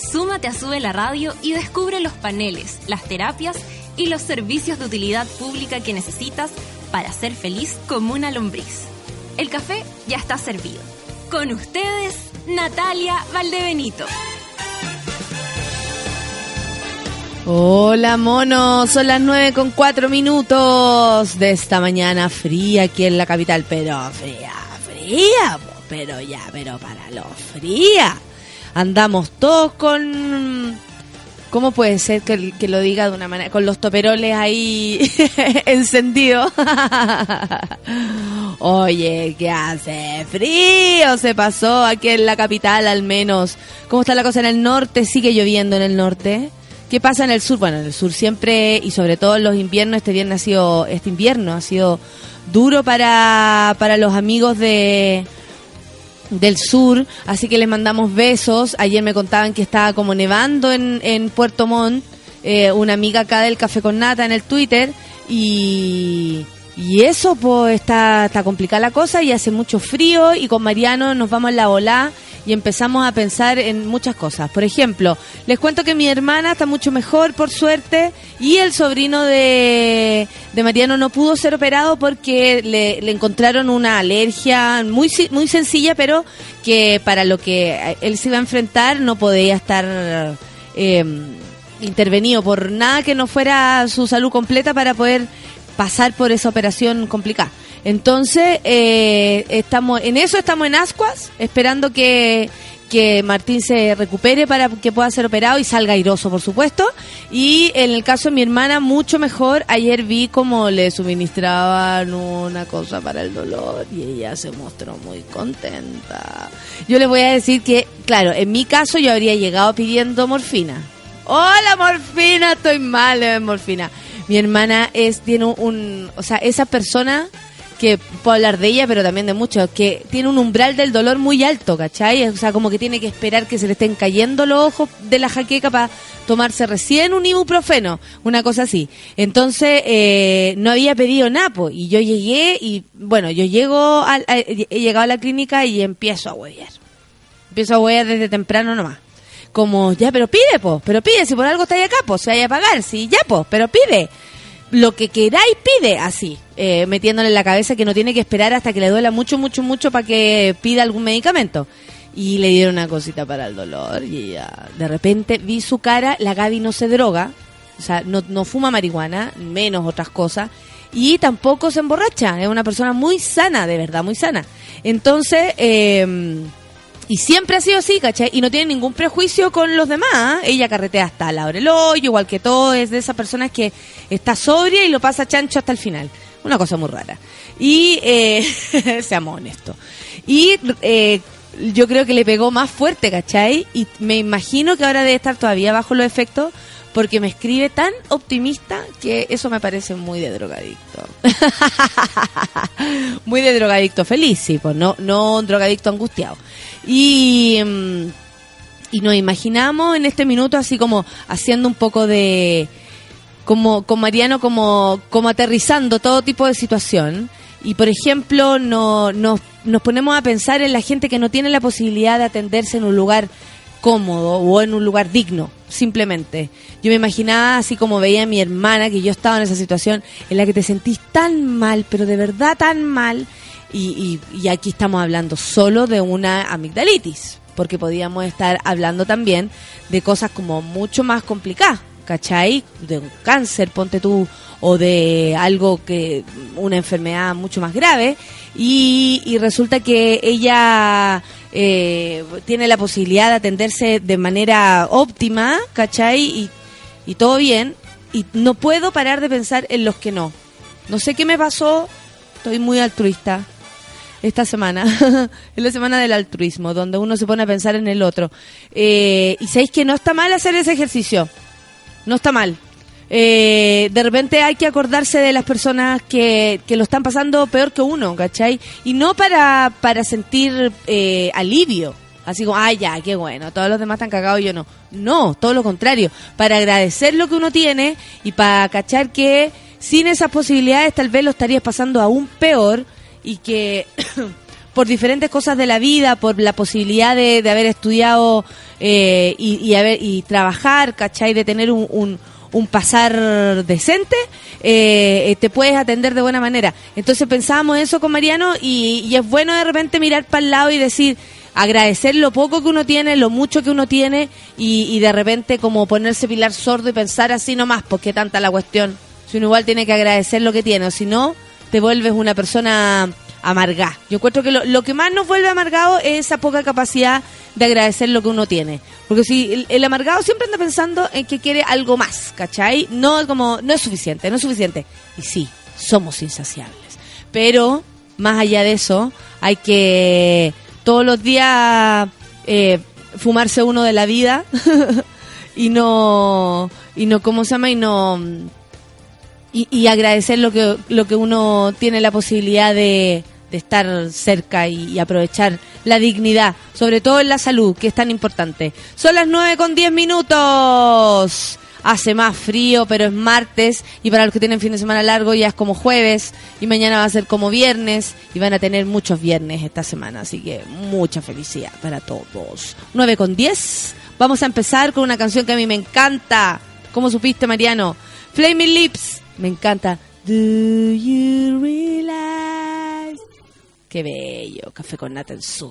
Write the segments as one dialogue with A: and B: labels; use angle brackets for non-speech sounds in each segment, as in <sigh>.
A: Súmate a Sube la Radio y descubre los paneles, las terapias y los servicios de utilidad pública que necesitas para ser feliz como una lombriz. El café ya está servido. Con ustedes, Natalia Valdebenito.
B: Hola monos, son las nueve con cuatro minutos de esta mañana fría aquí en la capital, pero fría, fría, pero ya, pero para lo fría. Andamos todos con ¿Cómo puede ser que, lo diga de una manera, con los toperoles ahí <laughs> encendidos? <laughs> Oye, ¿qué hace? Frío se pasó aquí en la capital al menos. ¿Cómo está la cosa en el norte? ¿Sigue lloviendo en el norte? ¿Qué pasa en el sur? Bueno, en el sur siempre y sobre todo en los inviernos, este viernes ha sido, este invierno ha sido duro para, para los amigos de, del sur, así que les mandamos besos. Ayer me contaban que estaba como nevando en, en Puerto Montt, eh, una amiga acá del Café con Nata en el Twitter, y, y eso pues está, está complicada la cosa y hace mucho frío y con Mariano nos vamos en la ola y empezamos a pensar en muchas cosas. Por ejemplo, les cuento que mi hermana está mucho mejor, por suerte, y el sobrino de, de Mariano no pudo ser operado porque le, le, encontraron una alergia muy, muy sencilla, pero que para lo que él se iba a enfrentar no podía estar eh, intervenido por nada que no fuera su salud completa para poder pasar por esa operación complicada. Entonces, eh, estamos en eso, estamos en ascuas, esperando que, que Martín se recupere para que pueda ser operado y salga airoso, por supuesto. Y en el caso de mi hermana, mucho mejor. Ayer vi cómo le suministraban una cosa para el dolor y ella se mostró muy contenta. Yo le voy a decir que, claro, en mi caso yo habría llegado pidiendo morfina. Hola, morfina, estoy mal de morfina. Mi hermana es, tiene un, o sea, esa persona que puedo hablar de ella, pero también de muchos, que tiene un umbral del dolor muy alto, ¿cachai? O sea, como que tiene que esperar que se le estén cayendo los ojos de la jaqueca para tomarse recién un ibuprofeno, una cosa así. Entonces, eh, no había pedido napo y yo llegué y, bueno, yo llego, a, he llegado a la clínica y empiezo a huevear. Empiezo a huevear desde temprano nomás. Como, ya, pero pide, pues, pero pide, si por algo está acá, pues, se vaya a pagar, sí, ya, pues, pero pide lo que queráis pide así, eh, metiéndole en la cabeza que no tiene que esperar hasta que le duela mucho, mucho, mucho para que pida algún medicamento. Y le dieron una cosita para el dolor y ya, de repente vi su cara, la Gaby no se droga, o sea, no, no fuma marihuana, menos otras cosas, y tampoco se emborracha, es una persona muy sana, de verdad, muy sana. Entonces, eh, y siempre ha sido así, ¿cachai? Y no tiene ningún prejuicio con los demás. ¿ah? Ella carretea hasta la el hoyo, igual que todo. Es de esas personas que está sobria y lo pasa chancho hasta el final. Una cosa muy rara. Y, eh, <laughs> seamos honestos. Y eh, yo creo que le pegó más fuerte, ¿cachai? Y me imagino que ahora debe estar todavía bajo los efectos porque me escribe tan optimista que eso me parece muy de drogadicto. <laughs> muy de drogadicto feliz, sí, pues no, no un drogadicto angustiado. Y, mm, y nos imaginamos en este minuto así como haciendo un poco de, como con Mariano, como, como aterrizando todo tipo de situación. Y por ejemplo, no, nos, nos ponemos a pensar en la gente que no tiene la posibilidad de atenderse en un lugar cómodo o en un lugar digno, simplemente. Yo me imaginaba así como veía a mi hermana, que yo estaba en esa situación en la que te sentís tan mal, pero de verdad tan mal, y, y, aquí estamos hablando solo de una amigdalitis, porque podíamos estar hablando también de cosas como mucho más complicadas, ¿cachai? De un cáncer, ponte tú, o de algo que, una enfermedad mucho más grave, y, y resulta que ella eh, tiene la posibilidad de atenderse de manera óptima, ¿cachai? Y, y todo bien, y no puedo parar de pensar en los que no. No sé qué me pasó, estoy muy altruista esta semana. <laughs> es la semana del altruismo, donde uno se pone a pensar en el otro. Eh, y sabéis que no está mal hacer ese ejercicio. no está mal. Eh, de repente hay que acordarse de las personas que, que lo están pasando peor que uno, ¿cachai? Y no para, para sentir eh, alivio, así como, ay, ya, qué bueno, todos los demás están cagados y yo no. No, todo lo contrario, para agradecer lo que uno tiene y para cachar que sin esas posibilidades tal vez lo estarías pasando aún peor y que <coughs> por diferentes cosas de la vida, por la posibilidad de, de haber estudiado eh, y, y, haber, y trabajar, ¿cachai? De tener un, un, un pasar decente, eh, te puedes atender de buena manera. Entonces pensábamos eso con Mariano y, es bueno de repente mirar para el lado y decir, agradecer lo poco que uno tiene, lo mucho que uno tiene y, y de repente como ponerse pilar sordo y pensar así nomás, porque tanta la cuestión. Si uno igual tiene que agradecer lo que tiene, o si no, te vuelves una persona amargada. Yo encuentro que lo, lo, que más nos vuelve amargado es esa poca capacidad de agradecer lo que uno tiene. Porque si el, amargado siempre anda pensando en que quiere algo más, ¿cachai? No como, no es suficiente, no es suficiente. Y sí, somos insaciables. Pero, más allá de eso, hay que todos los días eh, fumarse uno de la vida <laughs> y no, y no, ¿cómo se llama? Y no y, y, agradecer lo que, lo que uno tiene la posibilidad de, de estar cerca y, aprovechar la dignidad, sobre todo en la salud, que es tan importante. Son las 9 con 10 minutos. Hace más frío, pero es martes y para los que tienen fin de semana largo ya es como jueves y mañana va a ser como viernes y van a tener muchos viernes esta semana, así que mucha felicidad para todos. 9 con 10. Vamos a empezar con una canción que a mí me encanta. ¿Cómo supiste, Mariano? Flaming Lips me encanta. Do you realize? Qué bello. Café con nata en su.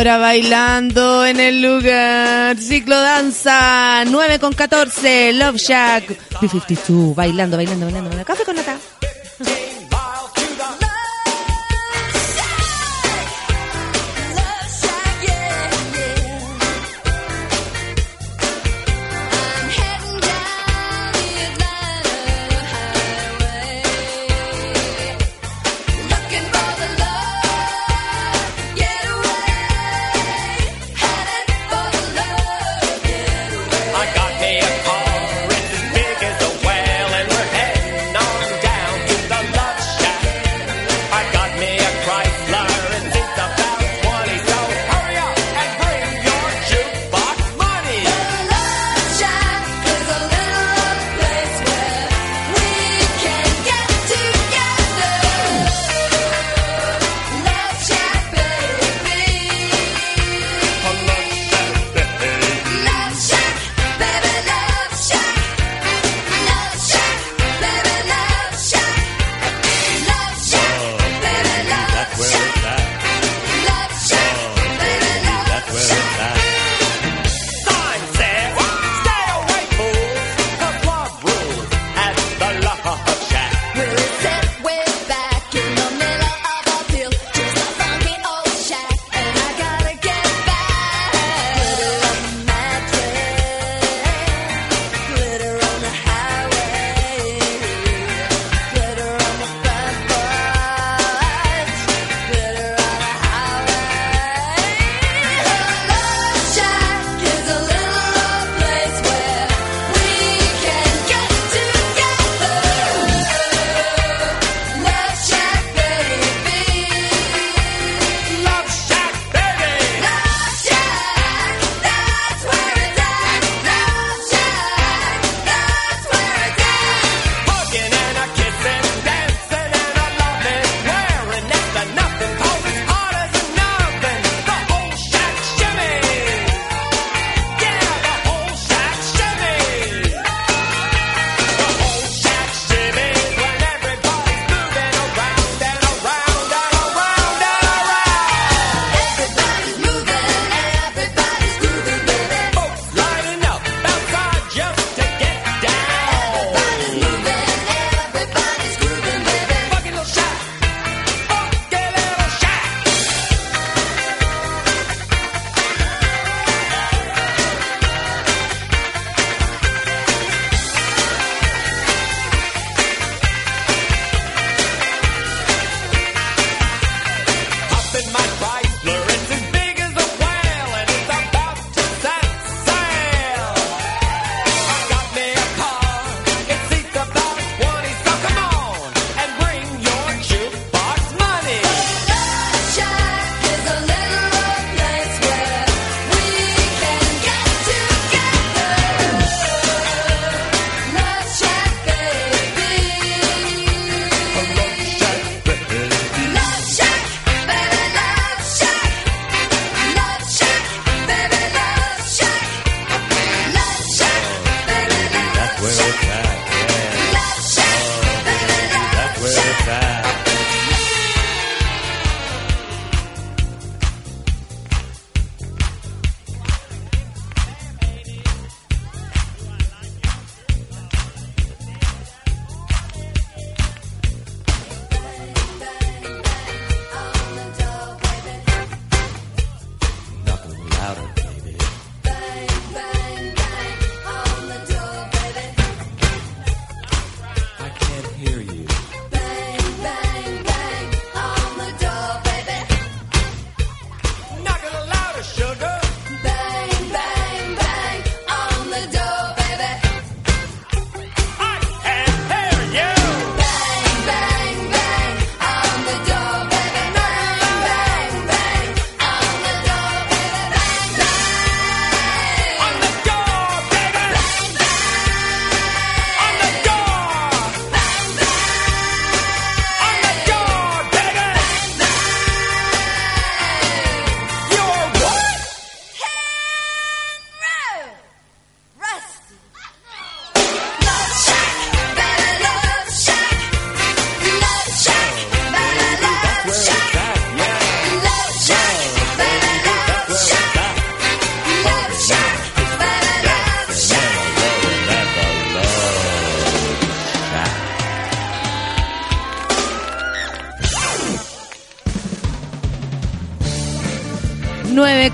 B: Y ahora bailando en el lugar. Ciclo danza. 9 con 14. Love Shack. B52. Bailando, bailando, bailando. Café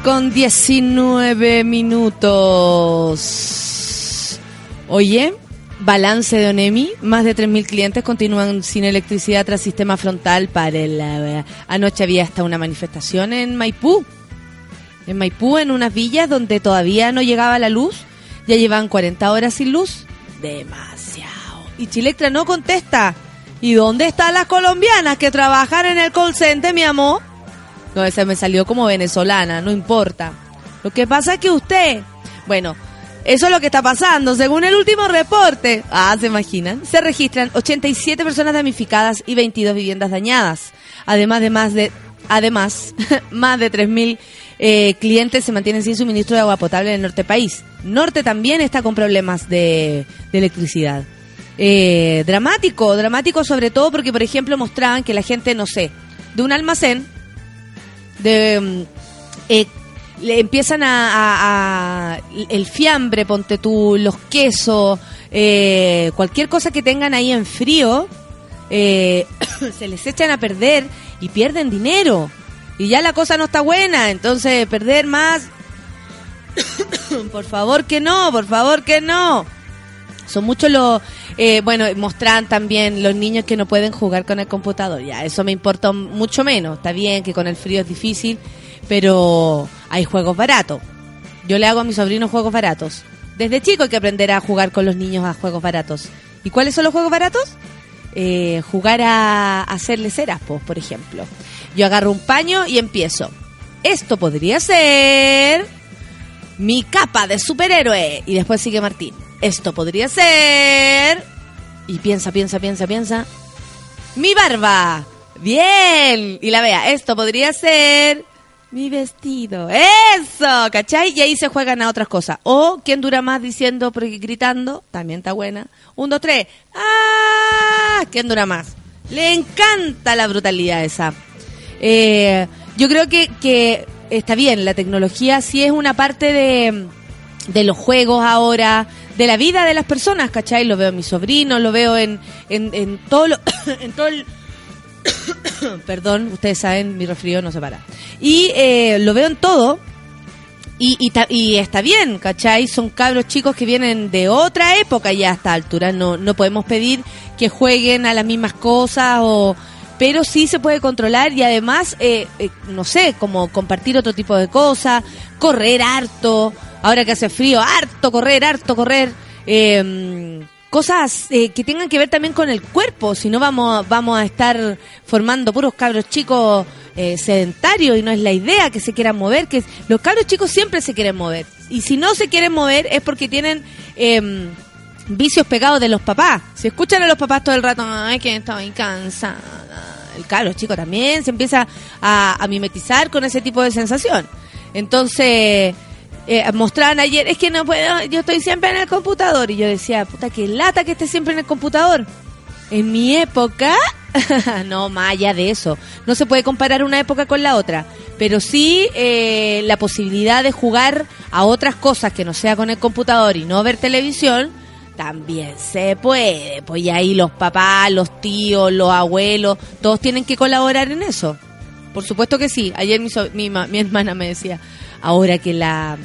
B: con 19 minutos. Oye, balance de Onemi. Más de 3.000 clientes continúan sin electricidad tras sistema frontal para el... eh, Anoche había hasta una manifestación en Maipú. En Maipú, en unas villas donde todavía no llegaba la luz. Ya llevan 40 horas sin luz. Demasiado. Y Chilectra no contesta. ¿Y dónde están las colombianas que trabajan en el call center, mi amor? No, esa me salió como venezolana, no importa. Lo que pasa es que usted, bueno, eso es lo que está pasando. Según el último reporte, ah, se imaginan, se registran 87 personas damnificadas y 22 viviendas dañadas. Además de más de, además, <laughs> más de 3.000 eh, clientes se mantienen sin suministro de agua potable en el norte país. Norte también está con problemas de, de electricidad. Eh, dramático, dramático sobre todo porque, por ejemplo, mostraban que la gente, no sé, de un almacén, mm, eh, le empiezan a- el fiambre, ponte tú, los quesos, eh, cualquier cosa que tengan ahí en frío, eh, <coughs> se les echan a perder y pierden dinero. Y ya la cosa no está buena, entonces perder más, <coughs> por favor que no, por favor que no. Son muchos los, eh, bueno, mostraban también los niños que no pueden jugar con el computador. Ya, eso me importa mucho menos. Está bien que con el frío es difícil, pero hay juegos baratos. Yo le hago a mis sobrinos juegos baratos. Desde chico hay que aprender a jugar con los niños a juegos baratos. ¿Y cuáles son los juegos baratos? Eh, jugar a hacerle ceras, por ejemplo. Yo agarro un paño y empiezo. Esto podría ser mi capa de superhéroe. Y después sigue Martín. Esto podría ser. Y piensa, piensa, piensa, piensa. Mi barba. Bien. Y la vea. Esto podría ser. Mi vestido. Eso. ¿Cachai? Y ahí se juegan a otras cosas. O quién dura más diciendo, gritando. También está buena. Un, dos, tres. ¡Ah! ¿Quién dura más? Le encanta la brutalidad esa. Eh, yo creo que, que está bien, la tecnología sí es una parte de, de los juegos ahora, de la vida de las personas, ¿cachai? Lo veo en mis sobrinos, lo veo en, en, en todo lo, <coughs> en todo el- <coughs> Perdón, ustedes saben, mi resfrío no se para. Y eh, lo veo en todo. Y, y, y está bien, ¿cachai? Son cabros chicos que vienen de otra época ya a esta altura. No, no podemos pedir que jueguen a las mismas cosas o... Pero sí se puede controlar y además, eh, eh, no sé, como compartir otro tipo de cosas, correr harto, ahora que hace frío, harto correr, harto correr, eh, cosas eh, que tengan que ver también con el cuerpo, si no vamos, vamos a estar formando puros cabros chicos eh, sedentarios y no es la idea que se quieran mover, que los cabros chicos siempre se quieren mover y si no se quieren mover es porque tienen eh, vicios pegados de los papás. Si escuchan a los papás todo el rato, ay, que estoy cansada. El cabro chico también se empieza a, a mimetizar con ese tipo de sensación. Entonces, eh, mostraban ayer, es que no puedo, yo estoy siempre en el computador. Y yo decía, puta, que lata que esté siempre en el computador. En mi época, <laughs> no, más allá de eso, no se puede comparar una época con la otra, pero sí eh, la posibilidad de jugar a otras cosas que no sea con el computador y no ver televisión, también se puede. Pues y ahí los papás, los tíos, los abuelos, todos tienen que colaborar en eso. Por supuesto que sí. Ayer mi, so- mi, mi hermana me decía, ahora que la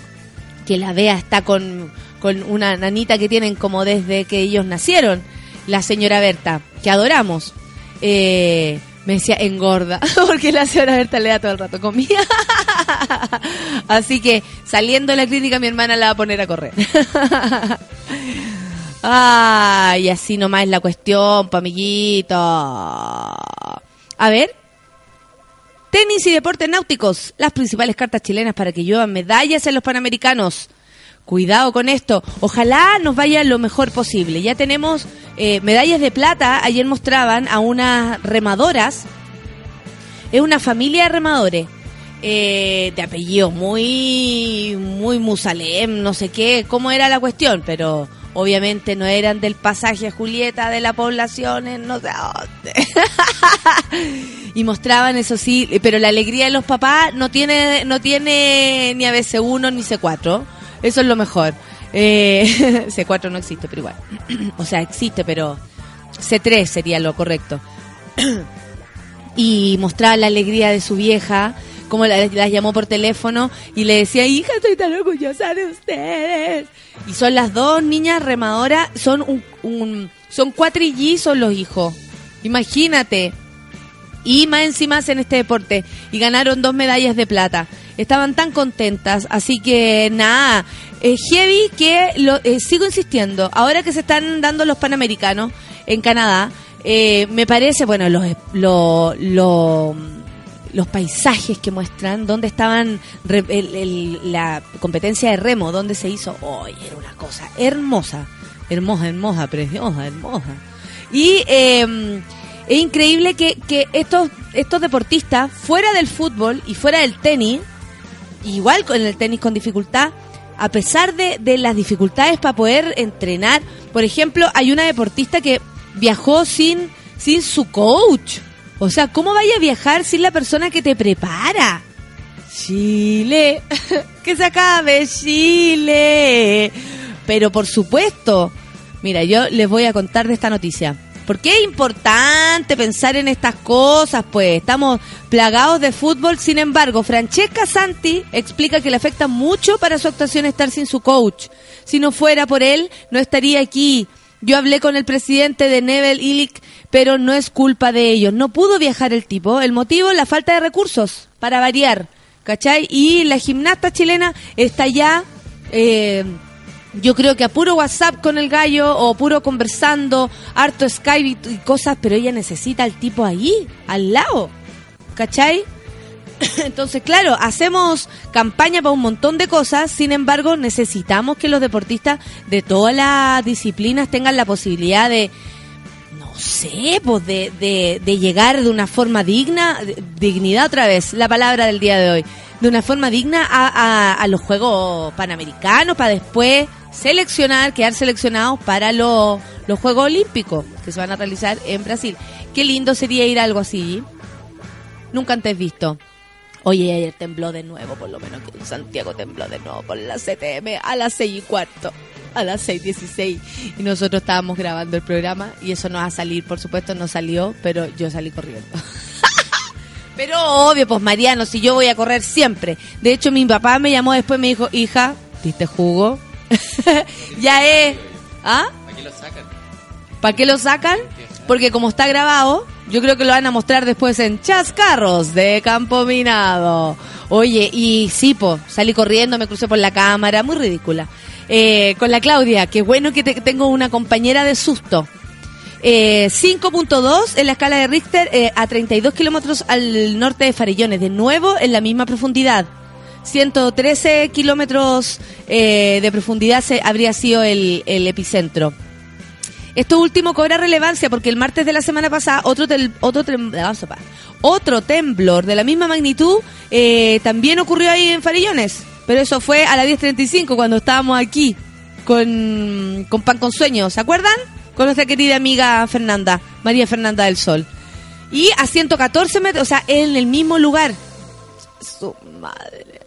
B: que la Bea está con, con una nanita que tienen como desde que ellos nacieron, la señora Berta, que adoramos. Eh, me decía engorda, <laughs> porque la señora Berta le da todo el rato comida. <laughs> Así que saliendo de la clínica mi hermana la va a poner a correr. <laughs> Ay, así nomás es la cuestión, pa' amiguito. A ver. Tenis y deportes náuticos, las principales cartas chilenas para que lluevan medallas en los Panamericanos. Cuidado con esto. Ojalá nos vaya lo mejor posible. Ya tenemos eh, medallas de plata. Ayer mostraban a unas remadoras. Es una familia de remadores. eh, de apellido muy, muy Musalem, no sé qué, cómo era la cuestión, pero obviamente no eran del pasaje Julieta de la población en no sé dónde. <laughs> y mostraban eso sí, pero la alegría de los papás no tiene, no tiene ni ABC1 ni C4. Eso es lo mejor. Eh, <laughs> C4 no existe, pero igual. <clears throat> o sea, existe, pero C3 sería lo correcto. <clears throat> y mostraba la alegría de su vieja como la- las llamó por teléfono y le decía, hija, estoy tan orgullosa de ustedes. Y son las dos niñas remadoras, son un, un son cuatrillizos los hijos. Imagínate. Y más encima hacen este deporte y ganaron dos medallas de plata. Estaban tan contentas, así que nada, eh, heavy que lo, eh, sigo insistiendo, ahora que se están dando los Panamericanos en Canadá, eh, me parece, bueno, los, lo- lo- los paisajes que muestran, donde estaban el- la competencia de remo, donde se hizo, hoy era una cosa hermosa, hermosa, hermosa, preciosa, hermosa. Y eh, es increíble que, que estos, estos deportistas, fuera del fútbol y fuera del tenis, igual con el tenis con dificultad, a pesar de, de las dificultades para poder entrenar, por ejemplo, hay una deportista que viajó sin, sin su coach. O sea, ¿cómo vaya a viajar sin la persona que te prepara? Chile, <laughs> que se acabe Chile. Pero por supuesto, mira, yo les voy a contar de esta noticia. Porque es importante pensar en estas cosas, pues estamos plagados de fútbol. Sin embargo, Francesca Santi explica que le afecta mucho para su actuación estar sin su coach. Si no fuera por él, no estaría aquí. Yo hablé con el presidente de Nebel Illich, pero no es culpa de ellos. No pudo viajar el tipo. El motivo, la falta de recursos, para variar. ¿Cachai? Y la gimnasta chilena está ya, eh, yo creo que a puro WhatsApp con el gallo o puro conversando, harto Skype y, y cosas, pero ella necesita al tipo ahí, al lado. ¿Cachai? <laughs> Entonces, claro, hacemos campaña para un montón de cosas, sin embargo, necesitamos que los deportistas de todas las disciplinas tengan la posibilidad de, no sé, pues de, de, de llegar de una forma digna, dignidad otra vez, la palabra del día de hoy, de una forma digna a los Juegos Panamericanos para después seleccionar, quedar seleccionados para los, los Juegos Olímpicos que se van a realizar en Brasil. Qué lindo sería ir a algo así. Nunca antes visto. Oye, ayer tembló de nuevo, por lo menos que en Santiago tembló de nuevo por la CTM a las seis y cuarto, a las seis dieciséis. Y nosotros estábamos grabando el programa y eso no va a salir, por supuesto no salió, pero yo salí corriendo. <laughs> pero obvio, pues Mariano, si yo voy a correr siempre. De hecho, mi papá me llamó después y me dijo, hija, ¿diste jugo? <laughs> ya es... ¿Ah?
C: ¿Para qué lo sacan?
B: ¿Para qué lo sacan? Porque como está grabado, yo creo que lo van a mostrar después en Chascarros de Campo Minado. Oye, y sí, salí corriendo, me crucé por la cámara, muy ridícula. Eh, con la Claudia, que bueno que te- tengo una compañera de susto. Eh, 5.2 en la escala de Richter eh, a 32 kilómetros al norte de Farellones, de nuevo en la misma profundidad. 113 kilómetros eh, de profundidad se, habría sido el epicentro. Esto último cobra relevancia porque el martes de la semana pasada otro tel- otro, ah, otro temblor de la misma magnitud eh, también ocurrió ahí en Farillones. Pero eso fue a las 10.35 cuando estábamos aquí con, con Pan con Sueño. ¿Se acuerdan? Con nuestra querida amiga Fernanda, María Fernanda del Sol. Y a 114 metros, o sea, en el mismo lugar. Su madre.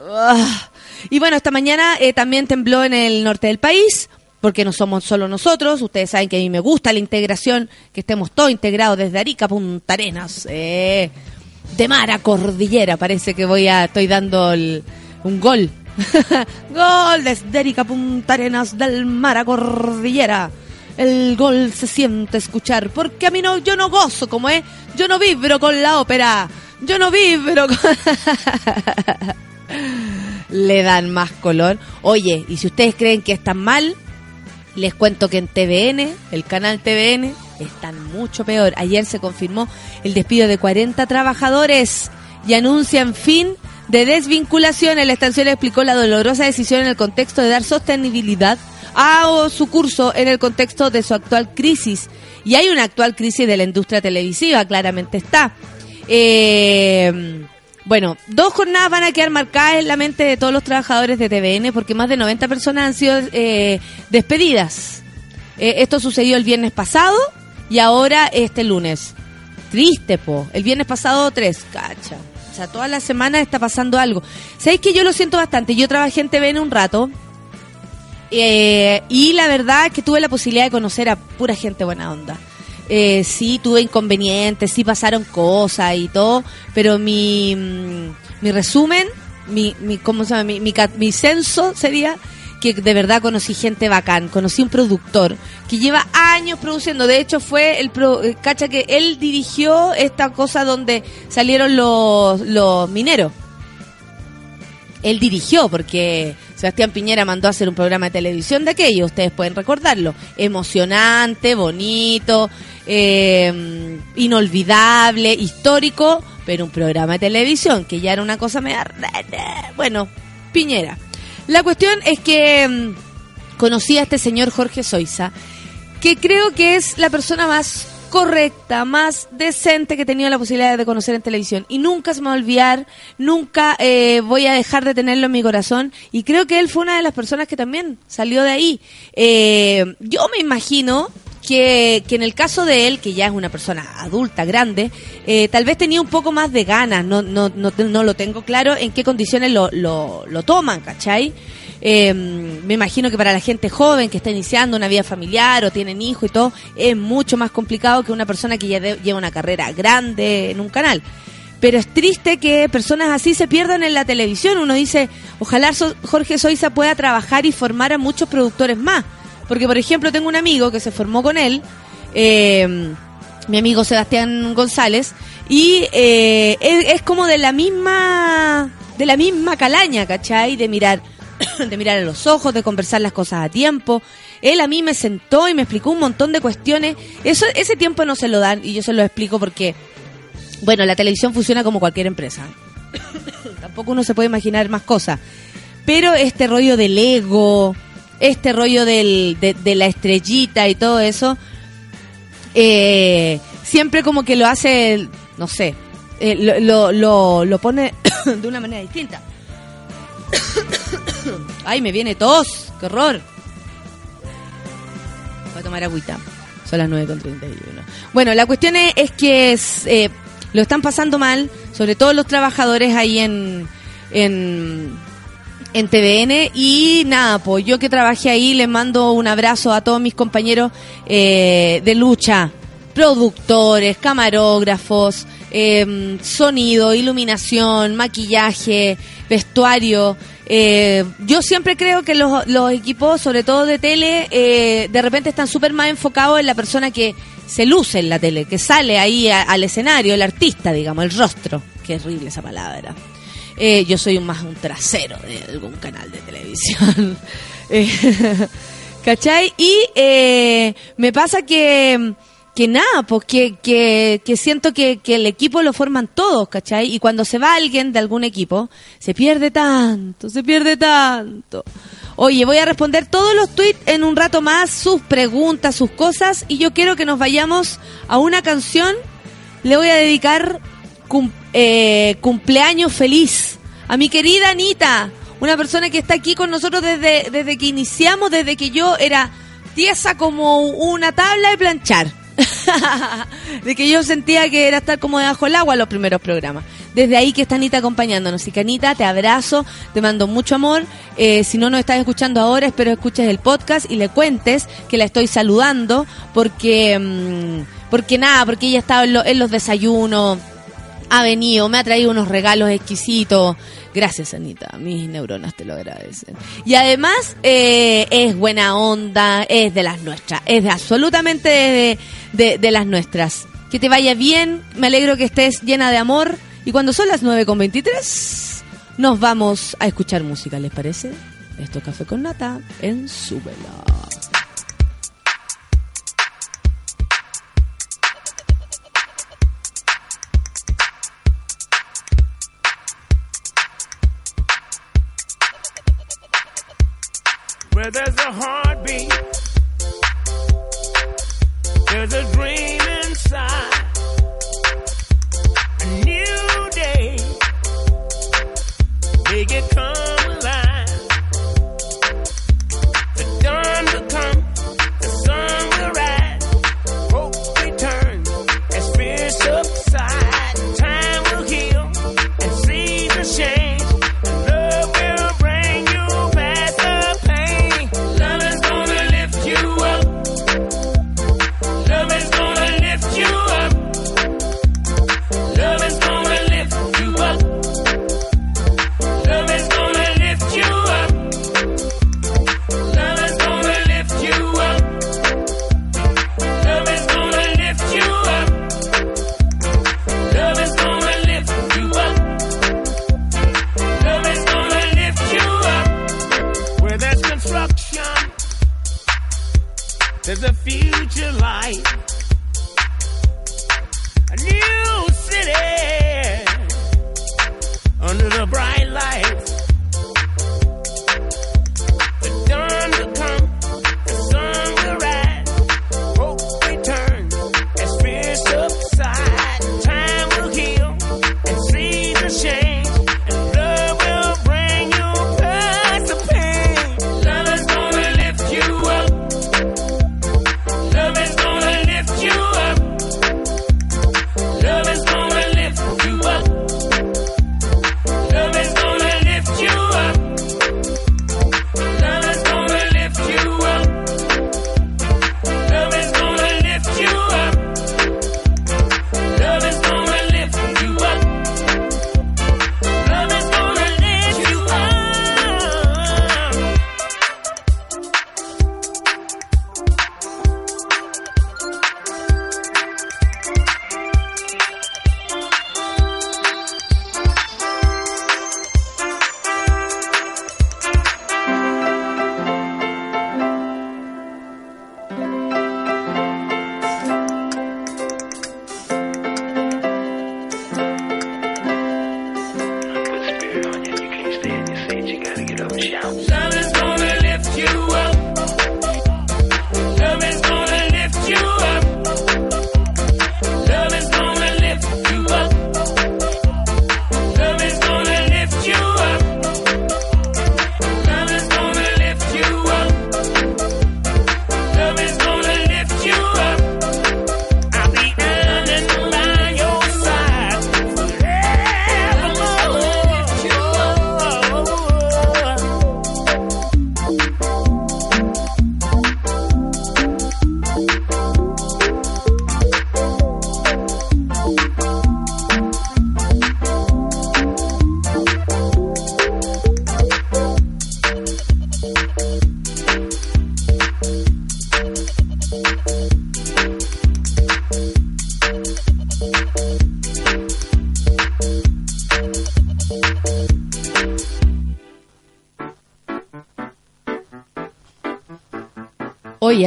B: Ah. Y bueno, esta mañana eh, también tembló en el norte del país, porque no somos solo nosotros. Ustedes saben que a mí me gusta la integración, que estemos todos integrados desde Arica Punta Arenas. eh, de mar a cordillera, parece que voy a, estoy dando el- un gol. <laughs> gol desde Arica Punta Arenas, del mar a cordillera. El gol se siente escuchar, porque a mí no, yo no gozo, como es, yo no vibro con la ópera, yo no vibro con... <laughs> le dan más color. Oye, y si ustedes creen que están mal, les cuento que en TVN, el canal TVN, están mucho peor. Ayer se confirmó el despido de 40 trabajadores y anuncian fin de desvinculación. La estación explicó la dolorosa decisión en el contexto de dar sostenibilidad a su curso en el contexto de su actual crisis. Y hay una actual crisis de la industria televisiva, claramente está. Eh, bueno, dos jornadas van a quedar marcadas en la mente de todos los trabajadores de TVN porque más de 90 personas han sido eh, despedidas. Eh, esto sucedió el viernes pasado y ahora este lunes. Triste, po. El viernes pasado tres, cacha. O sea, toda la semana está pasando algo. ¿Sabéis que yo lo siento bastante? Yo trabajé en TVN un rato eh, y la verdad es que tuve la posibilidad de conocer a pura gente buena onda. Eh, sí tuve inconvenientes, sí pasaron cosas y todo, pero mi, mm, mi resumen, mi, mi, ¿cómo se llama? Mi, mi, mi censo sería que de verdad conocí gente bacán, conocí un productor que lleva años produciendo, de hecho fue el, pro- eh, cacha que él dirigió esta cosa donde salieron los, los mineros él dirigió, porque Sebastián Piñera mandó a hacer un programa de televisión de aquello, ustedes pueden recordarlo. Emocionante, bonito, eh, inolvidable, histórico, pero un programa de televisión, que ya era una cosa media... Bueno, Piñera. La cuestión es que mm, conocí a este señor Jorge Soiza, que creo que es la persona más correcta, más decente que he tenido la posibilidad de conocer en televisión. Y nunca se me va a olvidar, nunca eh, voy a dejar de tenerlo en mi corazón. Y creo que él fue una de las personas que también salió de ahí. Eh, yo me imagino que, que en el caso de él, que ya es una persona adulta, grande, eh, tal vez tenía un poco más de ganas, no, no, no, no lo tengo claro en qué condiciones lo, lo, toman, ¿cachai? Eh, me imagino que para la gente joven que está iniciando una vida familiar o tienen hijos y todo, es mucho más complicado que una persona que ya de- lleva una carrera grande en un canal. Pero es triste que personas así se pierdan en la televisión. Uno dice, ojalá Jorge Soiza pueda trabajar y formar a muchos productores más. Porque, por ejemplo, tengo un amigo que se formó con él, eh, mi amigo Sebastián González, y eh, es, como de la misma de la misma calaña, ¿cachai? De mirar, <coughs> de mirar a los ojos, de conversar las cosas a tiempo. Él a mí me sentó y me explicó un montón de cuestiones. Eso, ese tiempo no se lo dan y yo se lo explico porque, bueno, la televisión funciona como cualquier empresa. <coughs> Tampoco uno se puede imaginar más cosas. Pero este rollo del ego, este rollo del, de, la estrellita y todo eso, eh, siempre como que lo hace, no sé, eh, lo, lo, pone <coughs> de una manera distinta. <coughs> Ay, me viene tos, qué horror. Voy a tomar agüita. Son las 9.31. Bueno, la cuestión es, es que eh, lo están pasando mal, sobre todo los trabajadores ahí en, en, en TVN. Y nada, pues yo que trabajé ahí les mando un abrazo a todos mis compañeros eh, de lucha, productores, camarógrafos, eh, sonido, iluminación, maquillaje, vestuario. Eh, yo siempre creo que los, los equipos, sobre todo de tele, eh, de repente están súper más enfocados en la persona que se luce en la tele, que sale ahí al escenario, el artista, digamos, el rostro. Qué horrible esa palabra. Eh, yo soy más un trasero de algún canal de televisión. <laughs> Eh, <laughs> ¿Cachai? Y eh, me pasa que, que nada, pues que siento que, que el equipo lo forman todos, ¿cachai? Y cuando se va alguien de algún equipo, se pierde tanto, se pierde tanto. Oye, voy a responder todos los tweets en un rato más, sus preguntas, sus cosas, y yo quiero que nos vayamos a una canción. Le voy a dedicar eh, cumpleaños feliz a mi querida Anita, una persona que está aquí con nosotros desde, desde que iniciamos, desde que yo era tiesa como una tabla de planchar. <laughs> de que yo sentía que era estar como debajo del agua los primeros programas. Desde ahí que está Anita acompañándonos. Y que Anita, te abrazo, te mando mucho amor. Eh, si no nos estás escuchando ahora, espero escuches el podcast y le cuentes que la estoy saludando porque, mm, porque nada, porque ella estaba en, lo- en los desayunos, ha venido, me ha traído unos regalos exquisitos. Gracias, Anita. Mis neuronas te lo agradecen. Y además, eh, es buena onda, es de las nuestras, es de absolutamente de, de- las nuestras. Que te vaya bien, me alegro que estés llena de amor. Y cuando son las 9.23, nos vamos a escuchar música, ¿les parece? Esto es Café con Nata en Súbela.
C: Where there's a heartbeat, there's a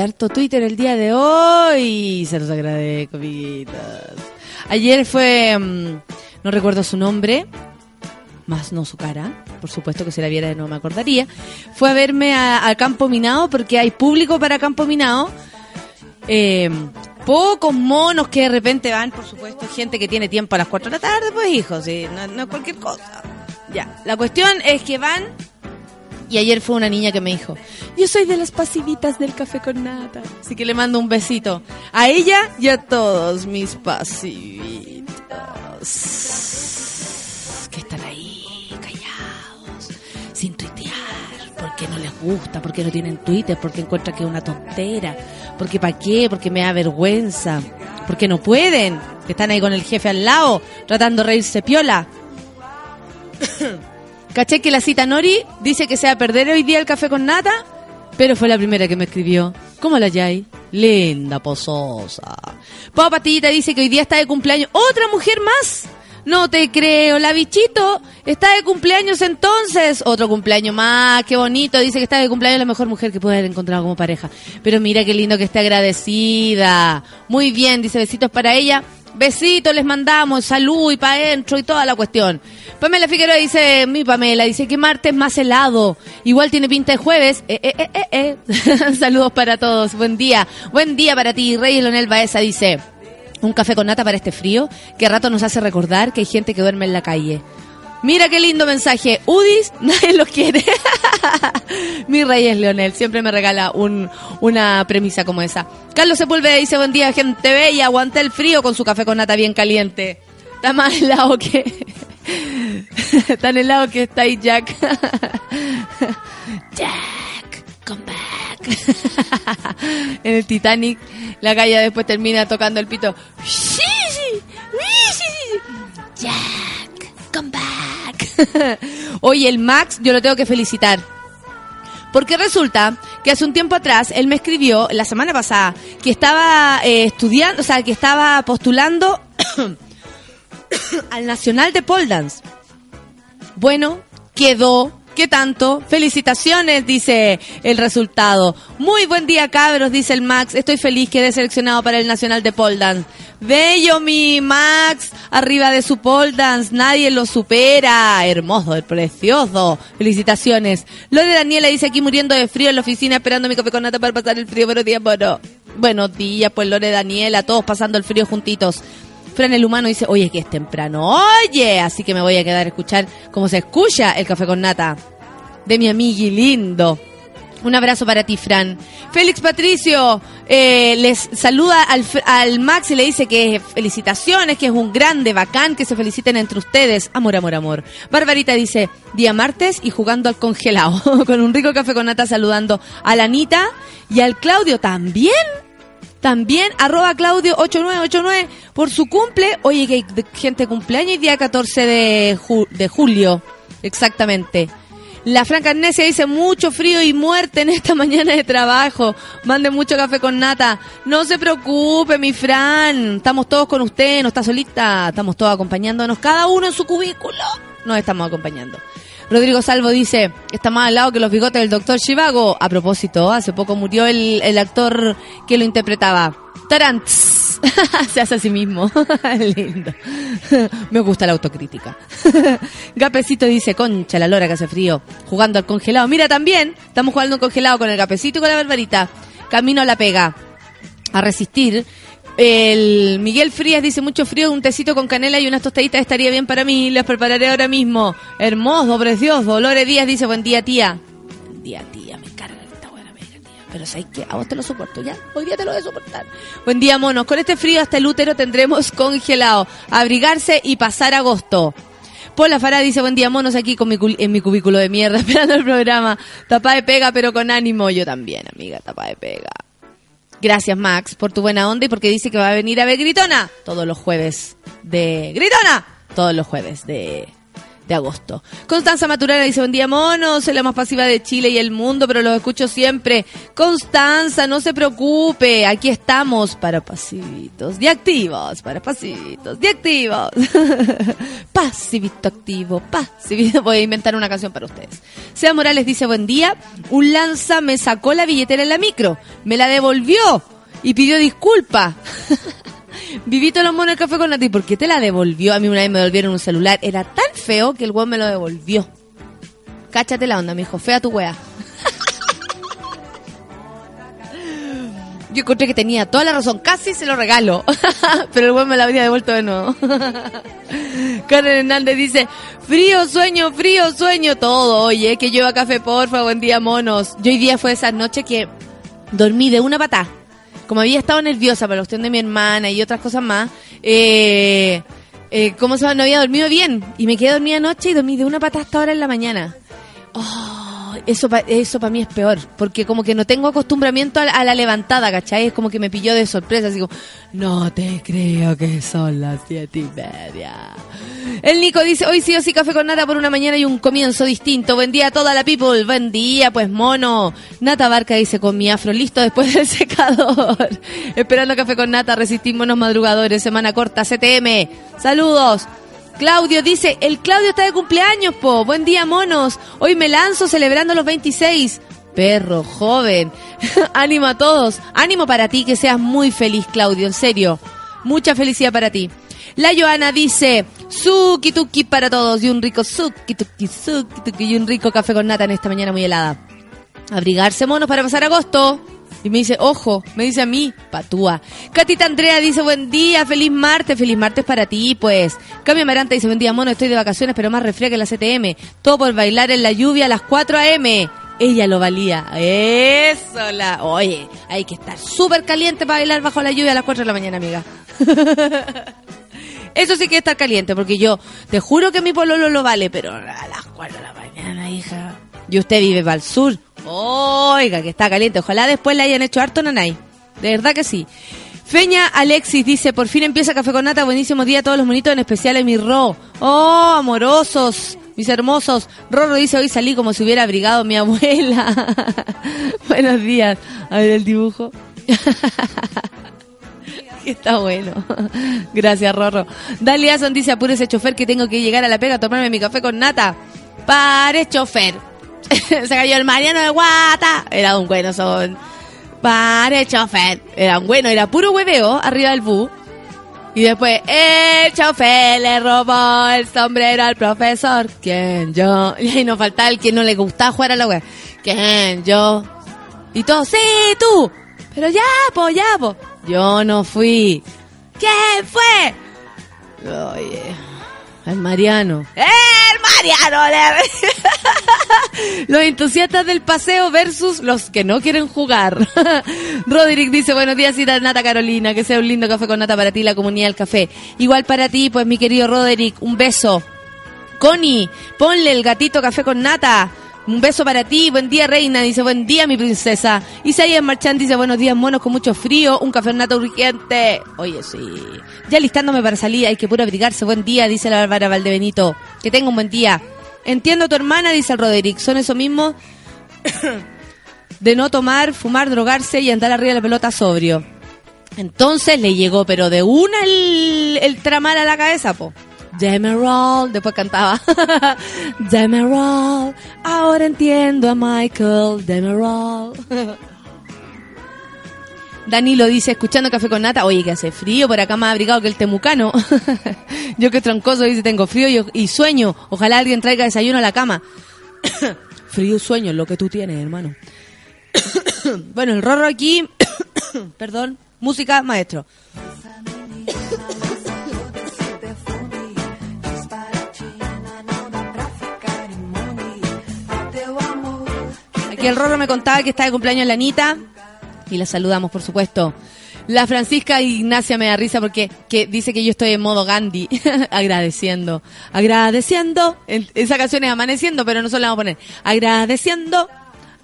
B: harto Twitter el día de hoy. Se los agradezco, amiguitas. Ayer fue, mm, no recuerdo su nombre, más no su cara, por supuesto que si la viera no me acordaría. Fue a verme a- campo minado porque hay público para campo minado. Eh, pocos monos que de repente van, por supuesto, gente que tiene tiempo a las 4 de la tarde, pues hijos, no es cualquier cosa. Ya, la cuestión es que van y ayer fue una niña que me dijo, yo soy de las pasivitas del café con nata. Así que le mando un besito a ella y a todos mis pasivitos. Que están ahí, callados, sin tuitear, porque no les gusta, porque no tienen Twitter, porque encuentran que es una tontera, porque para qué, porque me da vergüenza, porque no pueden, que están ahí con el jefe al lado, tratando de reírse piola. <coughs> Caché que la cita Nori dice que se va a perder hoy día el café con nata, pero fue la primera que me escribió. ¿Cómo la Yay? Linda, pozosa. Pau Patita dice que hoy día está de cumpleaños. ¡Otra mujer más! No te creo, la bichito está de cumpleaños entonces. Otro cumpleaños más, qué bonito. Dice que está de cumpleaños la mejor mujer que puede haber encontrado como pareja. Pero mira qué lindo que esté agradecida. Muy bien, dice besitos para ella. Besitos les mandamos, salud y pa' adentro y toda la cuestión. Pamela Figueroa dice, mi Pamela, dice que martes más helado. Igual tiene pinta de jueves. Eh, eh, eh, eh, eh. <laughs> Saludos para todos. Buen día. Buen día para ti. Rey Leonel Baeza dice, un café con nata para este frío que a rato nos hace recordar que hay gente que duerme en la calle. Mira qué lindo mensaje. Udis, <laughs> nadie lo quiere. <laughs> Mi rey es Leonel, siempre me regala un, una premisa como esa. Carlos Sepúlveda dice, buen día, gente bella, aguanta el frío con su café con nata bien caliente. Está más helado que... <laughs> Tan helado que está ahí Jack. Jack, come back. en el Titanic, la calle después termina tocando el pito. Jack, come back. <laughs> Oye, el Max, yo lo tengo que felicitar. Porque resulta que hace un tiempo atrás él me escribió, la semana pasada, que estaba eh, estudiando, o sea, que estaba postulando <coughs> al Nacional de Pole Dance. Bueno, quedó. ¿Qué tanto? Felicitaciones, dice el resultado. Muy buen día, cabros, dice el Max. Estoy feliz que eres seleccionado para el Nacional de Pole Dance. Bello mi Max, arriba de su pole dance, nadie lo supera. Hermoso, precioso. Felicitaciones. Lore Daniela dice aquí muriendo de frío en la oficina esperando mi café con nata para pasar el frío. Buenos días, bueno. Buenos días, pues Lore Daniela, todos pasando el frío juntitos. Fran el humano dice, oye, que es temprano, oye, así que me voy a quedar a escuchar cómo se escucha el café con nata de mi amigui lindo. Un abrazo para ti, Fran. Félix Patricio eh, les saluda al, al Max y le dice que felicitaciones, que es un grande, bacán, que se feliciten entre ustedes. Amor, amor, amor. Barbarita dice, día martes y jugando al congelado, <laughs> con un rico café con nata saludando a la Anita y al Claudio también. También, arroba Claudio8989 por su cumple. Oye, que hay gente cumpleaños y día 14 de, ju- de julio. Exactamente. La Franca Amnesia dice mucho frío y muerte en esta <laughs> mañana de trabajo. Mande mucho café con nata. No se preocupe, mi Fran. Estamos todos con usted, no está solita. Estamos todos acompañándonos, cada uno en su cubículo. Nos estamos acompañando. Rodrigo Salvo dice, está más al lado que los bigotes del doctor Chivago. A propósito, hace poco murió el, el actor que lo interpretaba. Tarantz. <laughs> Se hace a sí mismo. <laughs> Lindo. <laughs> Me gusta la autocrítica. Gapecito dice, concha la lora que hace frío. Jugando al congelado. Mira también, estamos jugando al congelado con el Gapecito y con la barbarita. Camino a la pega. A resistir. El Miguel Frías dice mucho frío, un tecito con canela y unas tostaditas estaría bien para mí, las prepararé ahora mismo. Hermoso, precioso. Lore Díaz dice, buen día tía. Buen día tía, me carga esta buena tía. Pero ¿sabes qué? A vos te lo soporto ya. Hoy día te lo voy a soportar. Buen día monos, con este frío hasta el útero tendremos <laughs> congelado. Abrigarse y pasar agosto. Paula Farah dice, buen día monos aquí con mi en mi cubículo de mierda <laughs> esperando el programa. Tapa de pega pero con ánimo. Yo también, amiga, tapa de pega. Gracias, Max, por tu buena onda y porque dice que va a venir a ver Gritona todos los jueves de... ¡Gritona! Todos los jueves de... de agosto. Constanza Maturana dice, buen día mono, soy la más pasiva de Chile y el mundo, pero los escucho siempre. Constanza, no se preocupe, aquí estamos para pasivitos, de activos, para pasivitos, de activos. <laughs> Pasivito activo, pasivito. Voy a inventar una canción para ustedes. Sea Morales dice, buen día, un lanza me sacó la billetera en la micro, me la devolvió y pidió disculpa. <laughs> Vivito los monos del café con Nati, ¿por qué te la devolvió? A mí una vez me devolvieron un celular. Era tan feo que el weón me lo devolvió. Cáchate la onda, me dijo, fea tu wea. <laughs> Yo encontré que tenía toda la razón, casi se lo regalo. <laughs> Pero el weón me la habría devuelto de nuevo. <laughs> Karen Hernández dice, frío, sueño, frío, sueño, todo. Oye, que lleva café, porfa, buen día, monos. Yo hoy día fue esa noche que dormí de una patá. Como había estado nerviosa por la cuestión de mi hermana y otras cosas más, eh, eh, ¿cómo se? No había dormido bien. Y me quedé dormida anoche y dormí de una pata hasta ahora en la mañana. Oh, eso eso para mí es peor, porque como que no tengo acostumbramiento a, la- a la levantada, ¿cachai? Es como que me pilló de sorpresa, así como, no te creo que son las siete y media. El Nico dice, hoy sí o sí café con nata por una mañana y un comienzo distinto. Buen día a toda la people, buen día, pues mono. Nata Barca dice, con mi afro listo después del <laughs> secador. Esperando café con nata, resistimos los madrugadores, semana corta, CTM. Saludos. Claudio dice, el Claudio está de cumpleaños, po. Buen día, monos. Hoy me lanzo celebrando los 26. Perro, joven. <laughs> Ánimo a todos. Ánimo para ti, que seas muy feliz, Claudio, en serio. Mucha felicidad para ti. La Joana dice, suki tuki para todos y un rico suki tuki suki tuki y un rico café con nata en esta mañana muy helada. Abrigarse monos para pasar agosto. Y me dice, ojo, me dice a mí, patúa. Catita Andrea dice, buen día, feliz martes, feliz martes para ti, pues. Cambio Amaranta dice, buen día, mono, estoy de vacaciones, pero más refría que la CTM. Todo por bailar en la lluvia a las 4 a.m. Ella lo valía. Eso, la... Oye, hay que estar súper caliente para bailar bajo la lluvia a las 4 de la mañana, amiga. <laughs> Eso sí que está caliente, porque yo te juro que mi pololo lo vale, pero a las 4 de la mañana, hija. Y usted vive para el sur. Oiga, que está caliente. Ojalá después le hayan hecho harto nanay. De verdad que sí. Feña Alexis dice, por fin empieza Café con Nata, buenísimo día a todos los monitos, en especial a mi Ro. Oh, amorosos, mis hermosos. Rorro dice, hoy salí como si hubiera abrigado mi abuela. <laughs> Buenos días. A ver el dibujo. <laughs> Está bueno. <laughs> Gracias, Rorro. Daliason dice, apure ese chofer que tengo que llegar a la pega a tomarme mi café con nata. Pare, chofer. <laughs> Se cayó el Mariano de Guata. Era un bueno son. Pare, chofer. Era un bueno, era puro hueveo arriba del bus. Y después, el chofer le robó el sombrero al profesor. ¿Quién? Yo. <laughs> Y ahí nos faltaba el que no le gustaba jugar a la wea. ¿Quién? Yo. Y todos, sí, tú. Pero ya, po, ya, po. Yo no fui. ¿Quién fue? Oye, el Mariano. ¡El Mariano! <laughs> los entusiastas del paseo versus los que no quieren jugar. <laughs> Roderick dice, buenos días, Cita Nata Carolina, que sea un lindo café con nata para ti, la comunidad del café. Igual para ti, pues mi querido Roderick, un beso. Connie, ponle el gatito café con nata. Un beso para ti, buen día reina, dice buen día mi princesa. Isaías Marchand dice buenos días monos con mucho frío, un café nata urgente. Oye, sí. Ya listándome para salir, hay que puro abrigarse. Buen día, dice la Bárbara Valdebenito. Que tenga un buen día. Entiendo tu hermana, dice el Roderick. Son eso mismo <coughs> de no tomar, fumar, drogarse y andar arriba de la pelota sobrio. Entonces le llegó, pero de una el, el tramar a la cabeza, po. Demerol, después cantaba. <laughs> Demerol, ahora entiendo a Michael Demerol. <laughs> Danilo dice, escuchando Café con Nata, oye, que hace frío, por acá más abrigado que el temucano. <laughs> Yo que troncoso dice, tengo frío y, y sueño. Ojalá alguien traiga desayuno a la cama. <coughs> frío y sueño es lo que tú tienes, hermano. <coughs> bueno, el rorro aquí, <coughs> perdón, música, maestro. Aquí el Rorro me contaba que está de cumpleaños la Anita y la saludamos, por supuesto. La Francisca Ignacia me da risa porque que dice que yo estoy en modo Gandhi, <laughs> agradeciendo, agradeciendo. En- Esa canción es amaneciendo, pero nosotros la vamos a poner. Agradeciendo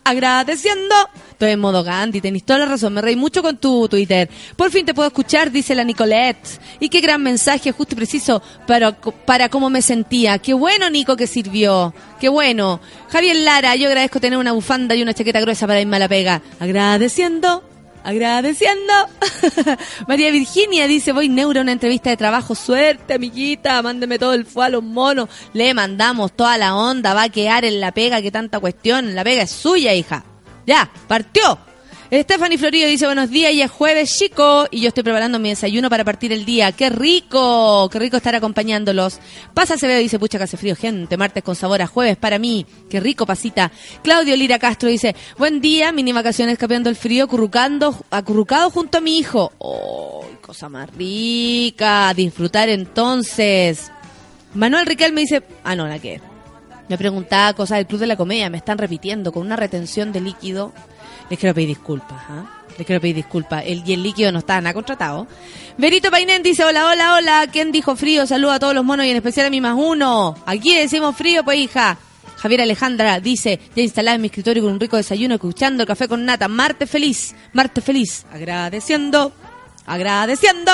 B: agradeciendo. Estoy en modo Gandhi, tenés toda la razón, me reí mucho con tu Twitter. Por fin te puedo escuchar, dice la Nicolette. Y qué gran mensaje, justo y preciso, para, para cómo me sentía. Qué bueno, Nico, que sirvió. Qué bueno. Javier Lara, yo agradezco tener una bufanda y una chaqueta gruesa para irme a la pega. Agradeciendo. Agradeciendo. <laughs> María Virginia dice, voy neuro a una entrevista de trabajo. Suerte, amiguita. Mándeme todo el fue a los monos. Le mandamos toda la onda. Va a quedar en la pega. que tanta cuestión. La pega es suya, hija. Ya, partió. Stephanie Florillo dice buenos días y es jueves chico y yo estoy preparando mi desayuno para partir el día. ¡Qué rico! ¡Qué rico estar acompañándolos! Pasa Acevedo dice pucha que hace frío, gente. Martes con sabor a jueves para mí. ¡Qué rico, pasita! Claudio Lira Castro dice buen día, mini vacaciones capeando el frío, acurrucando, acurrucado junto a mi hijo. ¡Oh, cosa más rica! Disfrutar entonces. Manuel Riquel me dice, ah no, la que me preguntaba cosas del Club de la Comedia, me están repitiendo con una retención de líquido. Les quiero pedir disculpas, ¿ah? Les quiero pedir disculpas. El, y el líquido no está nada contratado. Verito Painén dice, hola, hola, hola. ¿Quién dijo frío? Saluda a todos los monos y en especial a mi más uno. Aquí decimos frío, pues hija. Javier Alejandra dice, ya instalada en mi escritorio con un rico desayuno, escuchando el café con nata. Marte feliz, Marte feliz. Agradeciendo, agradeciendo.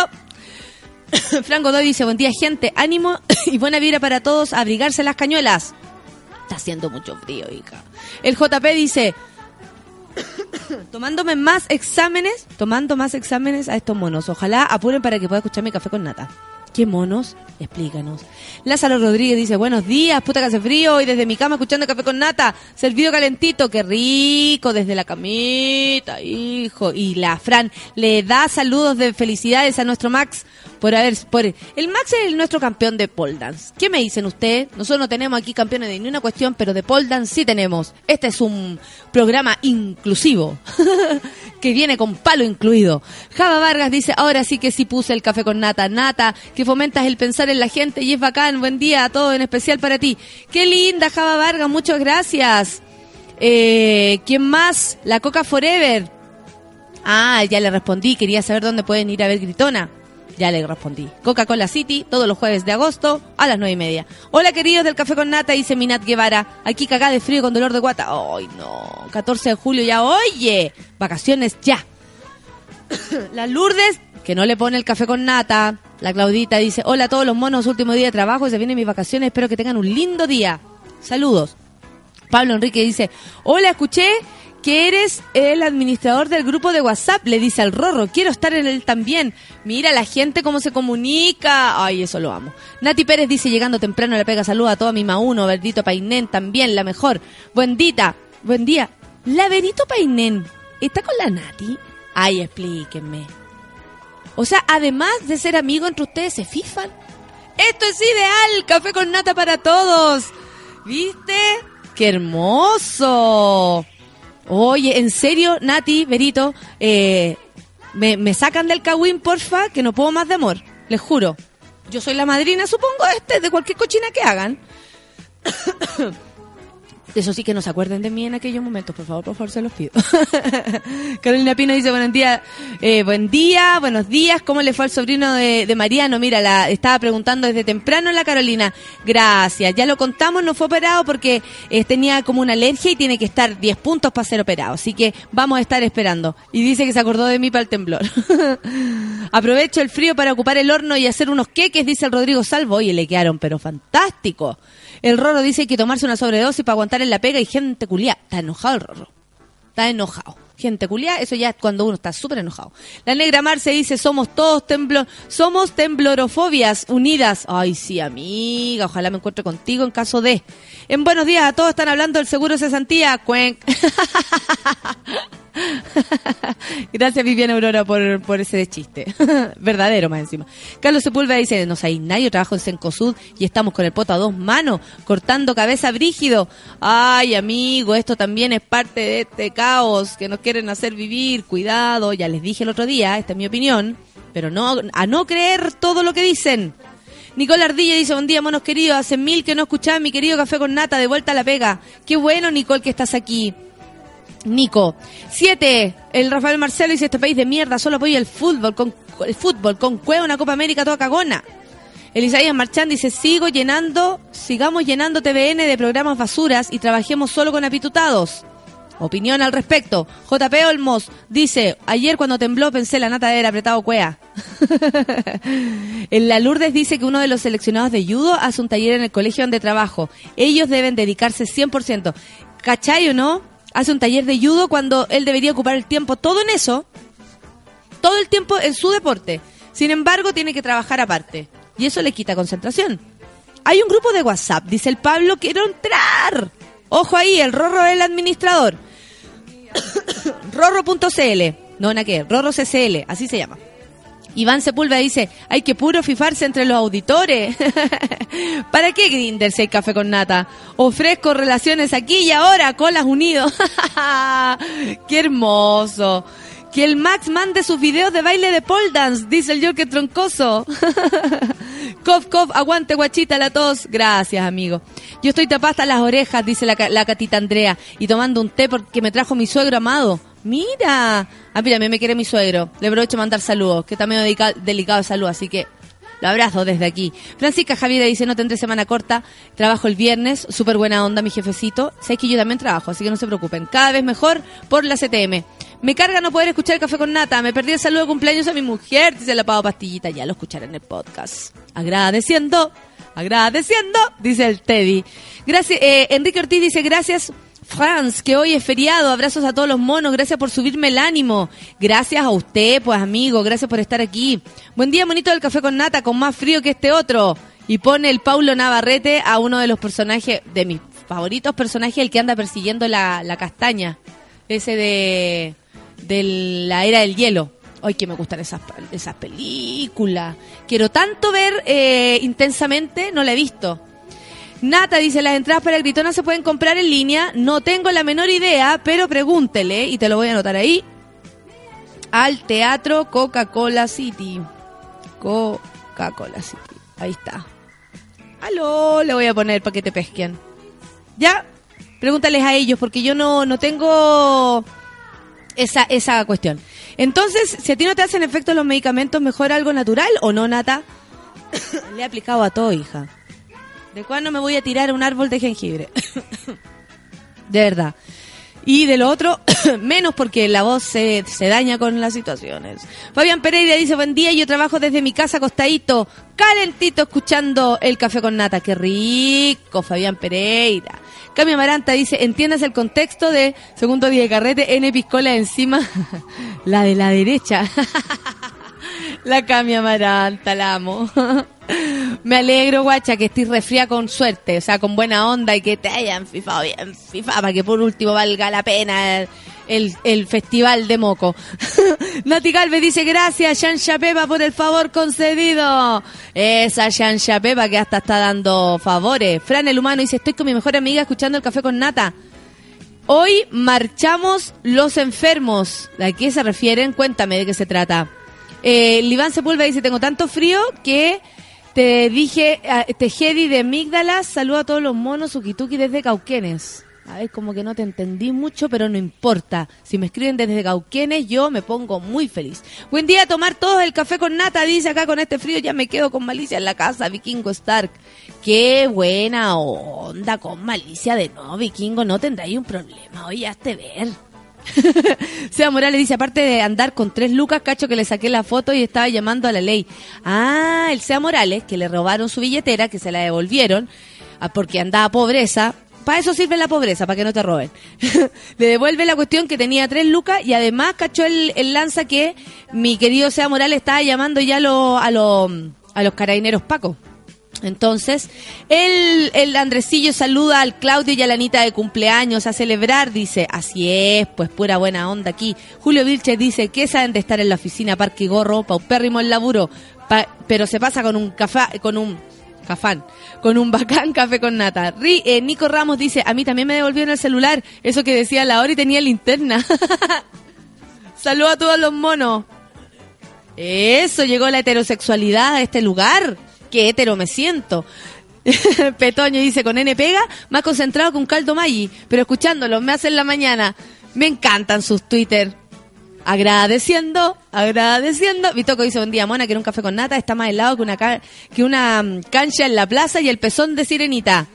B: <coughs> Franco Doy dice, buen día gente, ánimo <coughs> y buena vibra para todos, abrigarse las cañuelas. Está haciendo mucho frío, hija. El JP dice, <coughs> tomándome más exámenes, tomando más exámenes a estos monos. Ojalá apuren para que pueda escuchar mi café con nata. ¿Qué monos? Explícanos. Lázaro Rodríguez dice, buenos días, puta que hace frío, y desde mi cama escuchando café con nata, servido calentito, qué rico, desde la camita, hijo. Y la Fran le da saludos de felicidades a nuestro Max por haber... Por, el Max es nuestro campeón de pole dance. ¿Qué me dicen ustedes? Nosotros no tenemos aquí campeones de ninguna cuestión, pero de pole dance sí tenemos. Este es un programa inclusivo, <laughs> que viene con palo incluido. Java Vargas dice, ahora sí que sí puse el café con nata. Nata, que fomentas el pensar en la gente y es bacán. Buen día a todos, en especial para ti. Qué linda, Java Vargas, muchas gracias. Eh, ¿Quién más? La Coca Forever. Ah, ya le respondí, quería saber dónde pueden ir a ver Gritona. Ya le respondí. Coca-Cola City, todos los jueves de agosto a las nueve y media. Hola queridos del Café con Nata, dice Minat Guevara. Aquí cagada de frío con dolor de guata. Ay, no. 14 de julio ya. Oye, vacaciones ya. <coughs> La Lourdes, que no le pone el café con nata. La Claudita dice, hola a todos los monos, último día de trabajo, se vienen mis vacaciones, espero que tengan un lindo día. Saludos. Pablo Enrique dice, hola, escuché que eres el administrador del grupo de WhatsApp, le dice al Rorro, quiero estar en él también. Mira la gente cómo se comunica. Ay, eso lo amo. Nati Pérez dice, llegando temprano la pega, saluda a toda mi Mauno, Verdito Painén también, la mejor. Buen dita, buen día. La Verito Painén, ¿está con la Nati? Ay, explíquenme. O sea, además de ser amigo entre ustedes, se fifan. Esto es ideal, café con nata para todos. ¿Viste? ¡Qué hermoso! Oye, en serio, Nati, Berito, eh, me, me sacan del cagüín, porfa, que no puedo más de amor. Les juro. Yo soy la madrina, supongo, este, de cualquier cochina que hagan. <coughs> Eso sí que no se acuerden de mí en aquellos momentos, por favor, por favor, se los pido. <laughs> Carolina Pino dice, buen día, eh, buen día, buenos días, ¿cómo le fue al sobrino de, de Mariano? Mira, la estaba preguntando desde temprano la Carolina. Gracias, ya lo contamos, no fue operado porque eh, tenía como una alergia y tiene que estar 10 puntos para ser operado, así que vamos a estar esperando. Y dice que se acordó de mí para el temblor. <laughs> Aprovecho el frío para ocupar el horno y hacer unos queques, dice el Rodrigo Salvo. Oye, le quedaron, pero fantástico. El Rorro dice que tomarse una sobredosis para aguantar la pega y gente culiá. Está enojado el Rorro. Está enojado. Gente culiá, eso ya es cuando uno está súper enojado. La negra Marce dice, somos todos temblo somos temblorofobias unidas. Ay, sí, amiga, ojalá me encuentre contigo en caso de. En buenos días a todos están hablando del seguro de cesantía. Cuenc. <laughs> Gracias Viviana Aurora por, ese chiste. <laughs> Verdadero más encima. Carlos Sepúlveda dice, no hay nadie, trabajo en Sencosud y estamos con el poto a dos manos, cortando cabeza brígido. Ay, amigo, esto también es parte de este caos que nos quieren hacer vivir. Cuidado, ya les dije el otro día, esta es mi opinión, pero no, a no creer todo lo que dicen. Nicole Ardilla dice, buen día, monos queridos. Hace mil que no escuchaba mi querido café con nata, de vuelta a la pega. Qué bueno, Nicole, que estás aquí. Nico. Siete. El Rafael Marcelo dice, este país de mierda solo apoya el fútbol, con el fútbol, con cueva una Copa América toda cagona. El Isaías Marchán dice, sigo llenando, sigamos llenando TVN de programas basuras y trabajemos solo con apitutados. Opinión al respecto. JP Olmos dice, ayer cuando tembló pensé la nata de haber apretado cuea. <laughs> en la Lourdes dice que uno de los seleccionados de judo hace un taller en el colegio donde trabajo. Ellos deben dedicarse 100%. ¿Cachai o no? Hace un taller de judo cuando él debería ocupar el tiempo todo en eso. Todo el tiempo en su deporte. Sin embargo, tiene que trabajar aparte. Y eso le quita concentración. Hay un grupo de WhatsApp, dice el Pablo, quiero entrar. Ojo ahí, el Rorro es el administrador. <coughs> Rorro.cl. No, nada que, Rorro CCL, así se llama. Iván Sepúlveda dice, hay que puro fifarse entre los auditores. <laughs> ¿Para qué Grinder si hay café con nata? Ofrezco relaciones aquí y ahora, colas unidos. <laughs> qué hermoso. Que el Max mande sus videos de baile de pole dance, dice el Joker troncoso. <laughs> cof, cof, aguante guachita la tos. Gracias, amigo. Yo estoy tapada hasta las orejas, dice la, la catita Andrea, y tomando un té porque me trajo mi suegro amado. Mira. Ah, mira, me quiere mi suegro. Le aprovecho a mandar saludos, que está medio dedica- delicado de salud, así que lo abrazo desde aquí. Francisca Javiera dice, no tendré semana corta, trabajo el viernes, súper buena onda mi jefecito. Sé que yo también trabajo, así que no se preocupen. Cada vez mejor por la CTM. Me carga no poder escuchar café con nata. Me perdí el saludo de cumpleaños a mi mujer, dice la Pavo Pastillita. Ya lo escucharé en el podcast. Agradeciendo, agradeciendo, dice el Teddy. Gracias, eh, Enrique Ortiz dice, gracias Franz, que hoy es feriado. Abrazos a todos los monos. Gracias por subirme el ánimo. Gracias a usted, pues amigo. Gracias por estar aquí. Buen día, monito del café con nata, con más frío que este otro. Y pone el Paulo Navarrete a uno de los personajes, de mis favoritos personajes, el que anda persiguiendo la, la castaña. Ese de, de la era del hielo. Ay, que me gustan esas, esas películas. Quiero tanto ver eh, intensamente, no la he visto. Nata dice, las entradas para Gritona se pueden comprar en línea. No tengo la menor idea, pero pregúntele, y te lo voy a anotar ahí, al Teatro Coca-Cola City. Coca-Cola City. Ahí está. Aló, le voy a poner para que te pesquen. Ya, pregúntales a ellos, porque yo no, no tengo esa, esa cuestión. Entonces, si a ti no te hacen efecto los medicamentos, ¿mejor algo natural o no, Nata? <coughs> Le he aplicado a todo, hija. ¿De cuándo me voy a tirar un árbol de jengibre? <coughs> de verdad. Y de lo otro, <coughs> menos porque la voz se, se daña con las situaciones. Fabián Pereira dice, buen día, yo trabajo desde mi casa acostadito, calentito, escuchando el café con nata. Qué rico, Fabián Pereira. Cami Amaranta dice, entiendas el contexto de segundo día de carrete, N piscola encima, <laughs> la de la derecha. <laughs> La Cami Amaranta, la amo. <laughs> Me alegro, guacha, que estés resfría con suerte, o sea, con buena onda y que te hayan fifado bien, FIFA, para que por último valga la pena el, el, festival de moco. <laughs> Nati Galvez dice, gracias, Shansha Pepa, por el favor concedido. Esa Shansha Pepa que hasta está dando favores. Fran el humano dice, estoy con mi mejor amiga escuchando el café con nata. Hoy marchamos los enfermos. ¿A qué se refieren? Cuéntame de qué se trata. Eh, Liván Sepúlveda dice, tengo tanto frío que te dije, ah, Tejedi de Migdalas, saluda a todos los monos Ukituki desde Cauquenes. A ver, como que no te entendí mucho, pero no importa. Si me escriben desde Cauquenes, yo me pongo muy feliz. Buen día, tomar todos el café con nata, dice acá con este frío, ya me quedo con malicia en la casa, Vikingo Stark. Qué buena onda con malicia de no, Vikingo, no tendráis un problema, oye, hazte ver. <laughs> Sea Morales dice, aparte de andar con tres lucas, cacho que le saqué la foto y estaba llamando a la ley. Ah, el Sea Morales, que le robaron su billetera, que se la devolvieron, ah, porque andaba pobreza. Para eso sirve la pobreza, para que no te roben. <laughs> le devuelve la cuestión que tenía tres lucas y además cachó el, el lanza que mi querido Sea Morales estaba llamando ya lo- a, lo- a los carabineros Paco. Entonces, el, el Andresillo saluda al Claudio y a la Anita de cumpleaños a celebrar, dice, así es, pues pura buena onda aquí. Julio Vilches dice, ¿qué saben de estar en la oficina Parque Gorro, paupérrimo el laburo, Pa- pero se pasa con un café, con un cafán, con un bacán café con nata. Ri- eh, Nico Ramos dice, a mí también me devolvieron el celular, eso que decía la hora y tenía linterna. <laughs> Saludos a todos los monos. Eso, llegó la heterosexualidad a este lugar. Qué hetero me siento. <laughs> Petoño dice, con N pega, más concentrado que un caldo Maggi, pero escuchándolo, me hacen la mañana. Me encantan sus Twitter. Agradeciendo, agradeciendo. Vitoco dice, buen día, mona, que era un café con nata, está más helado que una, que una mm, cancha en la plaza y el pezón de sirenita.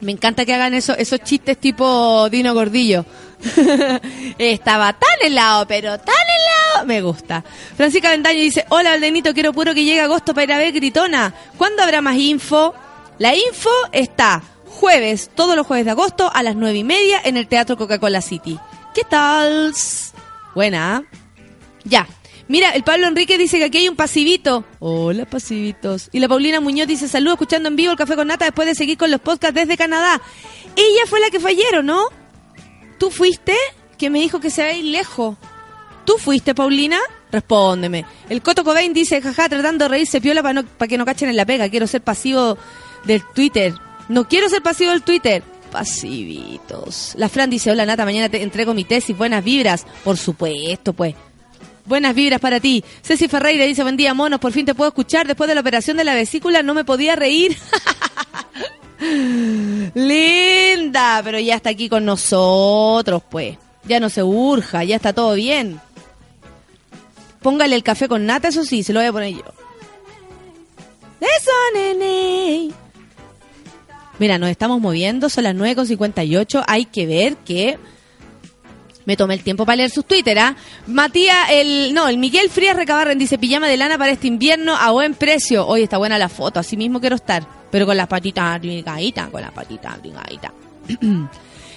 B: Me encanta que hagan eso, esos chistes tipo Dino Gordillo. <laughs> Estaba tan helado, pero tan helado. Me gusta. Francisca Vendaño dice, hola Aldenito, quiero puro que llegue agosto para ir a ver Gritona. ¿Cuándo habrá más info? La info está jueves, todos los jueves de agosto a las nueve y media en el Teatro Coca-Cola City. ¿Qué tal? Buena. ¿ah? Ya. Mira, el Pablo Enrique dice que aquí hay un pasivito. Hola, pasivitos. Y la Paulina Muñoz dice, saludos escuchando en vivo el Café con Nata después de seguir con los podcasts desde Canadá. Ella fue la que fallaron, ¿no? ¿Tú fuiste? Que me dijo que se va a ir lejos. ¿Tú fuiste, Paulina? Respóndeme. El Coto Cobain dice, jaja, tratando de reírse piola para no, para que no cachen en la pega. Quiero ser pasivo del Twitter. No quiero ser pasivo del Twitter. Pasivitos. La Fran dice, hola Nata, mañana te entrego mi tesis, buenas vibras. Por supuesto, pues. Buenas vibras para ti. Ceci Ferreira dice, buen día, monos, por fin te puedo escuchar. Después de la operación de la vesícula no me podía reír. <laughs> Linda, pero ya está aquí con nosotros, pues. Ya no se urja, ya está todo bien. Póngale el café con nata, eso sí, se lo voy a poner yo. Eso, nene. Mira, nos estamos moviendo, son las 9.58. Hay que ver que me tomé el tiempo para leer sus Twitter, ¿ah? Matías, el, no, el Miguel Frías Recabarren dice pijama de lana para este invierno a buen precio. Hoy está buena la foto, así mismo quiero estar. Pero con las patitas abrigaditas, con las patitas abrigaditas. <clears throat>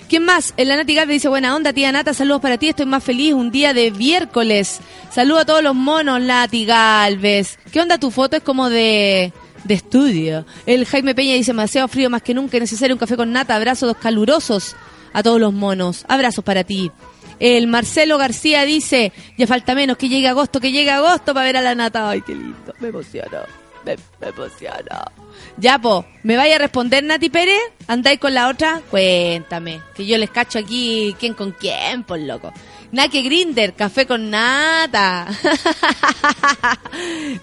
B: ¿Quién más? El Nati Galvez dice, buena onda, tía Nata, saludos para ti, estoy más feliz, un día de miércoles. Saludos a todos los monos, Nati Galvez. ¿Qué onda tu foto? Es como de, de estudio. El Jaime Peña dice, demasiado frío más que nunca, necesario un café con nata, abrazos calurosos a todos los monos. Abrazos para ti. El Marcelo García dice, ya falta menos que llegue agosto, que llegue agosto para ver a la nata. Ay, qué lindo, me emociono, me, me emociono. Ya, po, ¿me vaya a responder Nati Pérez? ¿Andáis con la otra? Cuéntame, que yo les cacho aquí quién con quién, por loco. Nake Grinder, café con nata. <laughs>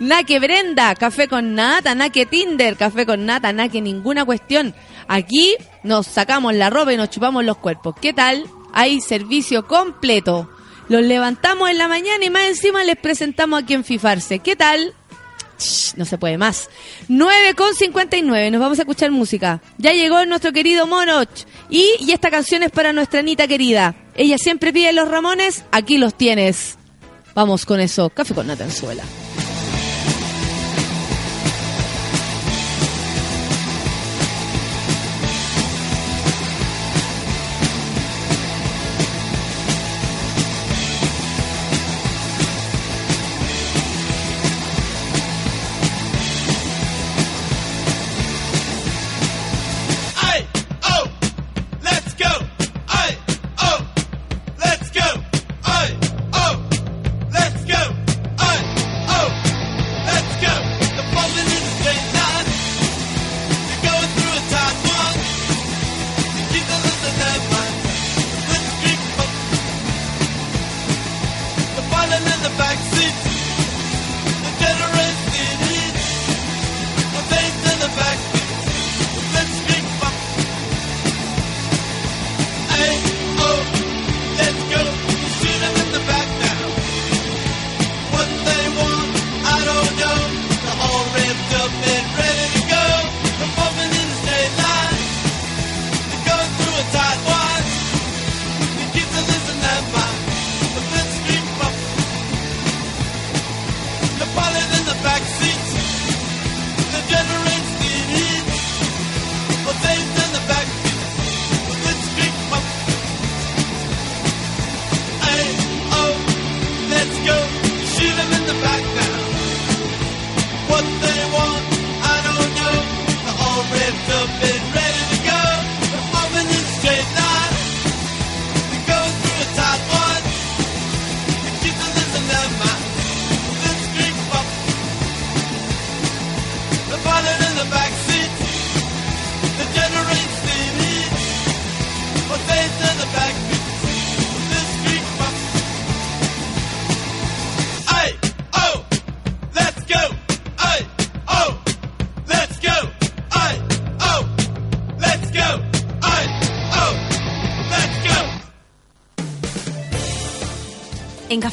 B: Nake Brenda, café con nata. Nake Tinder, café con nata. Nake ninguna cuestión. Aquí nos sacamos la ropa y nos chupamos los cuerpos. ¿Qué tal? Hay servicio completo. Los levantamos en la mañana y más encima les presentamos a quien fifarse. ¿Qué tal? No se puede más. 9 con 59, nos vamos a escuchar música. Ya llegó nuestro querido Monoch. Y, y esta canción es para nuestra Anita querida. Ella siempre pide los Ramones, aquí los tienes. Vamos con eso. Café con Natanzuela.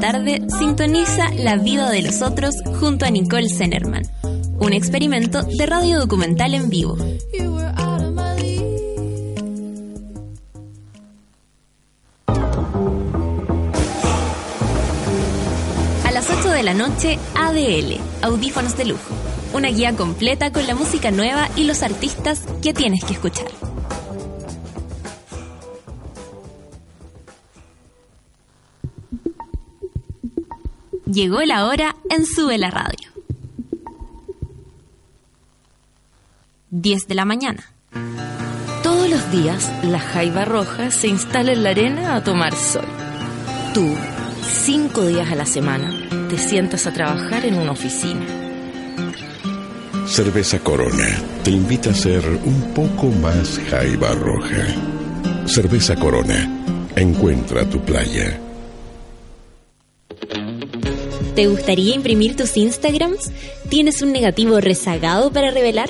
A: Tarde sintoniza La vida de los otros junto a Nicole Zenerman. Un experimento de radio documental en vivo. A las 8 de la noche, ADL, Audífonos de Lujo. Una guía completa con la música nueva y los artistas que tienes que escuchar. Llegó la hora en Sube la Radio. 10 de la mañana.
D: Todos los días la jaiba roja se instala en la arena a tomar sol. Tú, cinco días a la semana, te sientas a trabajar en una oficina.
E: Cerveza Corona te invita a ser un poco más jaiba roja. Cerveza Corona, encuentra tu playa.
A: ¿Te gustaría imprimir tus Instagrams? ¿Tienes un negativo rezagado para revelar?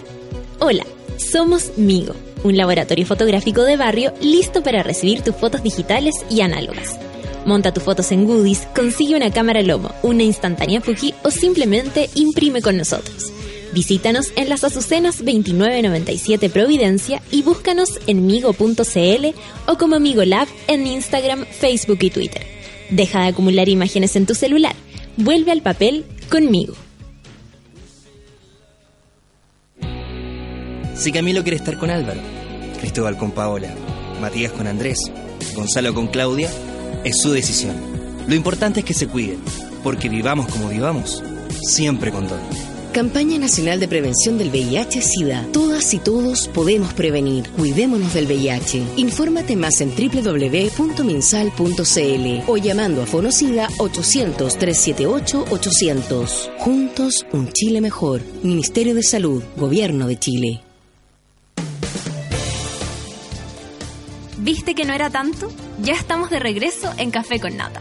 A: Hola, somos Migo, un laboratorio fotográfico de barrio listo para recibir tus fotos digitales y análogas. Monta tus fotos en Goodies, consigue una cámara Lomo, una instantánea Fuji o simplemente imprime con nosotros. Visítanos en las Azucenas 2997 Providencia y búscanos en migo.cl o como Migo Lab en Instagram, Facebook y Twitter. Deja de acumular imágenes en tu celular. Vuelve al papel conmigo.
F: Si Camilo quiere estar con Álvaro, Cristóbal con Paola, Matías con Andrés, Gonzalo con Claudia, es su decisión. Lo importante es que se cuiden, porque vivamos como vivamos, siempre con Don.
D: Campaña Nacional de Prevención del VIH-Sida. Todas y todos podemos prevenir. Cuidémonos del VIH. Infórmate más en www.minsal.cl o llamando a Fonocida 800-378-800. Juntos, un Chile mejor. Ministerio de Salud, Gobierno de Chile.
A: ¿Viste que no era tanto? Ya estamos de regreso en Café con Nata.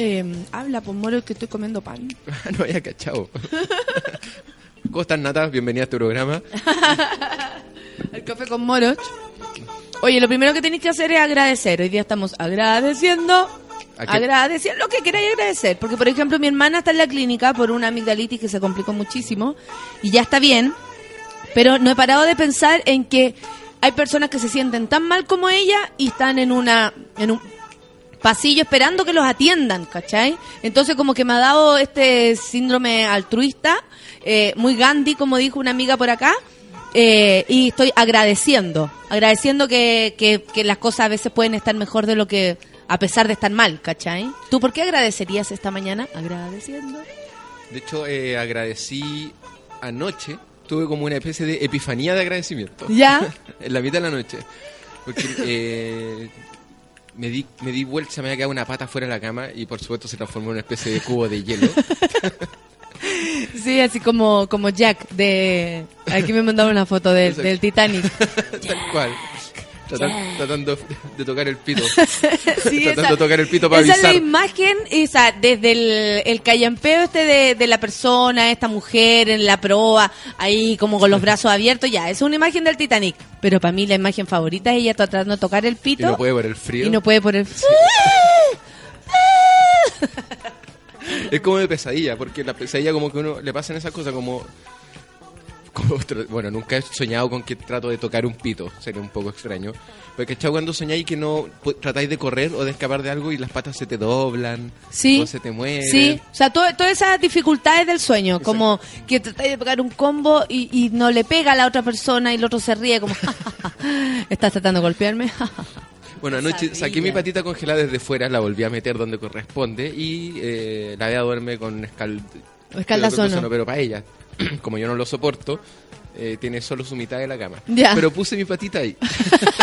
B: Eh, habla, pues moro que estoy comiendo pan. <laughs>
G: no había cachado. <laughs> ¿Cómo estás, Nata? Bienvenida a este programa. <laughs>
B: El café con moros. Oye, lo primero que tenéis que hacer es agradecer. Hoy día estamos agradeciendo. Agradecer lo que queráis agradecer. Porque, por ejemplo, mi hermana está en la clínica por una amigdalitis que se complicó muchísimo. Y ya está bien. Pero no he parado de pensar en que hay personas que se sienten tan mal como ella y están en una en un pasillo esperando que los atiendan, ¿cachai? Entonces como que me ha dado este síndrome altruista, eh, muy Gandhi, como dijo una amiga por acá, eh, y estoy agradeciendo, agradeciendo que, que, que las cosas a veces pueden estar mejor de lo que, a pesar de estar mal, ¿cachai? ¿Tú por qué agradecerías esta mañana? Agradeciendo.
G: De hecho, eh, agradecí anoche. Tuve como una especie de epifanía de agradecimiento.
B: ¿Ya? <laughs>
G: en la mitad de la noche. Porque <laughs> eh, me, di, me di vuelta, se me había quedado una pata fuera de la cama y por supuesto se transformó en una especie de cubo de hielo. <laughs>
B: Sí, así como, como Jack de... Aquí me mandaron una foto de- del Titanic. <laughs>
G: Tal cual. Tratan- tratando de tocar el pito. <laughs>
B: Sí,
G: tratando
B: esa-
G: de tocar el pito para
B: esa es la
G: avisar.
B: imagen, esa, desde el, el callampeo este de, de la persona, esta mujer en la proa, ahí como con los <laughs> brazos abiertos, ya, es una imagen del Titanic. Pero para mí la imagen favorita es ella tratando de tocar el
G: Y
B: pito
G: no puede por el frío.
B: y no puede por el... <laughs>
G: Es como de pesadilla, porque la pesadilla como que uno le pasan esas cosas como... como bueno, nunca he soñado con que trato de tocar un pito, sería un poco extraño. Pero ¿cachai? cuando soñáis que no pu- tratáis de correr o de escapar de algo y las patas se te doblan,
B: Sí.
G: o se te mueven.
B: Sí, o sea, to- todas esas dificultades del sueño, como que tratáis de pegar un combo y, y no le pega a la otra persona y el otro se ríe como, <laughs> ¿estás tratando de golpearme? <laughs>
G: Bueno, anoche saqué mi patita congelada desde fuera, la volví a meter donde corresponde y eh, la vea duerme con escal...
B: Escaldazón,
G: con
B: ¿no?
G: pero para ella. <clears throat> como yo no lo soporto, eh, tiene solo su mitad de la cama.
B: Ya.
G: Pero puse mi patita ahí.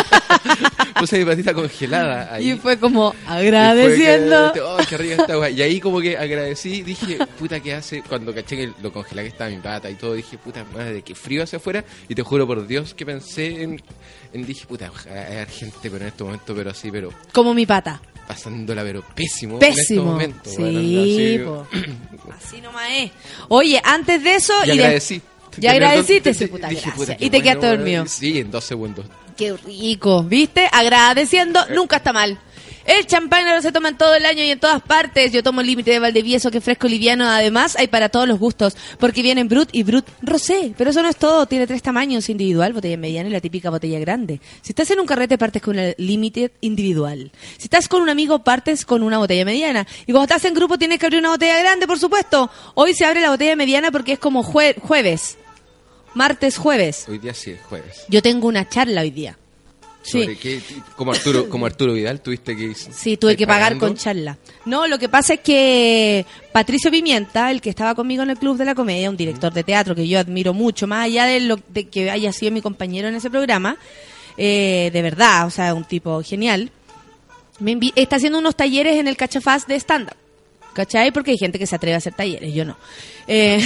G: <laughs> puse mi patita congelada ahí.
B: Y fue como
G: Y fue
B: agradeciendo.
G: oh, qué rica esta weá. Y ahí como que agradecí, dije, puta, ¿qué hace? Cuando caché que lo congelada que estaba mi pata y todo, dije, puta madre, qué frío hacia afuera. Y te juro por Dios que pensé en, en dije, puta, haya gente, pero en este momento, pero así, pero
B: Como mi pata.
G: Pasándola, pero pésimo. En
B: Pésimo.
G: estos momentos,
B: sí,
G: weón, <clears throat> así.
B: nomás es. Oye, antes de eso...
G: Y
B: de-
G: agradecí.
B: Ya agradeciste, sí, puta, Y te
G: bueno,
B: quedaste dormido.
G: Sí, en dos segundos.
B: Qué rico, ¿viste? Agradeciendo,
G: Eh.
B: nunca está mal. El champán no se toma en todo el año y en todas partes. Yo tomo el límite de Valdivieso, que es fresco liviano. Además, hay para todos los gustos, porque vienen Brut y Brut Rosé. Pero eso no es todo. Tiene tres tamaños: individual, botella mediana y la típica botella grande. Si estás en un carrete, partes con el límite individual. Si estás con un amigo, partes con una botella mediana. Y cuando estás en grupo, tienes que abrir una botella grande, por supuesto. Hoy se abre la botella mediana porque es como jue- jueves. Martes, jueves.
G: Hoy día sí es jueves.
B: Yo tengo una charla hoy día. Sí.
G: Qué- como Arturo, <coughs> como Arturo Vidal, tuviste que
B: Sí, tuve que pagar con charla. No, lo que pasa es que Patricio Pimienta, el que estaba conmigo en el Club de la Comedia, un director de teatro que yo admiro mucho, más allá de, lo, de que haya sido mi compañero en ese programa, eh, de verdad, o sea, un tipo genial, me está haciendo unos talleres en el Cachafaz de stand-up. ¿Cachai? Porque hay gente que se atreve a hacer talleres, yo no. Eh,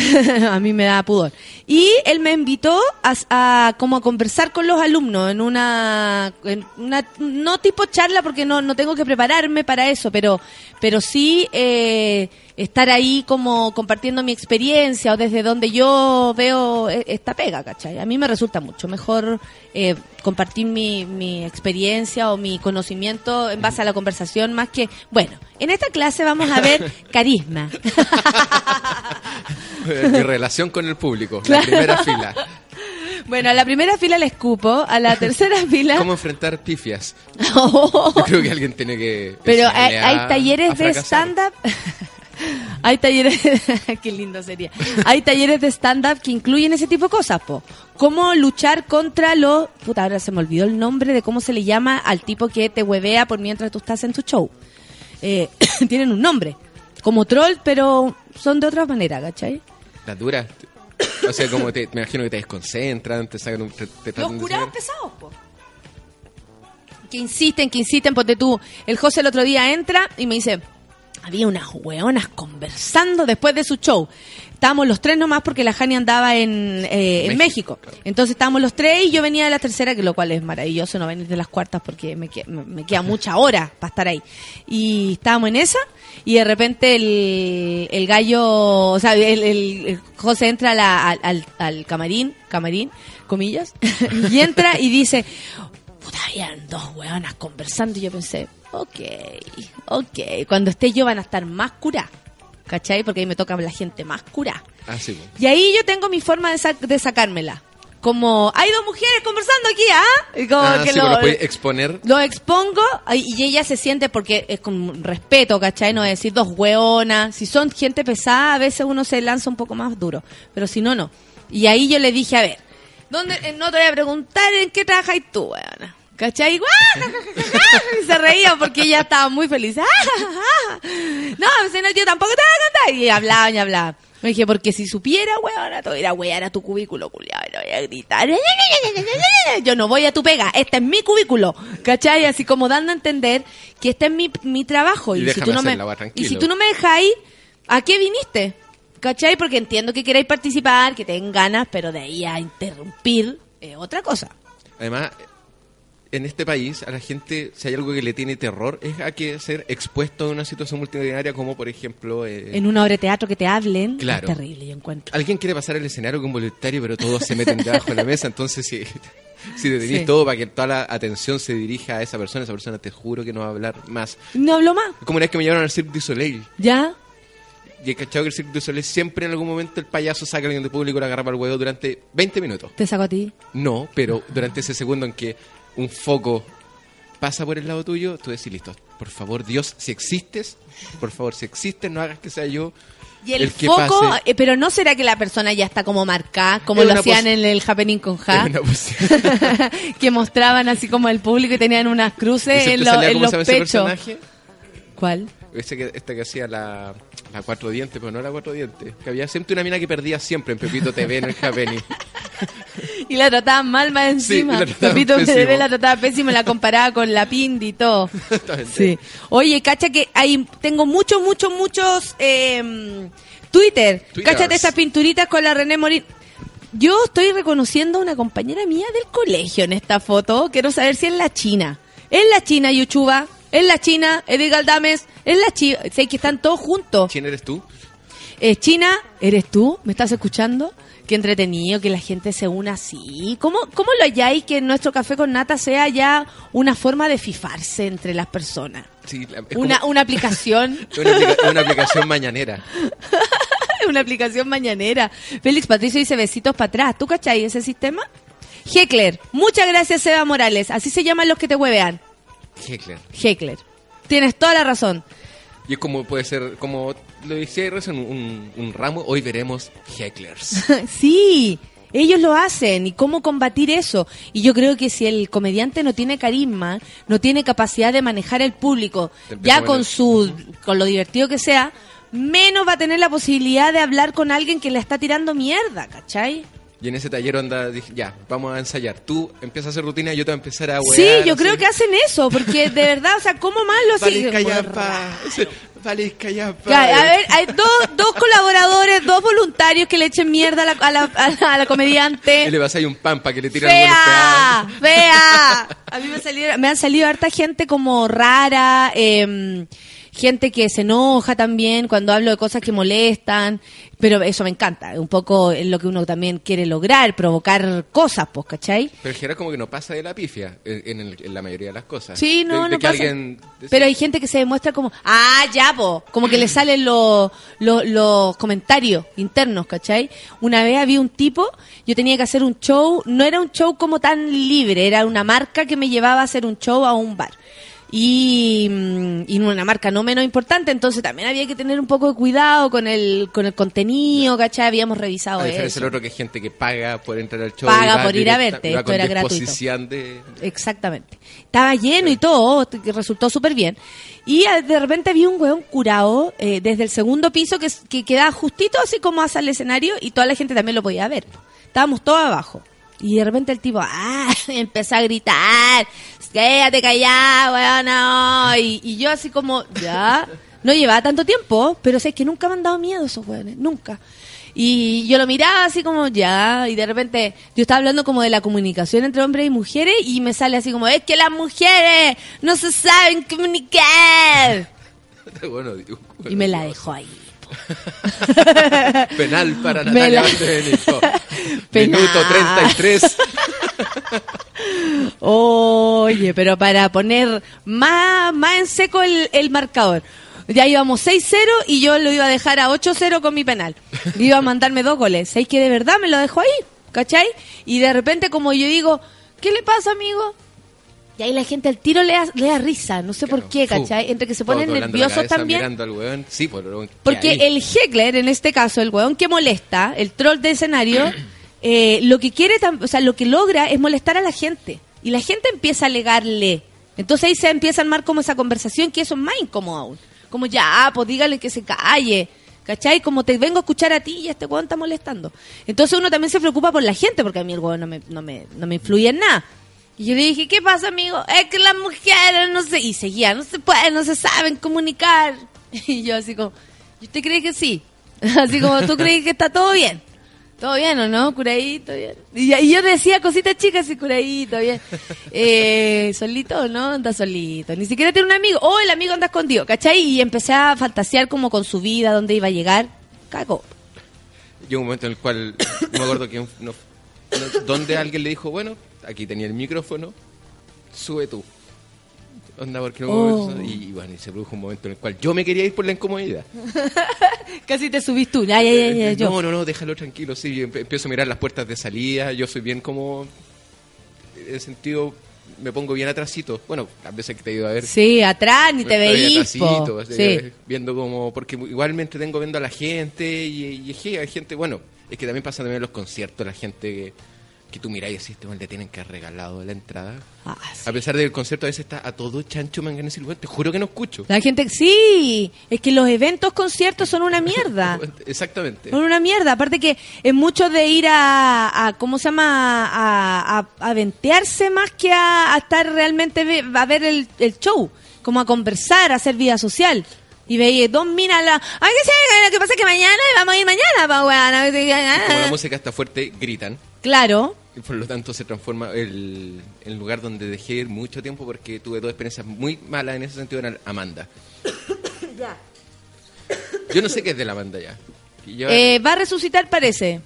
B: <laughs> a mí me da pudor. Y él me invitó a, como a conversar con los alumnos en una, en una no tipo charla porque no, no tengo que prepararme para eso, pero, pero sí eh, estar ahí como compartiendo mi experiencia o desde donde yo veo eh, esta pega, ¿cachai? A mí me resulta mucho mejor eh, compartir mi, mi experiencia o mi conocimiento en base a la conversación más que, bueno, en esta clase vamos a ver <laughs> carisma. <laughs>
G: Mi relación con el público,
B: Claro.
G: la primera fila.
B: Bueno, a la primera fila le escupo, a la tercera <laughs> fila...
G: ¿Cómo enfrentar pifias?
B: Oh.
G: Yo creo que alguien tiene que.
B: Pero hay, talleres de stand-up. Hay talleres. <laughs> Qué lindo sería. Hay talleres de stand-up que incluyen ese tipo de cosas, po. Cómo luchar contra los. Puta, ahora se me olvidó el nombre de cómo se le llama al tipo que te huevea por mientras tú estás en tu show. Eh, <coughs> tienen un nombre. Como troll, pero son de otra manera, ¿cachai?
G: Las duras. O sea, como te, me imagino que te desconcentran, te sacan un. Te, te
B: Los curados pesados, po. Que insisten, que insisten, ponte tú. El José el otro día entra y me dice, había unas hueonas conversando después de su show. Estábamos los tres nomás porque la Jani andaba en, eh, en México.
G: México,
B: Entonces estábamos los tres y yo venía de la tercera, que lo cual es maravilloso no venir de las cuartas porque me, que- me- queda mucha hora para estar ahí. Y estábamos en esa y de repente el, el gallo, o sea, el, el- el José entra a la- al, al- al camarín, camarín, comillas, <laughs> y entra y dice, puta, habían dos hueonas conversando y yo pensé, ok, ok, cuando esté yo van a estar más curadas, ¿cachai? Porque ahí me toca la gente más curada.
G: Ah, sí. po.
B: Y ahí yo tengo mi forma de, sac- de sacármela. Como, hay dos mujeres conversando aquí, ¿ah? Y como
G: Ah,
B: que
G: sí,
B: lo,
G: pues lo puedes exponer.
B: lo expongo y ella se siente porque es con respeto, ¿cachai? No es decir dos hueonas. Si son gente pesada, a veces uno se lanza un poco más duro. Pero si no, no. Y ahí yo le dije, a ver, ¿dónde, eh, no te voy a preguntar en qué trabajas tú, hueona. ¿Cachai? <laughs> Y se reía porque ella estaba muy feliz. <laughs> No, si no, yo tampoco te voy a cantar. Y hablaban y hablaban. Me dije, porque si supiera, weona, te voy a ir a wear a tu cubículo, culiado, y no voy a gritar. <laughs> Yo no voy a tu pega, este es mi cubículo. ¿Cachai? Así como dando a entender que este es mi, mi trabajo.
G: Y
B: Y, si tú no me, y si tú no me dejáis, ¿a qué viniste? ¿Cachai? Porque entiendo que queráis participar, que tengan ganas, pero de ahí a interrumpir, eh, otra cosa.
G: Además, en este país, a la gente, si hay algo que le tiene terror, es a que ser expuesto a una situación multitudinaria como, por ejemplo, eh,
B: En una obra de teatro que te hablen,
G: Claro.
B: es terrible, yo encuentro.
G: alguien quiere pasar el escenario con voluntario, pero todos se meten debajo de la mesa, entonces si, si te tenés
B: Sí.
G: todo para que toda la atención se dirija a esa persona, esa persona te juro que no va a hablar más.
B: No hablo más.
G: Como una vez que me llevaron al Cirque du Soleil.
B: ¿Ya?
G: Y he cachado que el Cirque du Soleil siempre en algún momento el payaso saca a alguien del público y lo agarra para el huevo durante 20 minutos.
B: ¿Te saco a ti?
G: No, pero durante ese segundo en que un foco pasa por el lado tuyo, tú decís, listo, por favor, Dios, si existes, por favor, si existes, no hagas que sea yo
B: Y el, foco, eh, pero ¿no será que la persona ya está como marcada, como
G: Es
B: lo hacían en el Happening con Ja? <laughs> Que mostraban así como el público y tenían unas cruces
G: ¿Ese
B: en, lo- los pechos. ¿Cuál?
G: Ese que, este que hacía la... La cuatro dientes, pero no la cuatro dientes. Que había siempre una mina que perdía siempre en Pepito TV en el Happening. <laughs>
B: Y la trataban mal más encima. Pepito. PDB la trataba pésimo, la comparaba con la Pindi y todo. <laughs> Sí. Oye, cacha que hay, tengo muchos, muchos, muchos eh, Twitter.
G: Twitters.
B: Cáchate esas pinturitas con la René Morín. Yo estoy reconociendo a una compañera mía del colegio en esta foto. Quiero saber si es la China. Es la China, Yuchuba. Es la China, Edith Galdames. Es la China. Sé que están todos juntos.
G: ¿Quién eres tú?
B: Eh, China, ¿eres tú? ¿Me estás escuchando? Qué entretenido que la gente se una así. ¿Cómo, cómo lo halláis que nuestro café con nata sea ya una forma de fifarse entre las personas?
G: Sí,
B: Una,
G: como-
B: una aplicación, <laughs>
G: una, aplica- una aplicación mañanera. <laughs>
B: una aplicación mañanera. Félix Patricio dice besitos para atrás. ¿Tú cachai ese sistema? Heckler, muchas gracias Seba Morales. Así se llaman los que te huevean.
G: Heckler.
B: Heckler. Tienes toda la razón.
G: Y es como puede ser, como lo decía recién, un, un ramo. Hoy veremos hecklers. <laughs>
B: sí, ellos lo hacen. ¿Y cómo combatir eso? Y yo creo que si el comediante no tiene carisma, no tiene capacidad de manejar el público, ya con su con lo divertido que sea, menos va a tener la posibilidad de hablar con alguien que le está tirando mierda, ¿cachai?
G: Y en ese taller onda dije, ya, vamos a ensayar. Tú empiezas a hacer rutina y yo te voy a empezar a
B: Sí,
G: wear,
B: yo
G: así.
B: creo que hacen eso, porque de verdad, o sea, ¿cómo más lo hacen?
G: Vale, callampa.
B: Ya, a ver, hay dos, dos colaboradores, dos voluntarios que le echen mierda a la, a la, a la- a la comediante.
G: Y le vas a un pan para que le
B: ¡Fea!
G: pedazos.
B: ¡Fea! A mí me, salieron- me han salido harta gente como rara, eh, gente que se enoja también cuando hablo de cosas que molestan, pero eso me encanta, un poco es lo que uno también quiere lograr, provocar cosas, pues, ¿cachai?
G: Pero en general como que no pasa de la pifia en, el- en la mayoría de las cosas.
B: Sí, no,
G: De- de
B: no
G: que
B: pasa.
G: alguien-
B: Pero hay gente que se demuestra como, ah, ya, po, como que le salen los, los, los comentarios internos, ¿cachai? Una vez había un tipo, yo tenía que hacer un show, no era un show como tan libre, era una marca que me llevaba a hacer un show a un bar. Y, mm, y una marca no menos importante, entonces también había que tener un poco de cuidado con el, con el contenido, ¿cachai? Habíamos revisado
G: A
B: eso.
G: del otro que hay gente que paga por entrar al show.
B: Paga por ir a verte, esto era gratuito.
G: de...
B: Exactamente. Estaba lleno y todo, resultó súper bien. Y eh, de repente había un hueón curado eh, desde el segundo piso que, que quedaba justito así como hacia el escenario y toda la gente también lo podía ver. Estábamos todos abajo. Y de repente el tipo, ah, <laughs> empezó a gritar, quédate callado, weón, no. Y, y yo así como, ya, no llevaba tanto tiempo, pero sé que nunca me han dado miedo esos weones, nunca. Y yo lo miraba así como, ya, y de repente yo estaba hablando como de la comunicación entre hombres y mujeres y me sale así como, es que las mujeres no se saben comunicar. <laughs>
G: Bueno, digo,
B: Y me la dejó ahí. <laughs>
G: Penal para Natalia. <laughs>
B: Penal.
G: Minuto 33. <laughs>
B: Oye, pero para poner más, más en seco el, el marcador. Ya íbamos 6-0 y yo lo iba a dejar a 8-0 con mi penal. Iba a mandarme dos goles. ¿Sabéis que de verdad me lo dejó ahí? ¿Cachai? Y de repente como yo digo, ¿qué le pasa, amigo? Y ahí la gente al tiro le da, le da risa, no sé por qué. ¿cachai? Entre que se ponen nerviosos también.
G: Mirando al weón. Sí, por lo que
B: Porque
G: hay.
B: el heckler, en este caso, el weón que molesta, el troll de escenario, <clears throat> eh, lo que quiere, o sea, lo que logra es molestar a la gente. Y la gente empieza a alegarle. Entonces ahí se empieza a armar como esa conversación que eso es más incómodo aún. Como ya, pues dígale que se calle. ¿Cachai? Como te vengo a escuchar a ti y este weón está molestando. Entonces uno también se preocupa por la gente, porque a mí el weón no me, no me, no me influye en nada. Y yo le dije, ¿qué pasa, amigo? Es que las mujeres no sé. Y seguía, no se pueden, no se saben comunicar. <laughs> Y yo así como, ¿y usted cree que sí? <laughs> Así como, ¿tú crees que está todo bien? ¿Todo bien o no? Curadito, bien. Y, yo decía cositas chicas y curadito, bien. Eh, solito, ¿no? Anda solito. Ni siquiera tiene un amigo. Oh, el amigo anda escondido, ¿cachai? Y empecé a fantasear como con su vida, dónde iba a llegar. Cago.
G: Llegó un momento en el cual, no me acuerdo quién, no- donde alguien le dijo, bueno, aquí tenía el micrófono, sube tú. Onda, porque no
B: Oh.
G: Y bueno, y se produjo un momento en el cual yo me quería ir por la incomodidad. <laughs>
B: Casi te subís tú. Ya, ya, ya, ya,
G: Eh,
B: yo.
G: No, no, no, déjalo tranquilo, sí. empiezo a mirar las puertas de salida, yo soy bien como... En el sentido, me pongo bien atrasito. Bueno, a veces que te he ido a ver.
B: Sí, atrás ni te veís,
G: atrasito,
B: Sí.
G: eh, viendo como, porque igual me entretengo viendo a la gente y, y es que hay gente, bueno, es que también pasa también en los conciertos, la gente que que tú miráis y decís, este le tienen que haber regalado la entrada.
B: Ah, sí.
G: A pesar de que el concierto a veces está a todo chancho, manganes y te juro que no escucho.
B: La gente, sí, es que los eventos conciertos son una mierda. <laughs>
G: Exactamente.
B: Son una mierda. Aparte que es mucho de ir a, a ¿cómo se llama? A, a, a ventearse más que a, estar realmente a ver el, el show. Como a conversar, a hacer vida social. Y veis dos minas la... Ay, que sí, lo que pasa es que mañana vamos a ir mañana, pa'.
G: Como la música está fuerte, gritan.
B: Claro.
G: Y por lo tanto se transforma el, el lugar donde dejé ir mucho tiempo porque tuve dos experiencias muy malas en ese sentido en Amanda. <coughs> Yo no sé qué es de la Amanda ya. Yo-
B: Eh, va a resucitar, parece.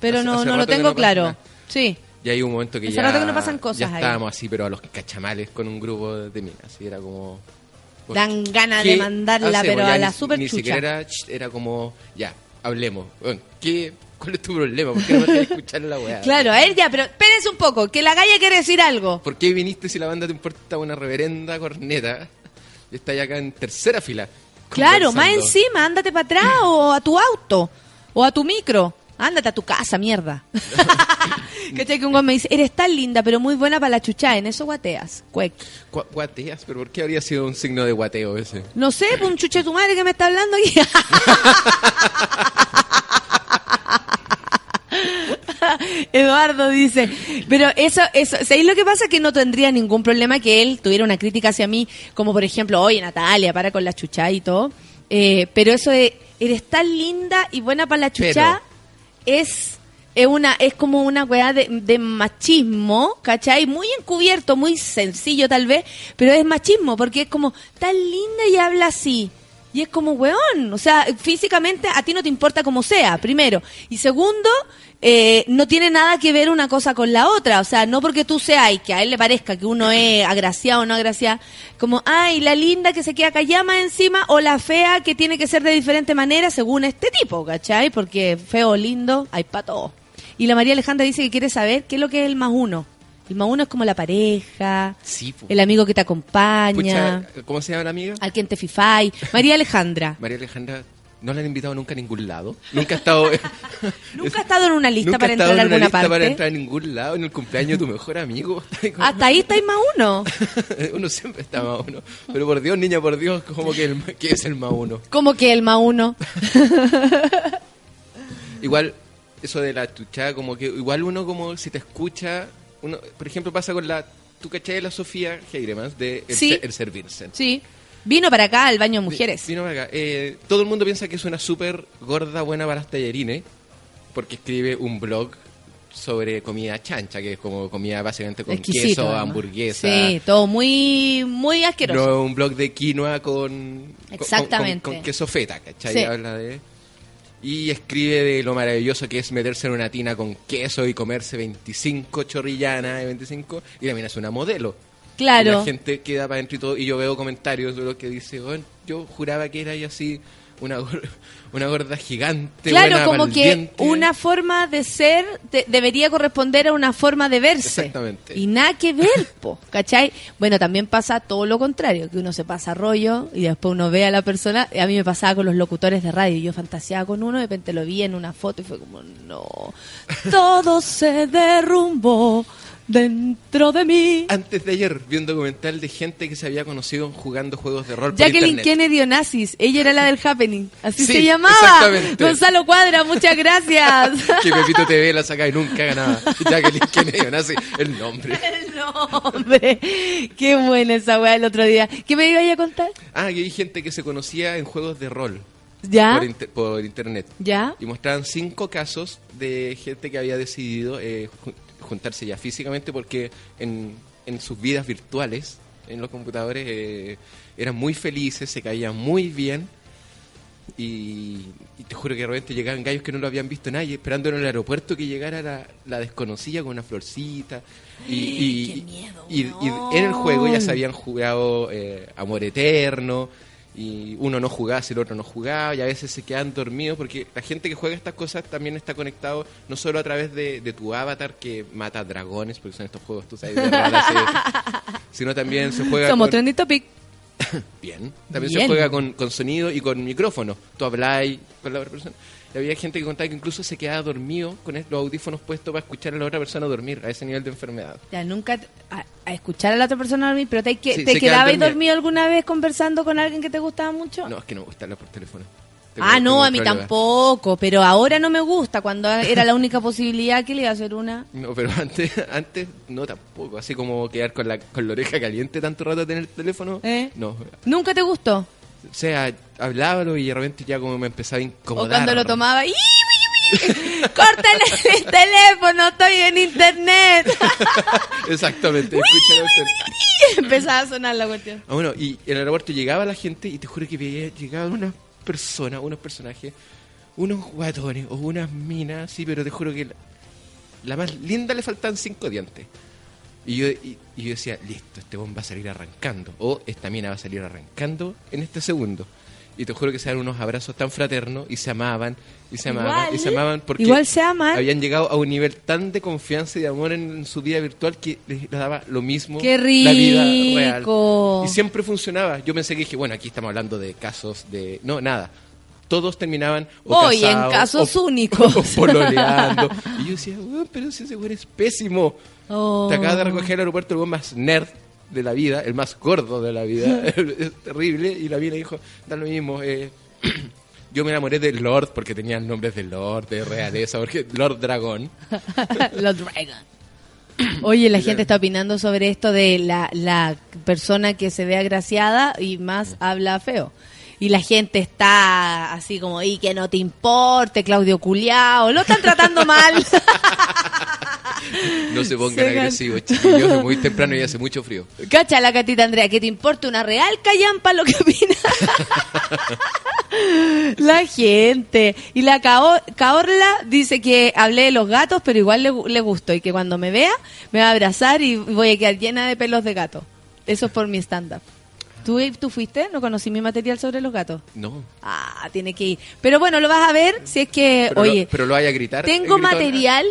B: Pero
G: Hace-
B: no,
G: hace
B: no lo tengo
G: no
B: claro.
G: nada.
B: Sí.
G: y hay un momento que
B: hace
G: ya,
B: rato que no pasan cosas
G: ya
B: ahí.
G: estábamos así, pero a los cachamales con un grupo de minas. Y era como...
B: Dan ganas
G: ¿qué
B: de mandarla,
G: hacemos?
B: pero
G: Ya
B: a la
G: ni-
B: super
G: Ni
B: chucha.
G: siquiera era, ch, era como, ya, hablemos. Bueno, ¿qué, ¿Cuál es tu problema? ¿Por qué no me dejas escuchar la weá?
B: Claro, a ver ya, pero espérense un poco, que la galla quiere decir algo.
G: ¿Por qué viniste si la banda te importa una reverenda corneta? Y está acá en tercera fila.
B: Claro, más encima, ándate para atrás o a tu auto o a tu micro. Ándate a tu casa, mierda. <laughs> ¿Cachai? Que un guan me dice, eres tan linda, pero muy buena para la chucha. En eso guateas. Cuec.
G: Gua- Guateas, pero ¿por qué habría sido un signo de guateo ese?
B: No sé, pues un chuche de tu madre que me está hablando aquí. <laughs> <laughs> Eduardo dice, pero eso, eso, ¿sabéis lo que pasa? Que no tendría ningún problema que él tuviera una crítica hacia mí, como por ejemplo, oye Natalia, para con la chucha y todo. Eh, pero eso de, eres tan linda y buena para la chucha, es, es una, es como una weá de, de machismo, ¿cachai? Muy encubierto, muy sencillo tal vez, pero es machismo, porque es como, tan linda y habla así. Y es como, weón, o sea, físicamente a ti no te importa como sea, primero. Y segundo, eh, no tiene nada que ver una cosa con la otra. O sea, no porque tú seas y que a él le parezca que uno es agraciado o no agraciado, como, ay, la linda que se queda callada encima o la fea que tiene que ser de diferente manera según este tipo, ¿cachai? Porque feo o lindo hay para todo. Y la María Alejandra dice que quiere saber qué es lo que es el más uno. El más uno es como la pareja,
G: Sí,
B: el amigo que te acompaña,
G: Pucha, ¿Cómo se llama la amiga?
B: al quien te fifai. <laughs> María Alejandra.
G: María Alejandra, no la han invitado nunca a ningún lado. Nunca ha estado... <laughs>
B: Nunca ha estado en una lista
G: nunca
B: para entrar a
G: en una
B: alguna
G: lista
B: parte.
G: para entrar a ningún lado. En el cumpleaños de tu mejor amigo. <laughs>
B: Hasta ahí estáis más uno.
G: uno siempre está más uno. Pero por Dios, niña, por Dios, como que, el, que es el más uno.
B: Como que el más uno.
G: Igual, eso de la chuchada, como que igual uno como si te escucha, uno, por ejemplo pasa con la, ¿tú cachai de la Sofía Heiremans de El,
B: Sí.
G: El Servirse?
B: Sí. Vino para acá al baño de mujeres.
G: Vino para acá. Eh, todo el mundo piensa que es una súper gorda, buena para las tallarines, porque escribe un blog sobre comida chancha, que es como comida básicamente con
B: Exquisito.
G: queso,
B: además.
G: hamburguesa.
B: Sí, todo muy, muy asqueroso.
G: No un blog de quinoa con, con-
B: Exactamente.
G: con, con queso feta, ¿cachai?
B: Sí.
G: Habla de... Y escribe de lo maravilloso que es meterse en una tina con queso y comerse 25 chorrillanas de 25 y también es una modelo. Y
B: Claro.
G: la gente queda para adentro y todo. Y yo veo comentarios de lo que dice, "Weón, yo juraba que era ahí así una, <laughs> una gorda gigante.
B: Claro,
G: buena
B: como que
G: diente".
B: una forma de ser de- debería corresponder a una forma de verse.
G: Exactamente.
B: Y nada que ver, po, ¿cachai? Bueno, también pasa todo lo contrario, que uno se pasa rollo y después uno ve a la persona. A mí me pasaba con los locutores de radio. Yo fantaseaba con uno, de repente lo vi en una foto y fue como, no, todo se derrumbó dentro de mí.
G: Antes de ayer vi un documental de gente que se había conocido jugando juegos de rol
B: Jacqueline. Kennedy Onassis, ella era la del Happening, así
G: Sí,
B: se llamaba.
G: exactamente.
B: Gonzalo Cuadra, muchas gracias. <laughs>
G: que Pepito TV la saca y nunca ganaba. Jacqueline Kennedy nace el nombre. <laughs>
B: El nombre. Qué buena esa weá el otro día. ¿Qué me iba a contar?
G: Ah, que hay gente que se conocía en juegos de rol
B: ¿Ya?
G: por, inter- por internet.
B: ¿Ya?
G: Y mostraban cinco casos de gente que había decidido eh, juntarse ya físicamente porque en, en sus vidas virtuales, en los computadores, eh, eran muy felices, se caían muy bien. Y, y te juro que de repente llegaban gallos que no lo habían visto nadie, esperando en el aeropuerto que llegara la, la desconocida con una florcita. Y, y,
B: ¡Qué miedo,
G: y- y en el juego ya se habían jugado eh, Amor Eterno, y uno no jugaba si el otro no jugaba, y a veces se quedan dormidos, porque la gente que juega estas cosas también está conectado no solo a través de, de tu avatar que mata dragones, porque son estos juegos, tú sabes, de raras, <laughs> sino también se juega
B: Somos
G: con-
B: topic. <laughs>
G: Bien. También
B: Bien.
G: se juega con, con sonido y con micrófono. Tú habláis con la otra persona. Había gente que contaba que incluso se quedaba dormido con los audífonos puestos para escuchar a la otra persona dormir a ese nivel de enfermedad.
B: Ya, nunca a, a escuchar a la otra persona dormir, pero te, que,
G: Sí,
B: ¿te quedabas
G: dormidos.
B: dormido alguna vez conversando con alguien que te gustaba mucho?
G: No, es que no me gusta hablar por teléfono. Tengo-
B: ah, no, a mí
G: problema.
B: tampoco, pero ahora no me gusta, cuando era la única posibilidad que le iba a hacer una.
G: No, pero <laughs> antes, antes no tampoco. Así como quedar con la, con la oreja caliente tanto rato a tener el teléfono.
B: ¿Eh?
G: No.
B: ¿Nunca te gustó?
G: O sea, hablábalo y de repente ya como me empezaba a incomodar.
B: O cuando lo tomaba, ¡Ii, ui, ui! ¡Córtale el teléfono! ¡Estoy en internet! <laughs>
G: Exactamente.
B: empezaba a sonar la cuestión.
G: Ah, bueno, y en el aeropuerto llegaba la gente y te juro que veía, llegaban unas personas, unos personajes, unos guatones o unas minas, sí, pero te juro que la, la más linda le faltan cinco dientes. Y yo, y, y yo decía, listo, este bomba va a salir arrancando. O esta mina va a salir arrancando en este segundo. Y te juro que se dan unos abrazos tan fraternos y se amaban, y se amaban,
B: Igual,
G: y se amaban porque
B: igual se aman.
G: habían llegado a un nivel tan de confianza y de amor en, en su vida virtual que les, daba lo mismo
B: ¡Qué
G: la vida real. Y siempre funcionaba. Yo pensé que dije, bueno, aquí estamos hablando de casos de... No, nada. Todos terminaban o
B: Hoy, en casos
G: o- <laughs>
B: únicos.
G: o pololeando. y yo decía, "Weón, pero si ese güey es pésimo.
B: Oh.
G: Te acabas de recoger al aeropuerto el güey más nerd de la vida, el más gordo de la vida. <laughs> <laughs> es terrible. Y la mina dijo, da lo mismo. eh, <clears throat> yo me enamoré de Lord porque tenían nombres de Lord, de realeza, porque Lord Dragón.
B: Los Dragon. <clears throat> Oye, la gente está opinando sobre esto de la, la persona que se ve agraciada y más habla feo. Y la gente está así como, y que no te importe, Claudio Culiao, lo están tratando mal. <laughs>
G: No se pongan
B: Se
G: agresivos, chiquillos, es muy temprano y hace mucho frío.
B: Cacha la catita Andrea, que te importe una real callampa lo que opina. <laughs> la gente. Y la Cao- Caorla dice que hablé de los gatos, pero igual le, le gustó y que cuando me vea me va a abrazar y voy a quedar llena de pelos de gato. Eso es por mi stand-up. ¿Tú, ¿Tú fuiste? No conocí mi material sobre los gatos.
G: No.
B: Ah, tiene que ir. Pero bueno, lo vas a ver si es que,
G: Pero
B: oye,
G: lo, pero lo vaya a gritar.
B: tengo
G: eh, gritona.
B: material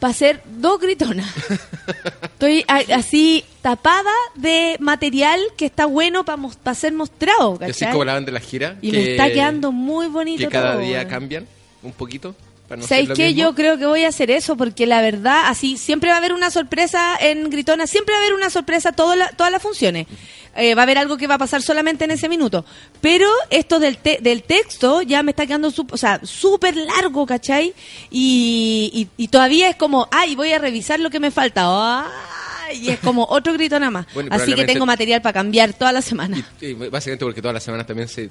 B: para hacer dos gritonas. <laughs> Estoy a- así tapada de material que está bueno para ser mostrado, ¿cachai?
G: como la banda de la gira.
B: Y
G: que-
B: me está quedando muy bonito
G: Que cada
B: todo,
G: día cambian un poquito. No
B: ¿Sabéis qué?
G: mismo.
B: Yo creo que voy a hacer eso porque la verdad, así, siempre va a haber una sorpresa en Gritona, siempre va a haber una sorpresa todas la- todas las funciones. Eh, va a haber algo que va a pasar solamente en ese minuto. Pero esto del, te- del texto ya me está quedando o sea, súper largo, ¿cachai? Y, y, y todavía es como, ay, voy a revisar lo que me falta. Ay, y es como <laughs> otro grito nada más.
G: Bueno,
B: Así que tengo material para cambiar toda la semana.
G: Y básicamente porque todas las semanas también se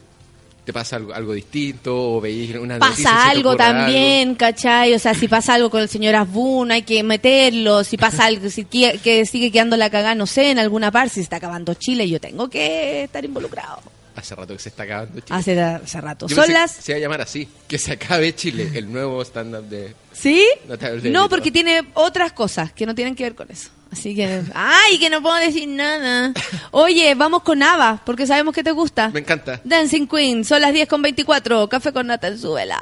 G: te pasa algo, algo distinto o veis una
B: pasa algo también, ¿cachai? O sea, si pasa algo con el señor Asbun, hay que meterlo. Si pasa algo, si qui- que sigue quedando la cagada, no sé, en alguna parte, si está acabando Chile, yo tengo que estar involucrado.
G: Hace rato que se está acabando Chile.
B: Hace, hace rato.
G: Yo
B: Son las...
G: Se va a llamar así. Que se acabe Chile, el nuevo stand-up de...
B: ¿Sí?
G: De
B: No, porque tiene otras cosas que no tienen que ver con eso. Así que... ¡Ay, que no puedo decir nada! Oye, vamos con Ava, porque sabemos que te gusta.
G: Me encanta.
B: Dancing Queen, son las 10 con 24. Café con nata en suela.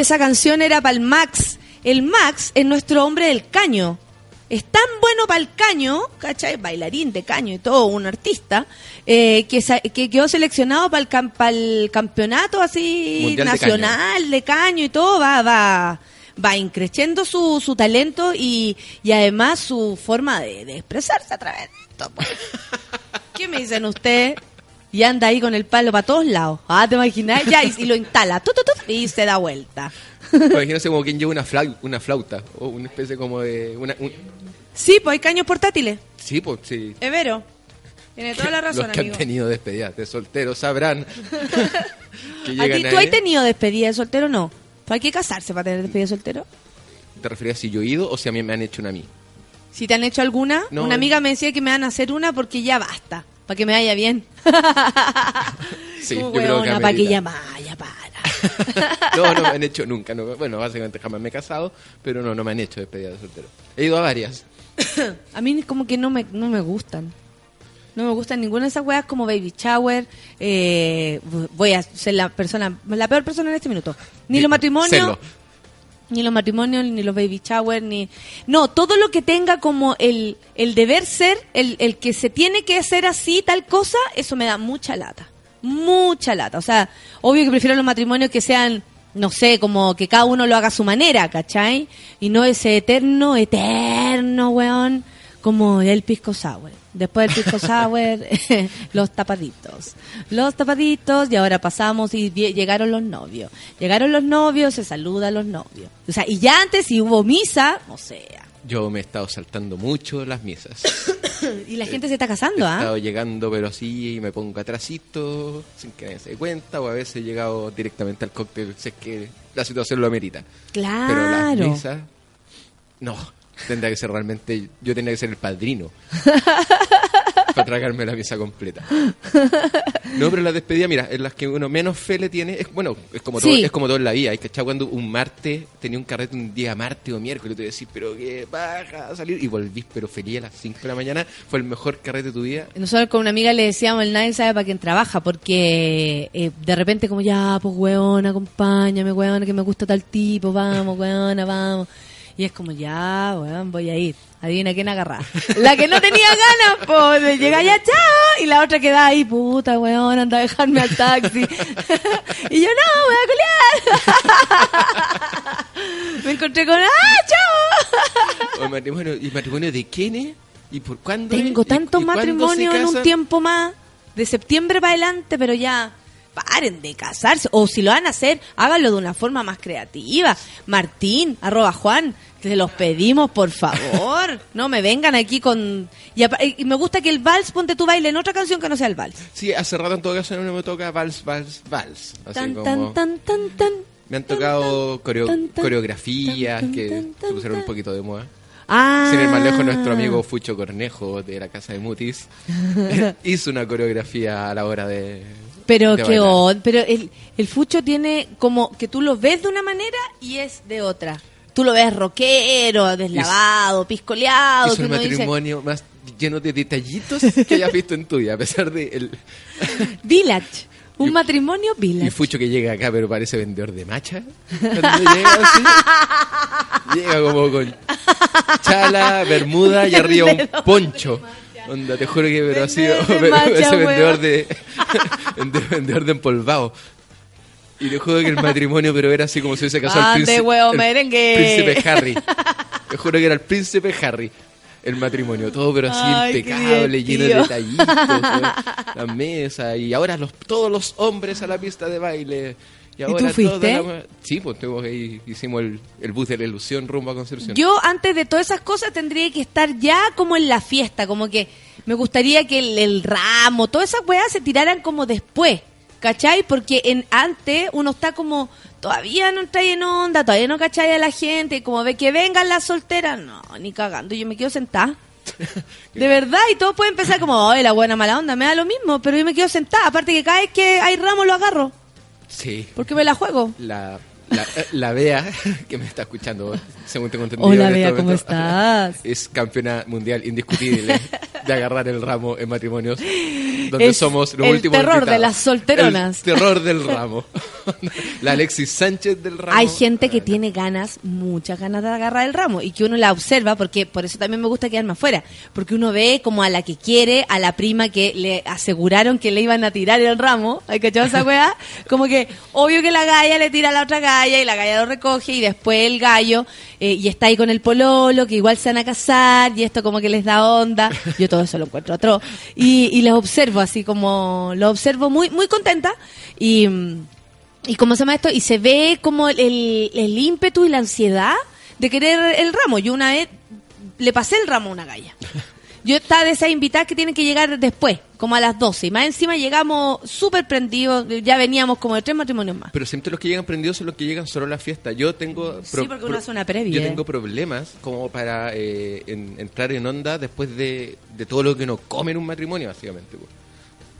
B: Oye, esa canción era para el Max. El Max es nuestro hombre del caño. Es tan bueno para el caño, ¿cachai? Bailarín de caño y todo, un artista, eh, que, que quedó seleccionado para el, cam- para el campeonato así
G: Mundial de
B: nacional de caño. y todo. Va, va, va increciendo su, su talento y, y además su forma de, de expresarse a través de esto. pues. <laughs> ¿Qué me dicen ustedes? Y anda ahí con el palo para todos lados. Ah, ¿te imaginas? Ya, y, y lo instala, tu, tu, tu, y se da vuelta.
G: Imagínense como quien lleva una, flau- una flauta o una especie como de... Una, un-
B: Sí, pues hay caños portátiles.
G: sí, pues sí.
B: Evero. Tiene toda la <laughs> razón,
G: Los que
B: amigo.
G: han tenido despedidas de solteros sabrán <laughs> que
B: ¿A ti. ¿Tú has tenido despedida de soltero no? Pues hay que casarse para tener despedida de soltero.
G: ¿Te refieres a si yo he ido o si a mí me han hecho una a mí?
B: Si te han hecho alguna,
G: No.
B: una amiga me decía que me van a hacer una porque ya basta, para que me vaya bien. <laughs>
G: Sí,
B: Como
G: yo creo que
B: para que ya vaya, para. <laughs>
G: No, no me han hecho nunca. no. bueno, básicamente jamás me he casado, pero no, no me han hecho despedida de soltero. He ido a varias. <coughs>
B: A mí como que no me, no me gustan. No me gustan ninguna de esas weas como baby shower. Eh, voy a ser la persona, la peor persona en este minuto. Ni
G: Sí,
B: los matrimonios. Ni los matrimonios, ni los baby shower, ni... No, todo lo que tenga como el, el deber ser, el, el que se tiene que hacer así, tal cosa, eso me da mucha lata. Mucha lata. O sea, obvio que prefiero los matrimonios que sean, no sé, como que cada uno lo haga a su manera, ¿cachai? Y no ese eterno, eterno, weón, como el pisco sour. Después del pisco sour, <laughs> los tapaditos. Los tapaditos, y ahora pasamos y llegaron los novios. Llegaron los novios, se saluda a los novios. O sea, y ya antes, si hubo misa, o sea.
G: Yo me he estado saltando mucho las misas. <coughs>
B: Y la gente se está
G: He
B: casando, ¿ah?
G: estado llegando, pero así, y me pongo atrasito, sin que nadie se dé cuenta, o a veces he llegado directamente al cóctel, si es que la situación lo amerita. Pero las
B: Claro.
G: misas, no. Tendría que ser realmente, yo tendría que ser el padrino. <laughs> para tragarme la misa completa. No, pero la despedida, mira, en las que uno menos fe le tiene, es bueno, es como todo,
B: Sí.
G: es como todo en la vida. Hay que echar cuando un martes tenía un carrete un día martes o miércoles, y tú decís, pero que baja a salir, y volvís, pero feliz a las 5 de la mañana, fue el mejor carrete de tu vida.
B: Nosotros con una amiga le decíamos, el nadie sabe para quién trabaja, porque eh, de repente como ya, pues weona, acompáñame, weona, que me gusta tal tipo, vamos, weona, vamos. Y es como, ya, weón, voy a ir. Adivina quién agarrar. La que no tenía <laughs> ganas, pues, llega ya, chao. Y la otra queda ahí, puta, weón, anda a dejarme al taxi. <laughs> y yo, no, voy a culiar. <laughs> me encontré con, ¡ah, chao!
G: El matrimonio, ¿Y matrimonio de quién es? ¿Y por cuándo?
B: Tengo
G: ¿Y-
B: tantos matrimonios en un tiempo más, de septiembre para adelante, pero ya paren de casarse. O si lo van a hacer, háganlo de una forma más creativa. Martín, arroba Juan, te los pedimos, por favor. No me vengan aquí con... Y, y me gusta que el vals, ponte tu baile en otra canción que no sea el vals.
G: Sí, hace rato en todo caso no me toca vals, vals, vals. Así
B: Tan,
G: como...
B: tan, tan, tan, tan.
G: Me han tocado coreo- coreografías que se pusieron un poquito de moda.
B: Ah.
G: Sin ir más lejos, nuestro amigo Fucho Cornejo de la Casa de Mutis <laughs> hizo una coreografía a la hora de.
B: Pero
G: de
B: qué
G: bailar.
B: pero el, el fucho tiene como que tú lo ves de una manera y es de otra. Tú lo ves rockero, deslavado, piscoleado. Uno dice,
G: matrimonio más lleno de detallitos que hayas visto en tu vida, a pesar de. El... <laughs>
B: Village. Un
G: Y-
B: matrimonio
G: Y
B: village.
G: Fucho que llega acá, pero parece vendedor de macha. Cuando llega así, llega como con chala, bermuda y arriba un poncho. Onda, te juro que pero así, <laughs> ese vendedor de, vende- <laughs> vendedor de empolvado. Y te juro que el matrimonio, pero era así como si hubiese casado el
B: Ande,
G: príncipe,
B: huevo,
G: el
B: merengue.
G: príncipe Harry. Te juro que era el príncipe Harry. El matrimonio, todo pero así
B: Ay,
G: impecable, lleno de detallitos, la mesa, y ahora los, todos los hombres a la pista de baile. Y, ahora
B: tú fuiste?
G: la- Sí, pues tuvimos ir- hicimos el, el bus de la ilusión rumbo a Concepción.
B: Yo antes de todas esas cosas tendría que estar ya como en la fiesta, como que me gustaría que el, el ramo, todas esas weas se tiraran como después, ¿cachai? Porque en antes uno está como, todavía no trae en onda, todavía no cachai a la gente, como ve que vengan las solteras, no, ni cagando, yo me quedo sentada. <laughs> De verdad, y todos pueden empezar como, oye, la buena mala onda, me da lo mismo, pero yo me quedo sentada, aparte que cada vez que hay ramo lo agarro,
G: Sí.
B: porque me la juego.
G: La, la, eh, la Bea, <laughs> que me está escuchando, según tengo entendido.
B: Hola,
G: en este
B: ¿cómo estás? <laughs>
G: Es campeona mundial indiscutible de agarrar el ramo en matrimonios, donde
B: Es
G: somos los
B: el
G: últimos
B: terror de las solteronas.
G: El terror del ramo. <laughs> la Alexis Sánchez del ramo.
B: Hay gente que tiene ganas, muchas ganas de agarrar el ramo y que uno la observa porque por eso también me gusta quedarme afuera, porque uno ve como a la que quiere, a la prima que le aseguraron que le iban a tirar el ramo, ¿hay cachado esa weá? Como que obvio que la galla le tira a la otra galla y la galla lo recoge y después el gallo eh, y está ahí con el pololo que igual se van a casar y esto como que les da onda, yo todo eso lo encuentro atroz y, y los observo así como, lo observo muy, muy contenta y... ¿Y cómo se llama esto? Y se ve como el, el ímpetu y la ansiedad de querer el ramo. Yo una vez le pasé el ramo a una galla. Yo estaba de esas invitadas que tienen que llegar después, como a las 12. Y más encima llegamos súper prendidos, ya veníamos como de tres matrimonios más.
G: Pero siempre los que llegan prendidos son los que llegan solo a la fiesta. Yo tengo...
B: Sí, porque uno hace una previa.
G: Yo tengo problemas como para eh, en- entrar en onda después de, de todo lo que uno come en un matrimonio, básicamente.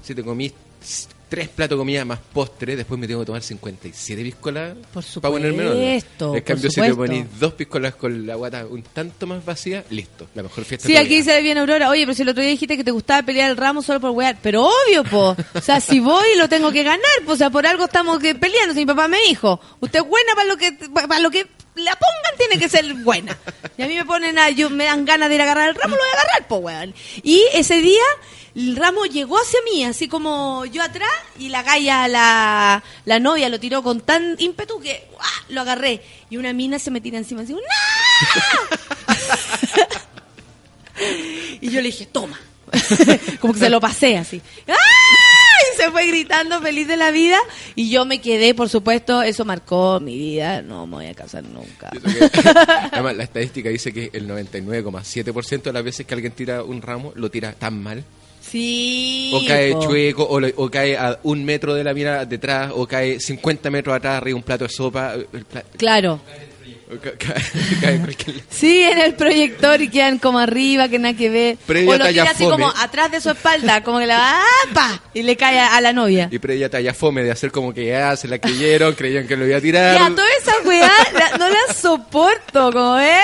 G: Si te comís tres platos de comida más postre, después me tengo que tomar 57 piscolas
B: Por
G: para ponerme en onda.
B: supuesto,
G: En cambio, si te
B: supuesto.
G: ponís dos piscolas con la guata un tanto más vacía, listo. La mejor fiesta
B: Sí, aquí dice bien Aurora, oye, pero si el otro día dijiste que te gustaba pelear el ramo solo por wear. Pero obvio, po. O sea, si voy lo tengo que ganar, o sea, por algo estamos que peleando. Si mi papá me dijo, usted es buena para lo que para lo que la pongan tiene que ser buena. Y a mí me ponen a, yo me dan ganas de ir a agarrar el ramo, lo voy a agarrar, po, weón. Y ese día el ramo llegó hacia mí, así como yo atrás, y la galla, la, la novia, lo tiró con tan ímpetu que ¡guau! lo agarré. Y una mina se me tira encima así, ¡no! <laughs> Y yo le dije, toma. <laughs> Como que se lo pasé así. <laughs> ¡Ah! Y <laughs> se fue gritando feliz de la vida. Y yo me quedé, por supuesto, eso marcó mi vida. No me voy a casar nunca.
G: Además, <laughs> la estadística dice que el 99,7% de las veces que alguien tira un ramo, lo tira tan mal.
B: Sí.
G: O cae
B: po.
G: chueco, o, o cae a un metro de la mina detrás, o cae 50 metros atrás, arriba un plato de sopa. el
B: Claro. <laughs> Sí, en el proyector y quedan como arriba, que nada que ver.
G: Previa
B: o lo tira así como atrás de su espalda, como que la ¡apa! Y le cae a, la novia.
G: Y previa talla fome de hacer como que ya se la creyeron, creían que lo iba a tirar.
B: Ya, toda esa weá la- no la soporto, como, ¡eh!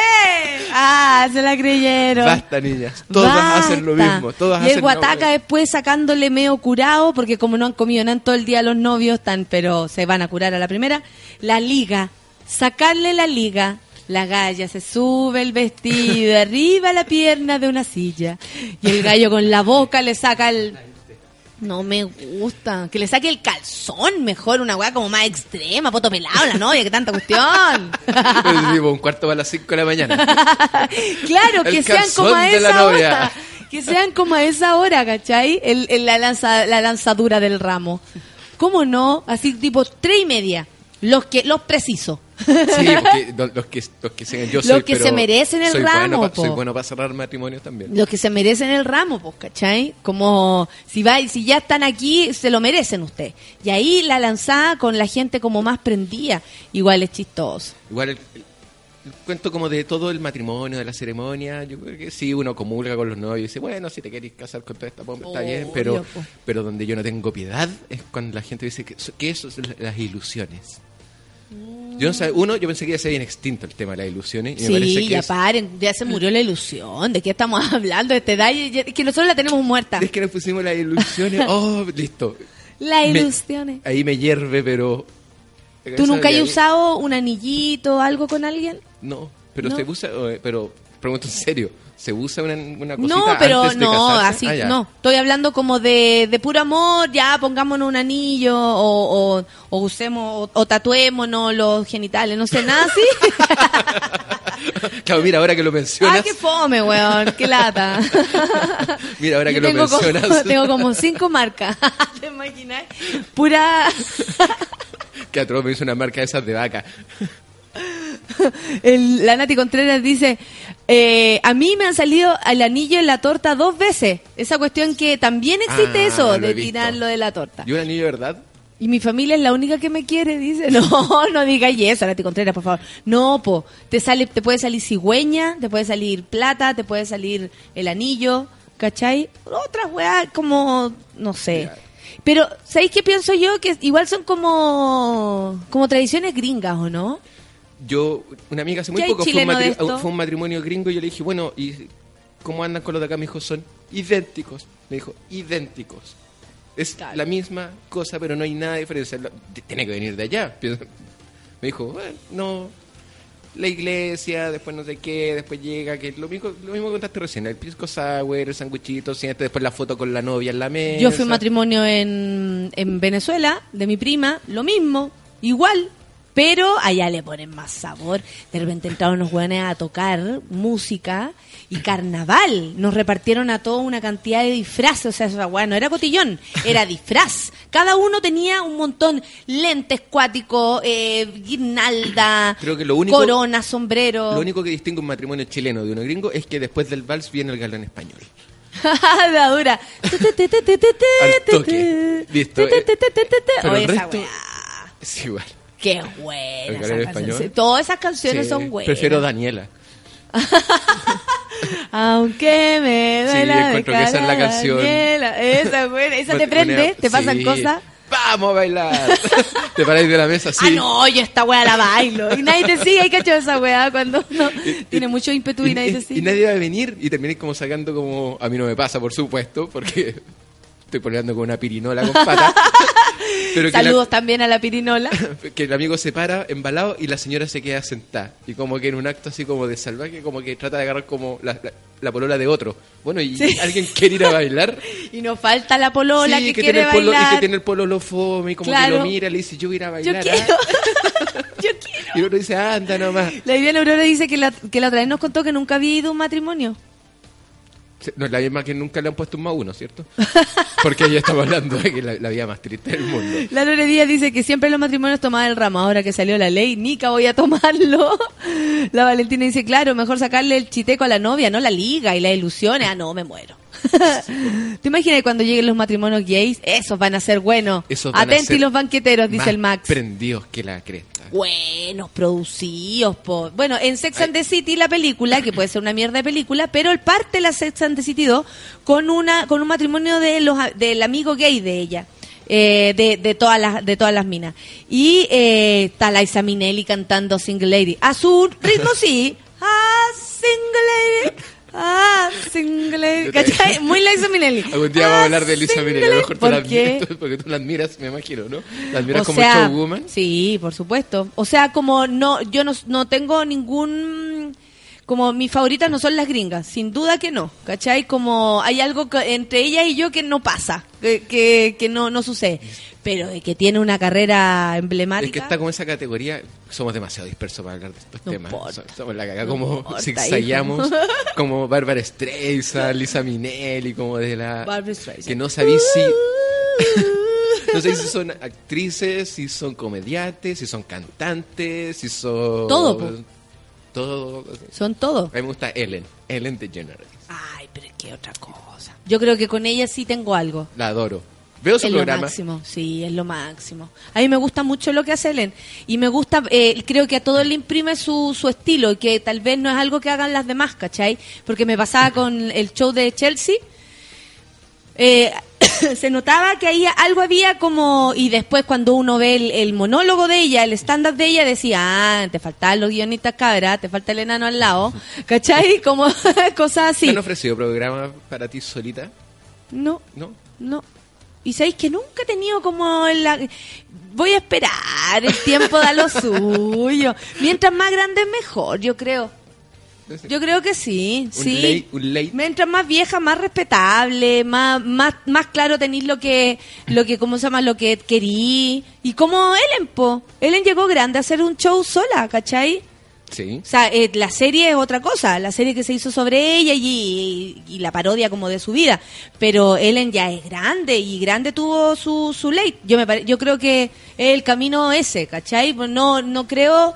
B: ¡Ah! Se la creyeron.
G: Basta, niñas. Todas
B: Basta.
G: hacen lo mismo. Todas
B: y el guataca después sacándole medio curado, porque como no han comido nada todo el día los novios, están, pero se van a curar a la primera. La liga, sacarle la liga. La galla se sube el vestido <laughs> arriba la pierna de una silla. Y el gallo con la boca le saca el. No me gusta. Que le saque el calzón mejor, una weá como más extrema, poto pelado la novia, que tanta cuestión.
G: Es tipo un cuarto para las 5 de la mañana. <laughs>
B: claro,
G: El
B: que sean como a
G: de la
B: esa
G: novia.
B: hora. Que sean como a esa hora, ¿cachai? El, el- la, lanza, la lanzadura del ramo. ¿Cómo no? Así tipo tres y media. Los que, los precisos.
G: Sí, <laughs> porque lo- los que, los que se, yo
B: Los
G: soy,
B: que
G: pero
B: se merecen el
G: soy
B: ramo,
G: Bueno pa-
B: po.
G: soy bueno para cerrar matrimonios también.
B: Los que se merecen el ramo, pues, ¿cachai? Como si va, si ya están aquí, se lo merecen ustedes. Y ahí la lanzada con la gente como más prendida, igual es chistoso.
G: Igual el, el- el cuento como de todo el matrimonio, de la ceremonia, yo creo que sí, uno comulga con los novios y dice, bueno, si te querés casar con toda esta pompa, está bien, pero, pero donde yo no tengo piedad es cuando la gente dice que, que eso es la- las ilusiones. Yo no sé, uno, yo pensé que ya se había extinto el tema de las ilusiones y me
B: Sí,
G: que
B: ya
G: es-
B: paren, ya se murió la ilusión. ¿De qué estamos <laughs> hablando? De esta edad, que nosotros la tenemos muerta.
G: es que nos pusimos las ilusiones, <laughs> oh, listo.
B: Las
G: Me-
B: ilusiones.
G: ahí me hierve, pero...
B: ¿Tú nunca has usado un anillito, algo con alguien?
G: No, pero
B: No.
G: se usa, eh, pero pregunto en serio, ¿se usa una, una cosita
B: No, pero
G: antes de
B: no,
G: casarse?
B: así,
G: Ah, ya.
B: no. Estoy hablando como de, de puro amor, ya pongámonos un anillo o, o, o usemos o, o tatuémonos los genitales, no sé, nada así. <laughs>
G: Claro, mira, ahora que lo mencionas,
B: ah, qué fome, weón, qué lata. <laughs>
G: mira, ahora que lo
B: tengo como-
G: mencionas, <laughs>
B: tengo como cinco marcas, ¿te imaginas? Pura...
G: que atroz me hizo una marca de esas de vaca.
B: El- la Nati Contreras dice, eh, a mí me han salido el anillo en la torta dos veces. Esa cuestión que también existe
G: Ah,
B: eso, de tirarlo de la torta.
G: ¿Y un anillo de verdad?
B: Y mi familia es la única que me quiere, dice. <laughs> No, no digáis eso, Nati Contreras, por favor. No, po, te sale, te puede salir cigüeña, te puede salir plata, te puede salir el anillo, ¿cachai? Otras weas como, no sé. Pero, ¿sabéis qué pienso yo? Que igual son como, como tradiciones gringas, ¿o no?
G: Yo, una amiga hace muy
B: ¿Qué hay
G: poco fue un, matri- fue un matrimonio gringo y yo le dije, bueno, ¿y cómo andan con los de acá? Me dijo, son idénticos. Me dijo, idénticos. Es
B: Claro.
G: la misma cosa, pero no hay nada de diferencia. Tiene que venir de allá. <laughs> Me dijo, bueno, no, la iglesia, después no sé qué, después llega, que lo mismo, lo mismo que contaste recién, el pisco sour, el sanguichito, siente, después la foto con la novia en la mesa.
B: Yo fui a un matrimonio en, en Venezuela de mi prima, lo mismo, igual, pero allá le ponen más sabor. De repente entraron unos hueones a tocar música y carnaval. Nos repartieron a todos una cantidad de disfraces, o sea, esa hueá no era cotillón, era <laughs> disfraz. Cada uno tenía un montón, lentes cuáticos, eh, guirnalda,
G: Creo que lo único-
B: corona, sombrero.
G: Lo único que distingue un matrimonio chileno de uno gringo es que después del vals viene el galán español. <laughs>
B: la dura.
G: Al toque. <laughs> Listo. Pero el
B: esa
G: resto es igual.
B: Qué buena. Esa canción.
G: español.
B: Sí, Todas esas canciones
G: Sí,
B: son buenas.
G: Prefiero Daniela. <laughs>
B: Aunque me
G: Sí,
B: duela de
G: encuentro que esa es la canción.
B: Daniela. Esa es buena. Esa <laughs> te prende, te pasan
G: sí.
B: cosas.
G: ¡Vamos a bailar! <laughs> te paráis de la mesa así.
B: Ah, no, yo esta weá la bailo. Y nadie te sigue, hay cacho esa weá cuando uno tiene mucho ímpetu y, nadie te sigue.
G: y nadie va a venir y terminéis como sacando como... A mí no me pasa, por supuesto, porque estoy peleando con una pirinola con pata. <laughs> Pero
B: Saludos también a la pirinola.
G: la- <laughs> que el amigo se para embalado y la señora se queda sentada. Y como que en un acto así como de salvaje, como que trata de agarrar como la, la, la polola de otro. Bueno, ¿y
B: Sí.
G: alguien quiere ir a bailar? <laughs>
B: Y nos falta la polola
G: Sí,
B: que, quiere
G: tiene el polo, y que tiene el pololo fome y como
B: Claro.
G: que lo mira, le dice, yo voy a ir a
B: Yo
G: bailar.
B: quiero.
G: ¿ah?
B: yo quiero.
G: Y uno dice, anda nomás.
B: La Viviana Aurora dice que la, que la otra vez nos contó que nunca había ido a un matrimonio.
G: No la misma que nunca le han puesto un más uno, ¿cierto? <laughs> Porque ya estamos hablando de que la, la vida más triste del mundo.
B: La Lore dice que siempre los matrimonios tomaban el ramo. Ahora que salió la ley, Nica voy a tomarlo. <laughs> La Valentina dice, claro, mejor sacarle el chiteco a la novia, no la liga y las ilusiones. Ah, no, me muero. <laughs> ¿Te imaginas cuando lleguen los matrimonios gays? Esos van a ser buenos. Atenti los banqueteros, dice el Max.
G: prendidos que la cresta.
B: Buenos, producidos. Po. Bueno, en Sex and the City, la película, que puede ser una mierda de película, pero él parte la Sex and the City 2 con, una, con un matrimonio de los, del amigo gay de ella. eh, de, de todas las de todas las minas y eh, está Liza Minnelli cantando Single Lady a su ritmo sí a Single Lady a Single ¿cachai? <laughs> muy Liza Minnelli
G: Algún día vamos a hablar de Lisa
B: Single
G: Minnelli. A lo mejor tú
B: ¿Por
G: la
B: qué?
G: admiras, <laughs> porque tú la admiras, me imagino, ¿no? La admiras
B: o
G: como
B: sea,
G: showwoman.
B: Sí, por supuesto. O sea, como no, yo no, no tengo ningún, como mis favoritas no son las gringas, sin duda que no, ¿cachai? Como hay algo que- entre ella y yo que no pasa, que, que, que no, no sucede, pero de que tiene una carrera emblemática.
G: Es que está como esa categoría, somos demasiado dispersos para hablar de estos
B: No
G: temas.
B: importa.
G: So- Somos la cagada,
B: No
G: como zigzagueamos,
B: hijo. <laughs>
G: como Bárbara Streisand, Lisa Minnelli, como de la... Que no sabéis si... <laughs> No sé si son actrices, si son comediantes, si son cantantes, si son...
B: Todo, po.
G: Todo.
B: Son todos.
G: A mí me gusta Ellen, Ellen DeGeneres.
B: Ay, pero qué otra cosa. Yo creo que con ella sí tengo algo.
G: La adoro. Veo su
B: es lo máximo, sí, es lo máximo. A mí me gusta mucho lo que hace Ellen y me gusta, eh, creo que a todos le imprime su, su estilo y que tal vez no es algo que hagan las demás, ¿cachai? Porque me pasaba con el show de Chelsea, eh, <coughs> se notaba que ahí algo había como, y después cuando uno ve el, el monólogo de ella, el stand-up de ella, decía, ah, te faltaban los guionistas cabra, te falta el enano al lado, ¿cachai? Como <laughs> cosas así.
G: ¿Te han ofrecido programas para ti solita?
B: No,
G: ¿No?
B: no. Y sabéis que nunca he tenido como la... Voy a esperar, el tiempo da lo <laughs> suyo. Mientras más grande mejor, yo creo. Yo creo que sí,
G: Un
B: sí.
G: late- un late.
B: Mientras más vieja, más respetable, más más más claro tenéis lo que lo que cómo se llama, lo que querí. Y como Ellen po, Ellen llegó grande a hacer un show sola, ¿cachai?
G: Sí.
B: O sea, eh, la serie es otra cosa, la serie que se hizo sobre ella y, y la parodia como de su vida. Pero Ellen ya es grande y grande tuvo su, su late. Yo, me pare- yo creo que es el camino ese, ¿cachai? Pues No, no creo, o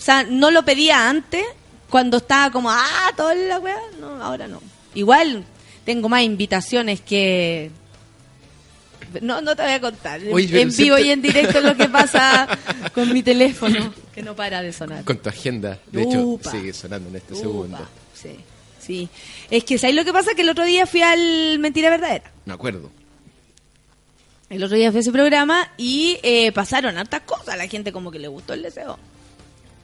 B: sea, no lo pedía antes, cuando estaba como, ah, toda la weá. No, ahora no. Igual tengo más invitaciones que... No, no te voy a contar. En-
G: Oye, pero
B: en vivo
G: siempre-
B: y en directo lo que pasa <laughs> con mi teléfono, que no para de sonar.
G: Con tu agenda. De hecho, sigue sonando en este
B: Upa,
G: segundo.
B: Sí, sí. Es que, ¿sabes lo que pasa? Que el otro día fui al Mentira Verdadera.
G: Me acuerdo.
B: El otro día fui a ese programa y eh, pasaron hartas cosas. A la gente como que le gustó el deseo.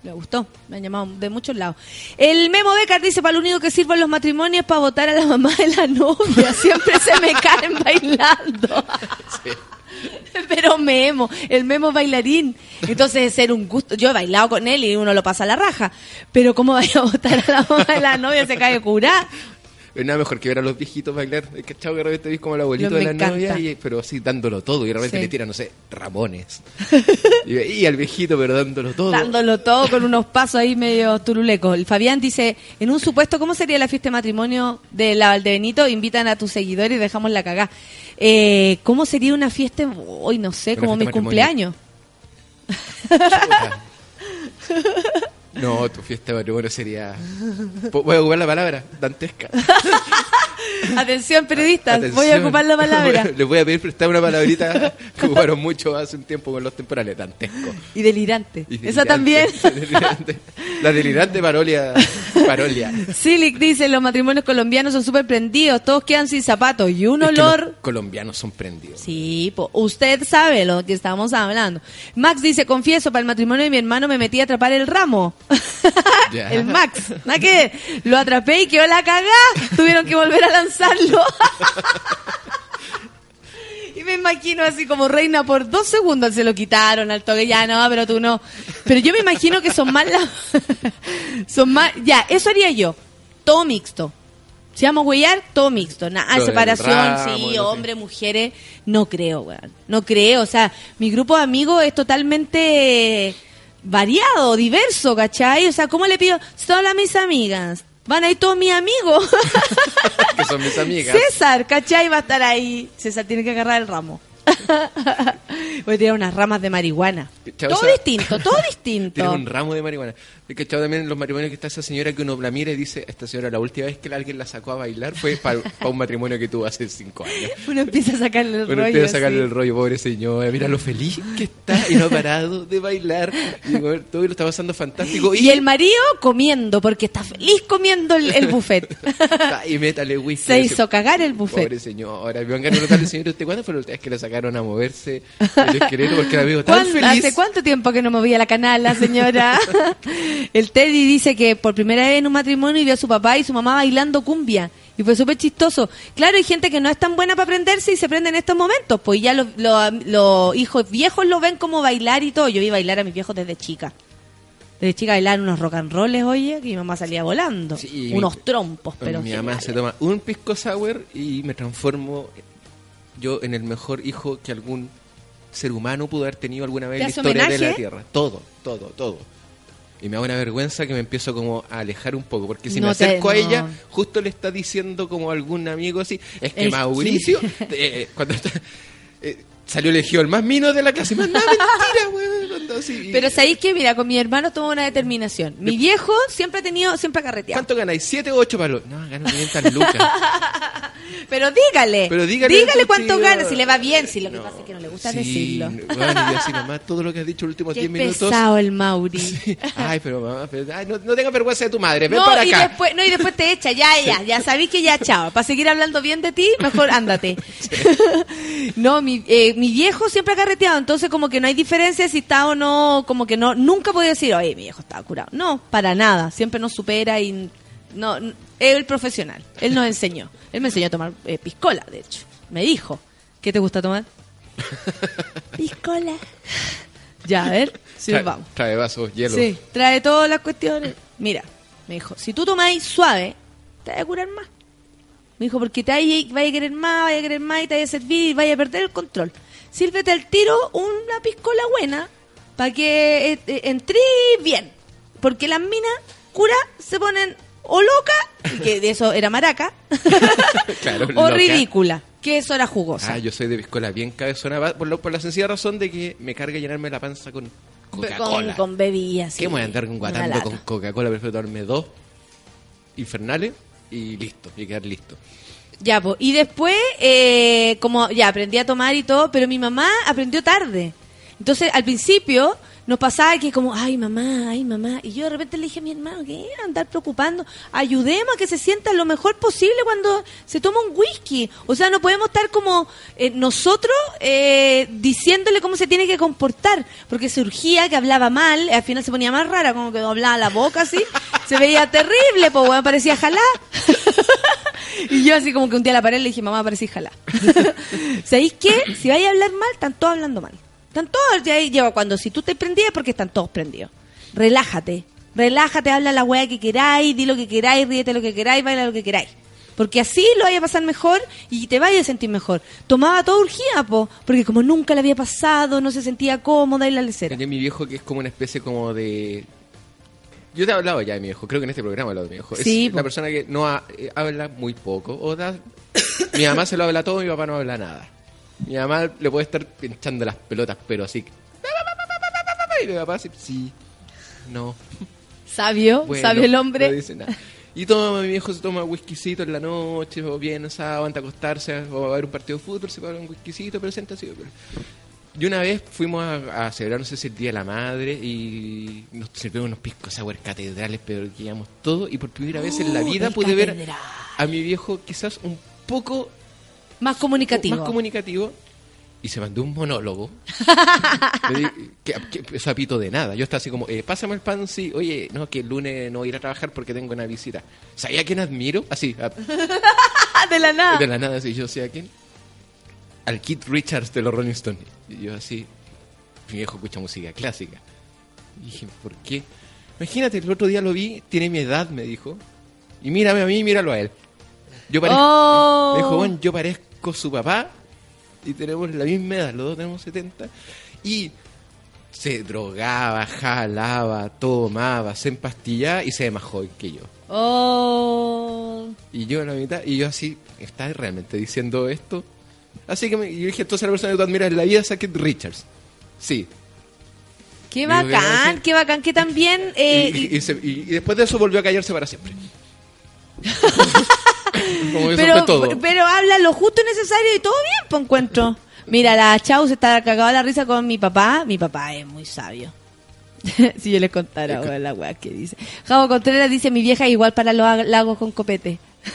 B: Le gustó, me han llamado de muchos lados. El Memo Becar dice, para lo único que sirven los matrimonios es para votar a la <laughs> mamá de la novia. Siempre se me caen bailando. <laughs> Pero Memo, el Memo bailarín. Entonces es ser un gusto. Yo he bailado con él y uno lo pasa a la raja. Pero ¿cómo vaya a votar a la mamá de la novia? Se cae curá.
G: Es nada mejor que ver a los viejitos bailar. Es que de repente ves como el abuelito de la
B: encanta.
G: novia, y, pero así dándolo todo. Y de repente
B: Sí.
G: le tiran, no sé, Ramones. <laughs> y, y al viejito, pero dándolo todo.
B: Dándolo todo con unos pasos ahí medio turulecos. El Fabián dice, en un supuesto, ¿cómo sería la fiesta de matrimonio de la Valdebenito? Invitan a tus seguidores y dejamos la cagá. Eh, ¿Cómo sería una fiesta? Hoy no sé,
G: Una
B: como mi cumpleaños. <laughs>
G: No, tu fiesta de matrimonio sería. Voy a ocupar la palabra, dantesca. <laughs>
B: Atención, periodistas, voy a ocupar la palabra. <laughs>
G: Les voy a pedir prestar una palabrita <laughs> que ocuparon mucho hace un tiempo con los temporales, dantesco.
B: Y delirante.
G: Y
B: Esa también.
G: Delirante. La delirante parolia. parolia.
B: Silic dice, los matrimonios colombianos son súper prendidos, todos quedan sin zapatos y un
G: Es que
B: olor...
G: los colombianos son prendidos.
B: Sí, po, usted sabe lo que estamos hablando. Max dice, confieso, para el matrimonio de mi hermano me metí a atrapar el ramo. El Max. ¿Nada que? Lo atrapé y quedó la cagá. Tuvieron que volver a lanzarlo. y me imagino así como reina por dos segundos se lo quitaron al toque. Ya, no, pero tú no. Pero yo me imagino que son más las... son más... Ya, eso haría yo. Todo mixto. Si vamos a huellar, todo mixto.
G: Lo del
B: separación,
G: ramo,
B: sí, hombres, mujeres. No creo, weón. No creo. O sea, mi grupo de amigos es totalmente variado, diverso, ¿cachai? O sea, ¿cómo le pido? Todas mis amigas. Van a ir todos mis amigos. <laughs>
G: Que son mis amigas.
B: César, ¿cachai? Va a estar ahí. César tiene que agarrar el ramo. <laughs> Voy a tirar unas ramas de marihuana. Todo distinto, todo <laughs> distinto.
G: Tiene un ramo de marihuana. He cachado también en los matrimonios que está esa señora que uno la mira y dice, esta señora la última vez que alguien la sacó a bailar fue para un matrimonio que tuvo hace cinco años. <laughs>
B: Uno empieza a sacarle el
G: Bueno,
B: rollo.
G: empieza a sacarle
B: sí.
G: el rollo, pobre señora. Mira lo feliz que está y no ha parado de bailar. Y todo lo está pasando fantástico.
B: Y el marido comiendo, porque está feliz comiendo el, el buffet. <laughs>
G: y métale whisky.
B: Se hizo cagar el buffet.
G: Pobre señora. Me van a preguntarle, señor, ¿usted cuándo fue la última vez que la sacaron a moverse el esqueleto? Porque la veo tan
B: ¿Cuán-
G: feliz.
B: ¿Hace cuánto tiempo que no movía la canala, señora? <laughs> el Teddy dice que por primera vez en un matrimonio vio a su papá y su mamá bailando cumbia. Y fue súper chistoso. Claro, hay gente que no es tan buena para aprenderse y se prende en estos momentos. Pues ya los, los- los hijos viejos lo ven como bailar y todo. Yo vi bailar a mis viejos desde chica. Desde chica bailar unos rock and rolls, oye, que mi mamá salía volando.
G: Sí,
B: unos
G: mi-
B: trompos, pero
G: mi mamá se toma un pisco sour y me transformo yo en el mejor hijo que algún ser humano pudo haber tenido alguna vez
B: ¿Te
G: en la historia de la? Tierra. Todo, todo, todo. Y me da una vergüenza que me empiezo como a alejar un poco, porque si
B: No
G: me
B: te-
G: acerco a ella, justo le está diciendo como algún amigo así, es que Mauricio, <laughs> eh, cuando está- eh, salió elegido el más mino de la clase, más nada, mentira, <laughs> weón. cuando así-
B: Pero sabéis que, mira, con mi hermano tuvo una determinación. Mi viejo siempre ha tenido, siempre ha carreteado.
G: ¿Cuánto ganáis? ¿Siete o ocho palos? No, gano 500 lucas. <laughs>
B: Pero dígale.
G: Pero dígale
B: cuánto
G: contigo.
B: gana, si le va bien, si lo que pasa es que no le gusta
G: Sí,
B: decirlo.
G: Bueno, y así mamá, todo lo que has dicho los últimos
B: Qué
G: 10 minutos.
B: pesado el Mauri. <laughs>
G: Ay, pero mamá, pero- ay, no, no tengas vergüenza de tu madre, ven
B: No
G: para
B: y,
G: acá.
B: después, no, y después te echa, ya, ya, ya sabéis que ya, chao. Para seguir hablando bien de ti, mejor ándate. no, mi, eh, mi viejo siempre ha carreteado, entonces como que no hay diferencia si está o no, como que no, nunca podía decir, oye, mi viejo estaba curado. No, para nada, siempre nos supera y no, es el profesional. Él nos enseñó. Él me enseñó a tomar eh, piscola, de hecho. Me dijo, ¿qué te gusta tomar? <laughs> piscola. Ya, a ver, si
G: trae,
B: nos vamos.
G: trae vasos, hielo.
B: Sí, trae todas las cuestiones. Mira, me dijo, si tú tomáis suave, te vas a curar más. Me dijo, porque te vaya, vaya a querer más, vaya a querer más y te vaya a servir y vaya a perder el control. Sírvete al tiro una piscola buena para que eh, eh, entré bien. Porque las minas curas se ponen o loca, y que de eso era maraca, <laughs>
G: Claro,
B: o
G: loca.
B: ridícula, que eso era jugosa.
G: Ah, yo soy de piscola bien cabezona, por, lo- por la sencilla razón de que me carga llenarme la panza con
B: con,
G: Coca-Cola.
B: con bebidas.
G: ¿Qué
B: sí,
G: voy a andar guatando con Coca-Cola? Prefiero tomarme dos infernales y listo, y quedar listo.
B: Ya, pues. Y después, eh, como ya aprendí a tomar y todo, pero mi mamá aprendió tarde. Entonces, al principio, nos pasaba que como, ay mamá, ay mamá, y yo de repente le dije a mi hermano, ¿qué? Andar preocupando, ayudemos a que se sienta lo mejor posible cuando se toma un whisky. O sea, no podemos estar como eh, nosotros eh, diciéndole cómo se tiene que comportar, porque surgía que hablaba mal, al final se ponía más rara, como que doblaba la boca así, <laughs> se veía terrible, pues bueno, parecía jalá. <laughs> y yo así como que un día a la pared le dije, mamá, parecía jalá. <laughs> ¿Sabéis qué? Si vais a hablar mal, están todos hablando mal. Están todos, ya lleva cuando si tú te prendías porque están todos prendidos. Relájate, relájate, habla la weá que queráis, di lo que queráis, ríete lo que queráis, baila lo que queráis. Porque así lo vaya a pasar mejor y te vaya a sentir mejor. Tomaba todo urgía, po, porque como nunca le había pasado, no se sentía cómoda y la lecera.
G: Mi viejo que es como una especie como de... Yo te he hablado ya de mi viejo, creo que en este programa he hablado de mi viejo.
B: Sí,
G: es
B: po.
G: una persona que no ha- eh, habla muy poco. O da- <coughs> mi mamá se lo habla todo, mi papá no habla nada. Mi mamá le puede estar pinchando las pelotas, pero así... Y mi papá así, sí, no.
B: Sabio,
G: Bueno,
B: sabio el hombre.
G: No dice nada. Y toma, mi viejo se toma whiskycito en la noche, o bien sábado, antes de acostarse, o a ver un partido de fútbol, se paga un whiskycito, pero sienta así. pero- Y una vez fuimos a, a celebrar, no sé si el Día de la Madre, y nos sirvieron unos piscos sour catedrales, pero que llevamos todo, y por primera vez en la
B: Oh,
G: vida pude ver a mi viejo quizás un poco
B: Más comunicativo.
G: más comunicativo, y se mandó un monólogo. <laughs> Di- que, que eso a pito de nada. Yo estaba así como, eh, pásame el pan, sí. Oye, no, que el lunes no voy a ir a trabajar porque tengo una visita. ¿Sabía a quién admiro? Así, a- <laughs>
B: de la nada.
G: de la nada, así. Yo sé a quién. Al Keith Richards de los Rolling Stones. Y yo así, mi viejo escucha música clásica. Y dije, ¿por qué? Imagínate, el otro día lo vi, tiene mi edad, me dijo. Y mírame a mí y míralo a él. Yo parezco,
B: Oh.
G: me dijo, bueno, yo parezco su papá y tenemos la misma edad, los dos tenemos 70. Y se drogaba, jalaba, tomaba, se empastillaba y se ve más joven que yo.
B: Oh.
G: Y yo en la mitad, y yo así, ¿estás realmente diciendo esto? Así que me, yo dije, entonces la persona que tú admiras en la vida es a Keith Richards. Sí.
B: Qué bacán, qué bacán que también... eh,
G: y, y- y se- y después de eso volvió a callarse para siempre. <laughs> Como
B: pero,
G: todo.
B: pero habla lo justo y necesario y todo bien, pues encuentro. Mira, la Chau se está cagada la risa con mi papá. Mi papá es muy sabio. <laughs> si yo les contara weón, la weá que dice. Javo Contreras dice, mi vieja es igual para los ag- lagos con copete. <laughs>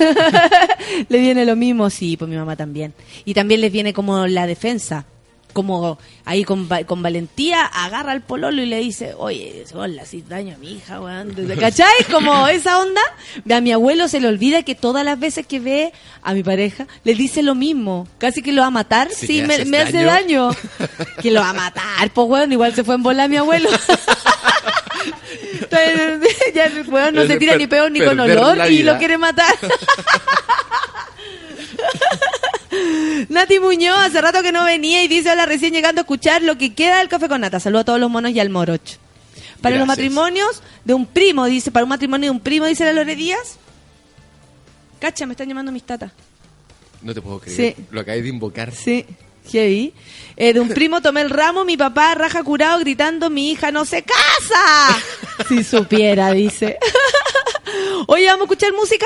B: Le viene lo mismo, sí, pues mi mamá también. Y también les viene como la defensa. Como ahí con, con valentía agarra al pololo y le dice, oye, hola, si daño a mi hija, weón. <laughs> ¿Cachai? Como esa onda. A mi abuelo se le olvida que todas las veces que ve a mi pareja, le dice lo mismo. Casi que lo va a matar.
G: Si
B: Sí, me, hace
G: daño. <laughs>
B: que lo va a matar, pues weón. Igual se fue en bola mi abuelo. <laughs> ya el weón no se tira ni peor ni con olor y lo quiere matar. Nati Muñoz, hace rato que no venía y dice, hola, recién llegando a escuchar lo que queda del café con nata. Saludo a todos los monos y al morocho. Para los matrimonios de un primo, dice, para un matrimonio de un primo, dice la Lore Díaz. Cacha, me están llamando mis tatas.
G: No te puedo creer.
B: Sí.
G: Lo acabé de invocar.
B: Sí, heavy. Eh, de un primo tomé el ramo, mi papá raja curado gritando, mi hija no se casa. <laughs> si supiera, dice. <laughs> Oye, ¿vamos a escuchar música?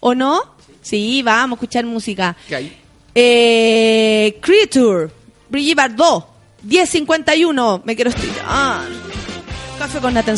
B: ¿O no? Sí, vamos a escuchar música.
G: ¿Qué hay?
B: Eh, Creature, Brigitte Bardot, 1051, me quiero estirar. Café con Nathan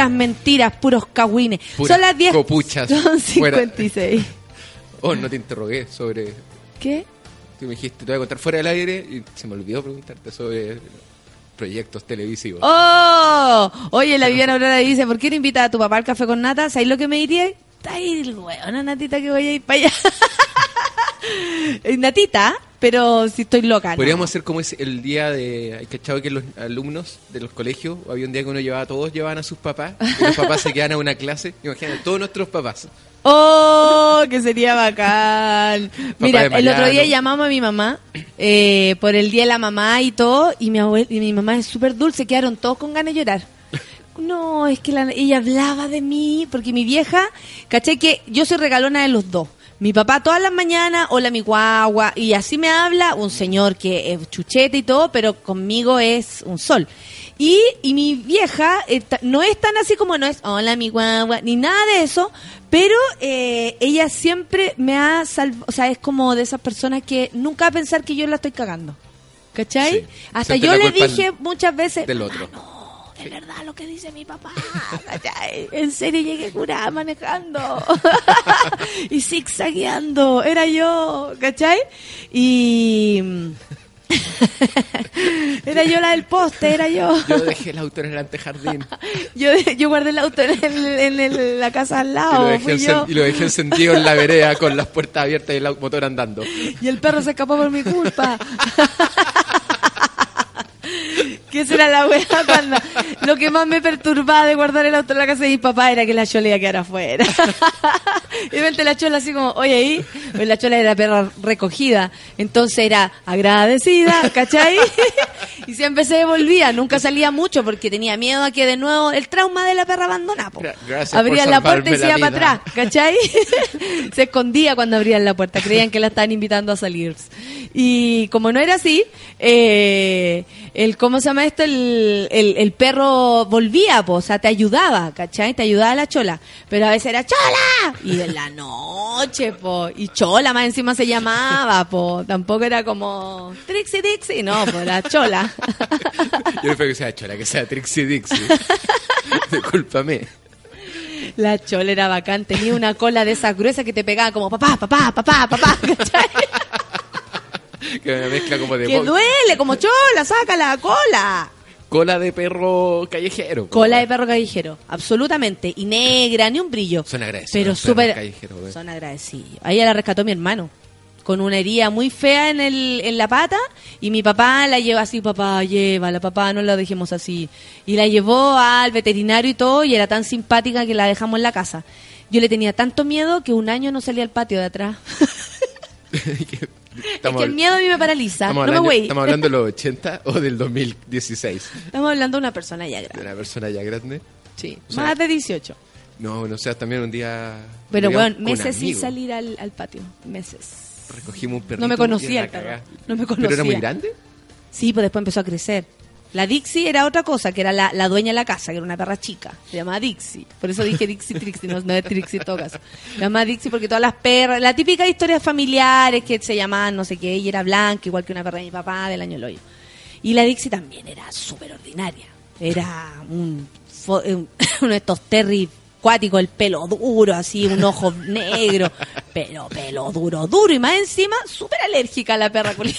B: Puras mentiras, puros cagüines.
G: Puras
B: Son las 10.
G: copuchas.
B: Son
G: Fuera.
B: 56. <laughs>
G: Oh, no te interrogué sobre...
B: ¿Qué?
G: Tú me dijiste, te voy a contar fuera del aire y se me olvidó preguntarte sobre proyectos televisivos.
B: ¡Oh! Oye, la Viviana Aurora dice, ¿por qué no invitas a tu papá al café con nata? ¿Sabes lo que me diría? Está ahí el weón, Natita, que voy a ir para allá. <laughs> Natita, pero si estoy loca. ¿no?
G: Podríamos hacer como es el día de... ¿Hay cachado que los alumnos de los colegios, había un día que uno llevaba, todos llevaban a sus papás, y los papás se quedan a una clase, imagínate, todos nuestros papás.
B: ¡Oh! Que sería bacán. Mira, el otro día llamamos a mi mamá eh, por el día de la mamá y todo, y mi, abuel- y mi mamá es súper dulce, quedaron todos con ganas de llorar. <laughs> No, es que la- ella hablaba de mí, porque mi vieja, caché que yo soy regalona de los dos. Mi papá todas las mañanas, hola mi guagua, y así me habla un señor que es chuchete y todo, pero conmigo es un sol. Y, y mi vieja eh, no es tan así como no es, hola mi guagua, ni nada de eso, pero eh, ella siempre me ha salvado, o sea, es como de esas personas que nunca va a pensar que yo la estoy cagando. ¿Cachai?
G: Sí.
B: Hasta yo le dije muchas veces,
G: Del otro.
B: De verdad lo que dice mi papá. ¿cachai? En serio llegué curada manejando <laughs> y zigzagueando. Era yo, ¿cachai? Y. <laughs> era yo la del poste, era yo.
G: Yo dejé el auto en el antejardín <laughs>
B: Yo, yo guardé el auto en, el- en el- la casa al
G: y lo,
B: lado.
G: dejé
B: Fui
G: encen-
B: yo.
G: y lo dejé encendido en la vereda con las puertas abiertas y el motor andando.
B: Y el perro se escapó por mi culpa. <laughs> ¿Qué será la wea cuando lo que más me perturbaba de guardar el auto en la casa de mi papá era que la chola iba a quedar afuera? <laughs> y de repente la chola así como, oye ahí, pues la chola era perra recogida, entonces era agradecida, ¿cachai? <laughs> Y siempre se devolvía, nunca salía mucho porque tenía miedo a que de nuevo el trauma de la perra abandonada. Abrían la puerta y se iba para atrás, ¿cachai? se escondía cuando abrían la puerta, creían que la estaban invitando a salir. Y como no era así, eh, el, ¿cómo se llama esto? El, el, el perro volvía, po, o sea, te ayudaba, ¿cachai? Te ayudaba la chola. Pero a veces era ¡Chola! Y en la noche, po. Y chola más encima se llamaba, po. Tampoco era como Trixie Dixie, no, po, era chola. <laughs>
G: Yo prefiero que sea chola, que sea Trixie Dixie. <laughs> Discúlpame.
B: La chola era bacán, tenía una cola de esas gruesas que te pegaba como papá, papá, papá, papá, ¿cachai? <laughs>
G: Que una mezcla como de
B: Que duele, como chola, saca la cola.
G: cola de perro callejero.
B: Cola de perro callejero, absolutamente. Y negra, ni un brillo.
G: Son agradecidos.
B: Pero súper. Son agradecidos. A ella la rescató mi hermano. Con una herida muy fea en, el, en la pata. Y mi papá la lleva así, papá, llévala, papá, no la dejemos así. Y la llevó al veterinario y todo. Y era tan simpática que la dejamos en la casa. Yo le tenía tanto miedo que un año no salía al patio de atrás. <laughs> <laughs> es
G: Estamos,
B: que el miedo a mí me paraliza.
G: estamos
B: no me
G: hablando,
B: güey.
G: ¿Estamos hablando de los 80 o del 2016?
B: Estamos hablando de una persona ya
G: De
B: grande.
G: una persona ya grande.
B: Sí,
G: O sea,
B: más de 18.
G: No, no sé, también un día.
B: Pero bueno, meses sin salir al, al patio. Meses.
G: Recogimos un perrito.
B: No me conocía. No me
G: ¿Pero era muy
B: conocía.
G: grande?
B: Sí, pues después empezó a crecer. La Dixie era otra cosa, que era la, dueña de la casa, que era una perra chica. Se llamaba Dixie. Por eso dije Dixie Trixie, no, no es Trixie en todo caso. Se llamaba Dixie porque todas las perras, la típica historia familiares que se llamaban no sé qué, y era blanca, igual que una perra de mi papá del año del hoyo. Y la Dixie también era súper ordinaria. Era un, un- <laughs> uno de estos terry cuáticos, el pelo duro, así, un ojo negro, pero pelo duro, duro, y más encima súper alérgica a la perra culiada.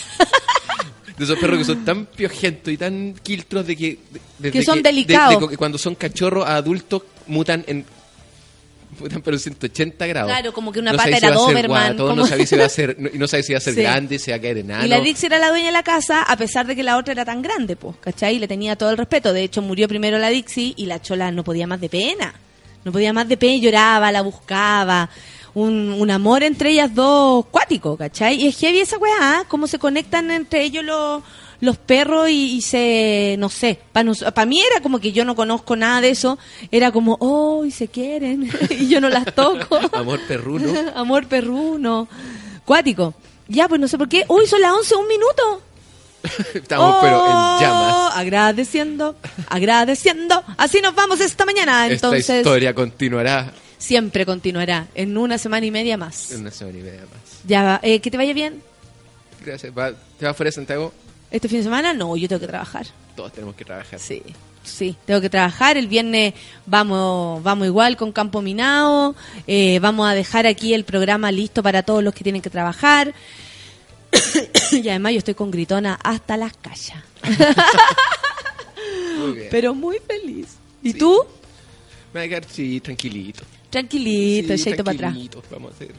G: De esos perros que son tan piojentos y tan quiltros de que... de-
B: Que son
G: de-
B: delicados.
G: de cuando son cachorros a adultos mutan en... Mutan pero en 180 grados.
B: Claro, como que una
G: no
B: pata
G: si
B: era
G: ser
B: Doberman,
G: guato, No sabes si va a ser... no- Y no sabes si va a ser <laughs>
B: Sí.
G: grande, si va a caer enano.
B: Y la Dixie era la dueña de la casa, a pesar de que la otra era tan grande, pues, ¿cachai? Y le tenía todo el respeto. De hecho, murió primero la Dixie y la chola no podía más de pena. No podía más de pena, lloraba, la buscaba. Un, un amor entre ellas dos cuático, ¿cachai? Y es heavy esa weá, ¿ah? cómo se conectan entre ellos los, los perros y, y se, no sé, para mí era como que yo no conozco nada de eso, era como, oh, y se quieren, <laughs> y yo no las toco. <laughs>
G: Amor perruno. <laughs>
B: Amor perruno. Cuático. Ya, pues no sé por qué. Uy, son las 11, un minuto.
G: Estamos pero
B: Oh,
G: en llamas.
B: Agradeciendo, agradeciendo. Así nos vamos esta mañana.
G: Esta
B: Entonces,
G: historia continuará
B: siempre continuará. En una semana y media más.
G: en una semana y media más.
B: Ya va. Eh, que te vaya bien.
G: Gracias. Va- ¿Te vas fuera de Santiago?
B: Este fin de semana, no, yo tengo que trabajar.
G: Todos tenemos que trabajar.
B: Sí. Sí, tengo que trabajar. El viernes vamos, vamos igual con Campo Minado. Eh, vamos a dejar aquí el programa listo para todos los que tienen que trabajar. <coughs> y además yo estoy con gritona hasta las. <laughs>
G: Muy bien.
B: Pero muy feliz. ¿Y
G: Sí.
B: tú?
G: Me voy a quedar, sí, tranquilito.
B: Tranquilito,
G: Sí,
B: para atrás.
G: Vamos a hacer.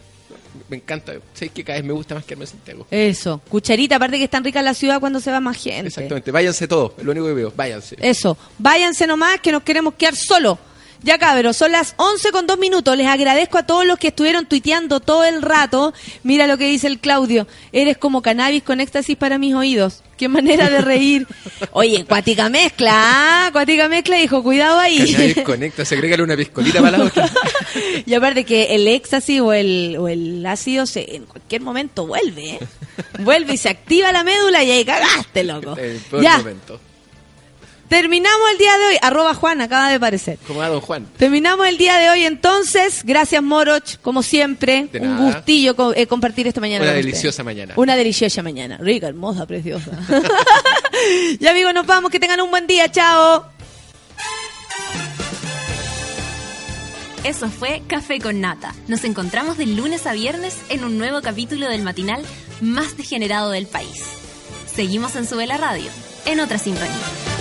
G: Me encanta. Sé que cada vez me gusta más quedarme en Santiago.
B: Eso. Cucharita, aparte que es tan rica la ciudad cuando se va más gente.
G: Exactamente. Váyanse todos. Es lo único que veo. Váyanse.
B: Eso. Váyanse nomás que nos queremos quedar solos. Ya cabros, son las 11 con dos minutos. Les agradezco a todos los que estuvieron tuiteando todo el rato. Mira lo que dice el Claudio. Eres como cannabis con éxtasis para mis oídos. Qué manera de reír. Oye, cuática mezcla, ¿ah? Cuática mezcla, dijo, cuidado ahí.
G: Conecta. Se agrégale una piscolita para la otra. <laughs>
B: y aparte que el éxtasis o el, o el ácido se, en cualquier momento vuelve, ¿eh? Vuelve y se activa la médula y ahí cagaste, loco.
G: El peor
B: Ya,
G: momento.
B: Terminamos el día de hoy. Arroba Juan, acaba de aparecer.
G: Como va don Juan.
B: Terminamos el día de hoy entonces. Gracias Moroch, como siempre.
G: De
B: un
G: nada.
B: gustillo co- eh, compartir esta mañana.
G: Una
B: con
G: deliciosa mañana.
B: Una deliciosa mañana. Rica, hermosa, preciosa. <laughs> ya amigos, nos vamos. Que tengan un buen día. Chao.
A: Eso fue Café con Nata. Nos encontramos de lunes a viernes en un nuevo capítulo del matinal más degenerado del país. Seguimos en Sube la Radio, en otra sintonía.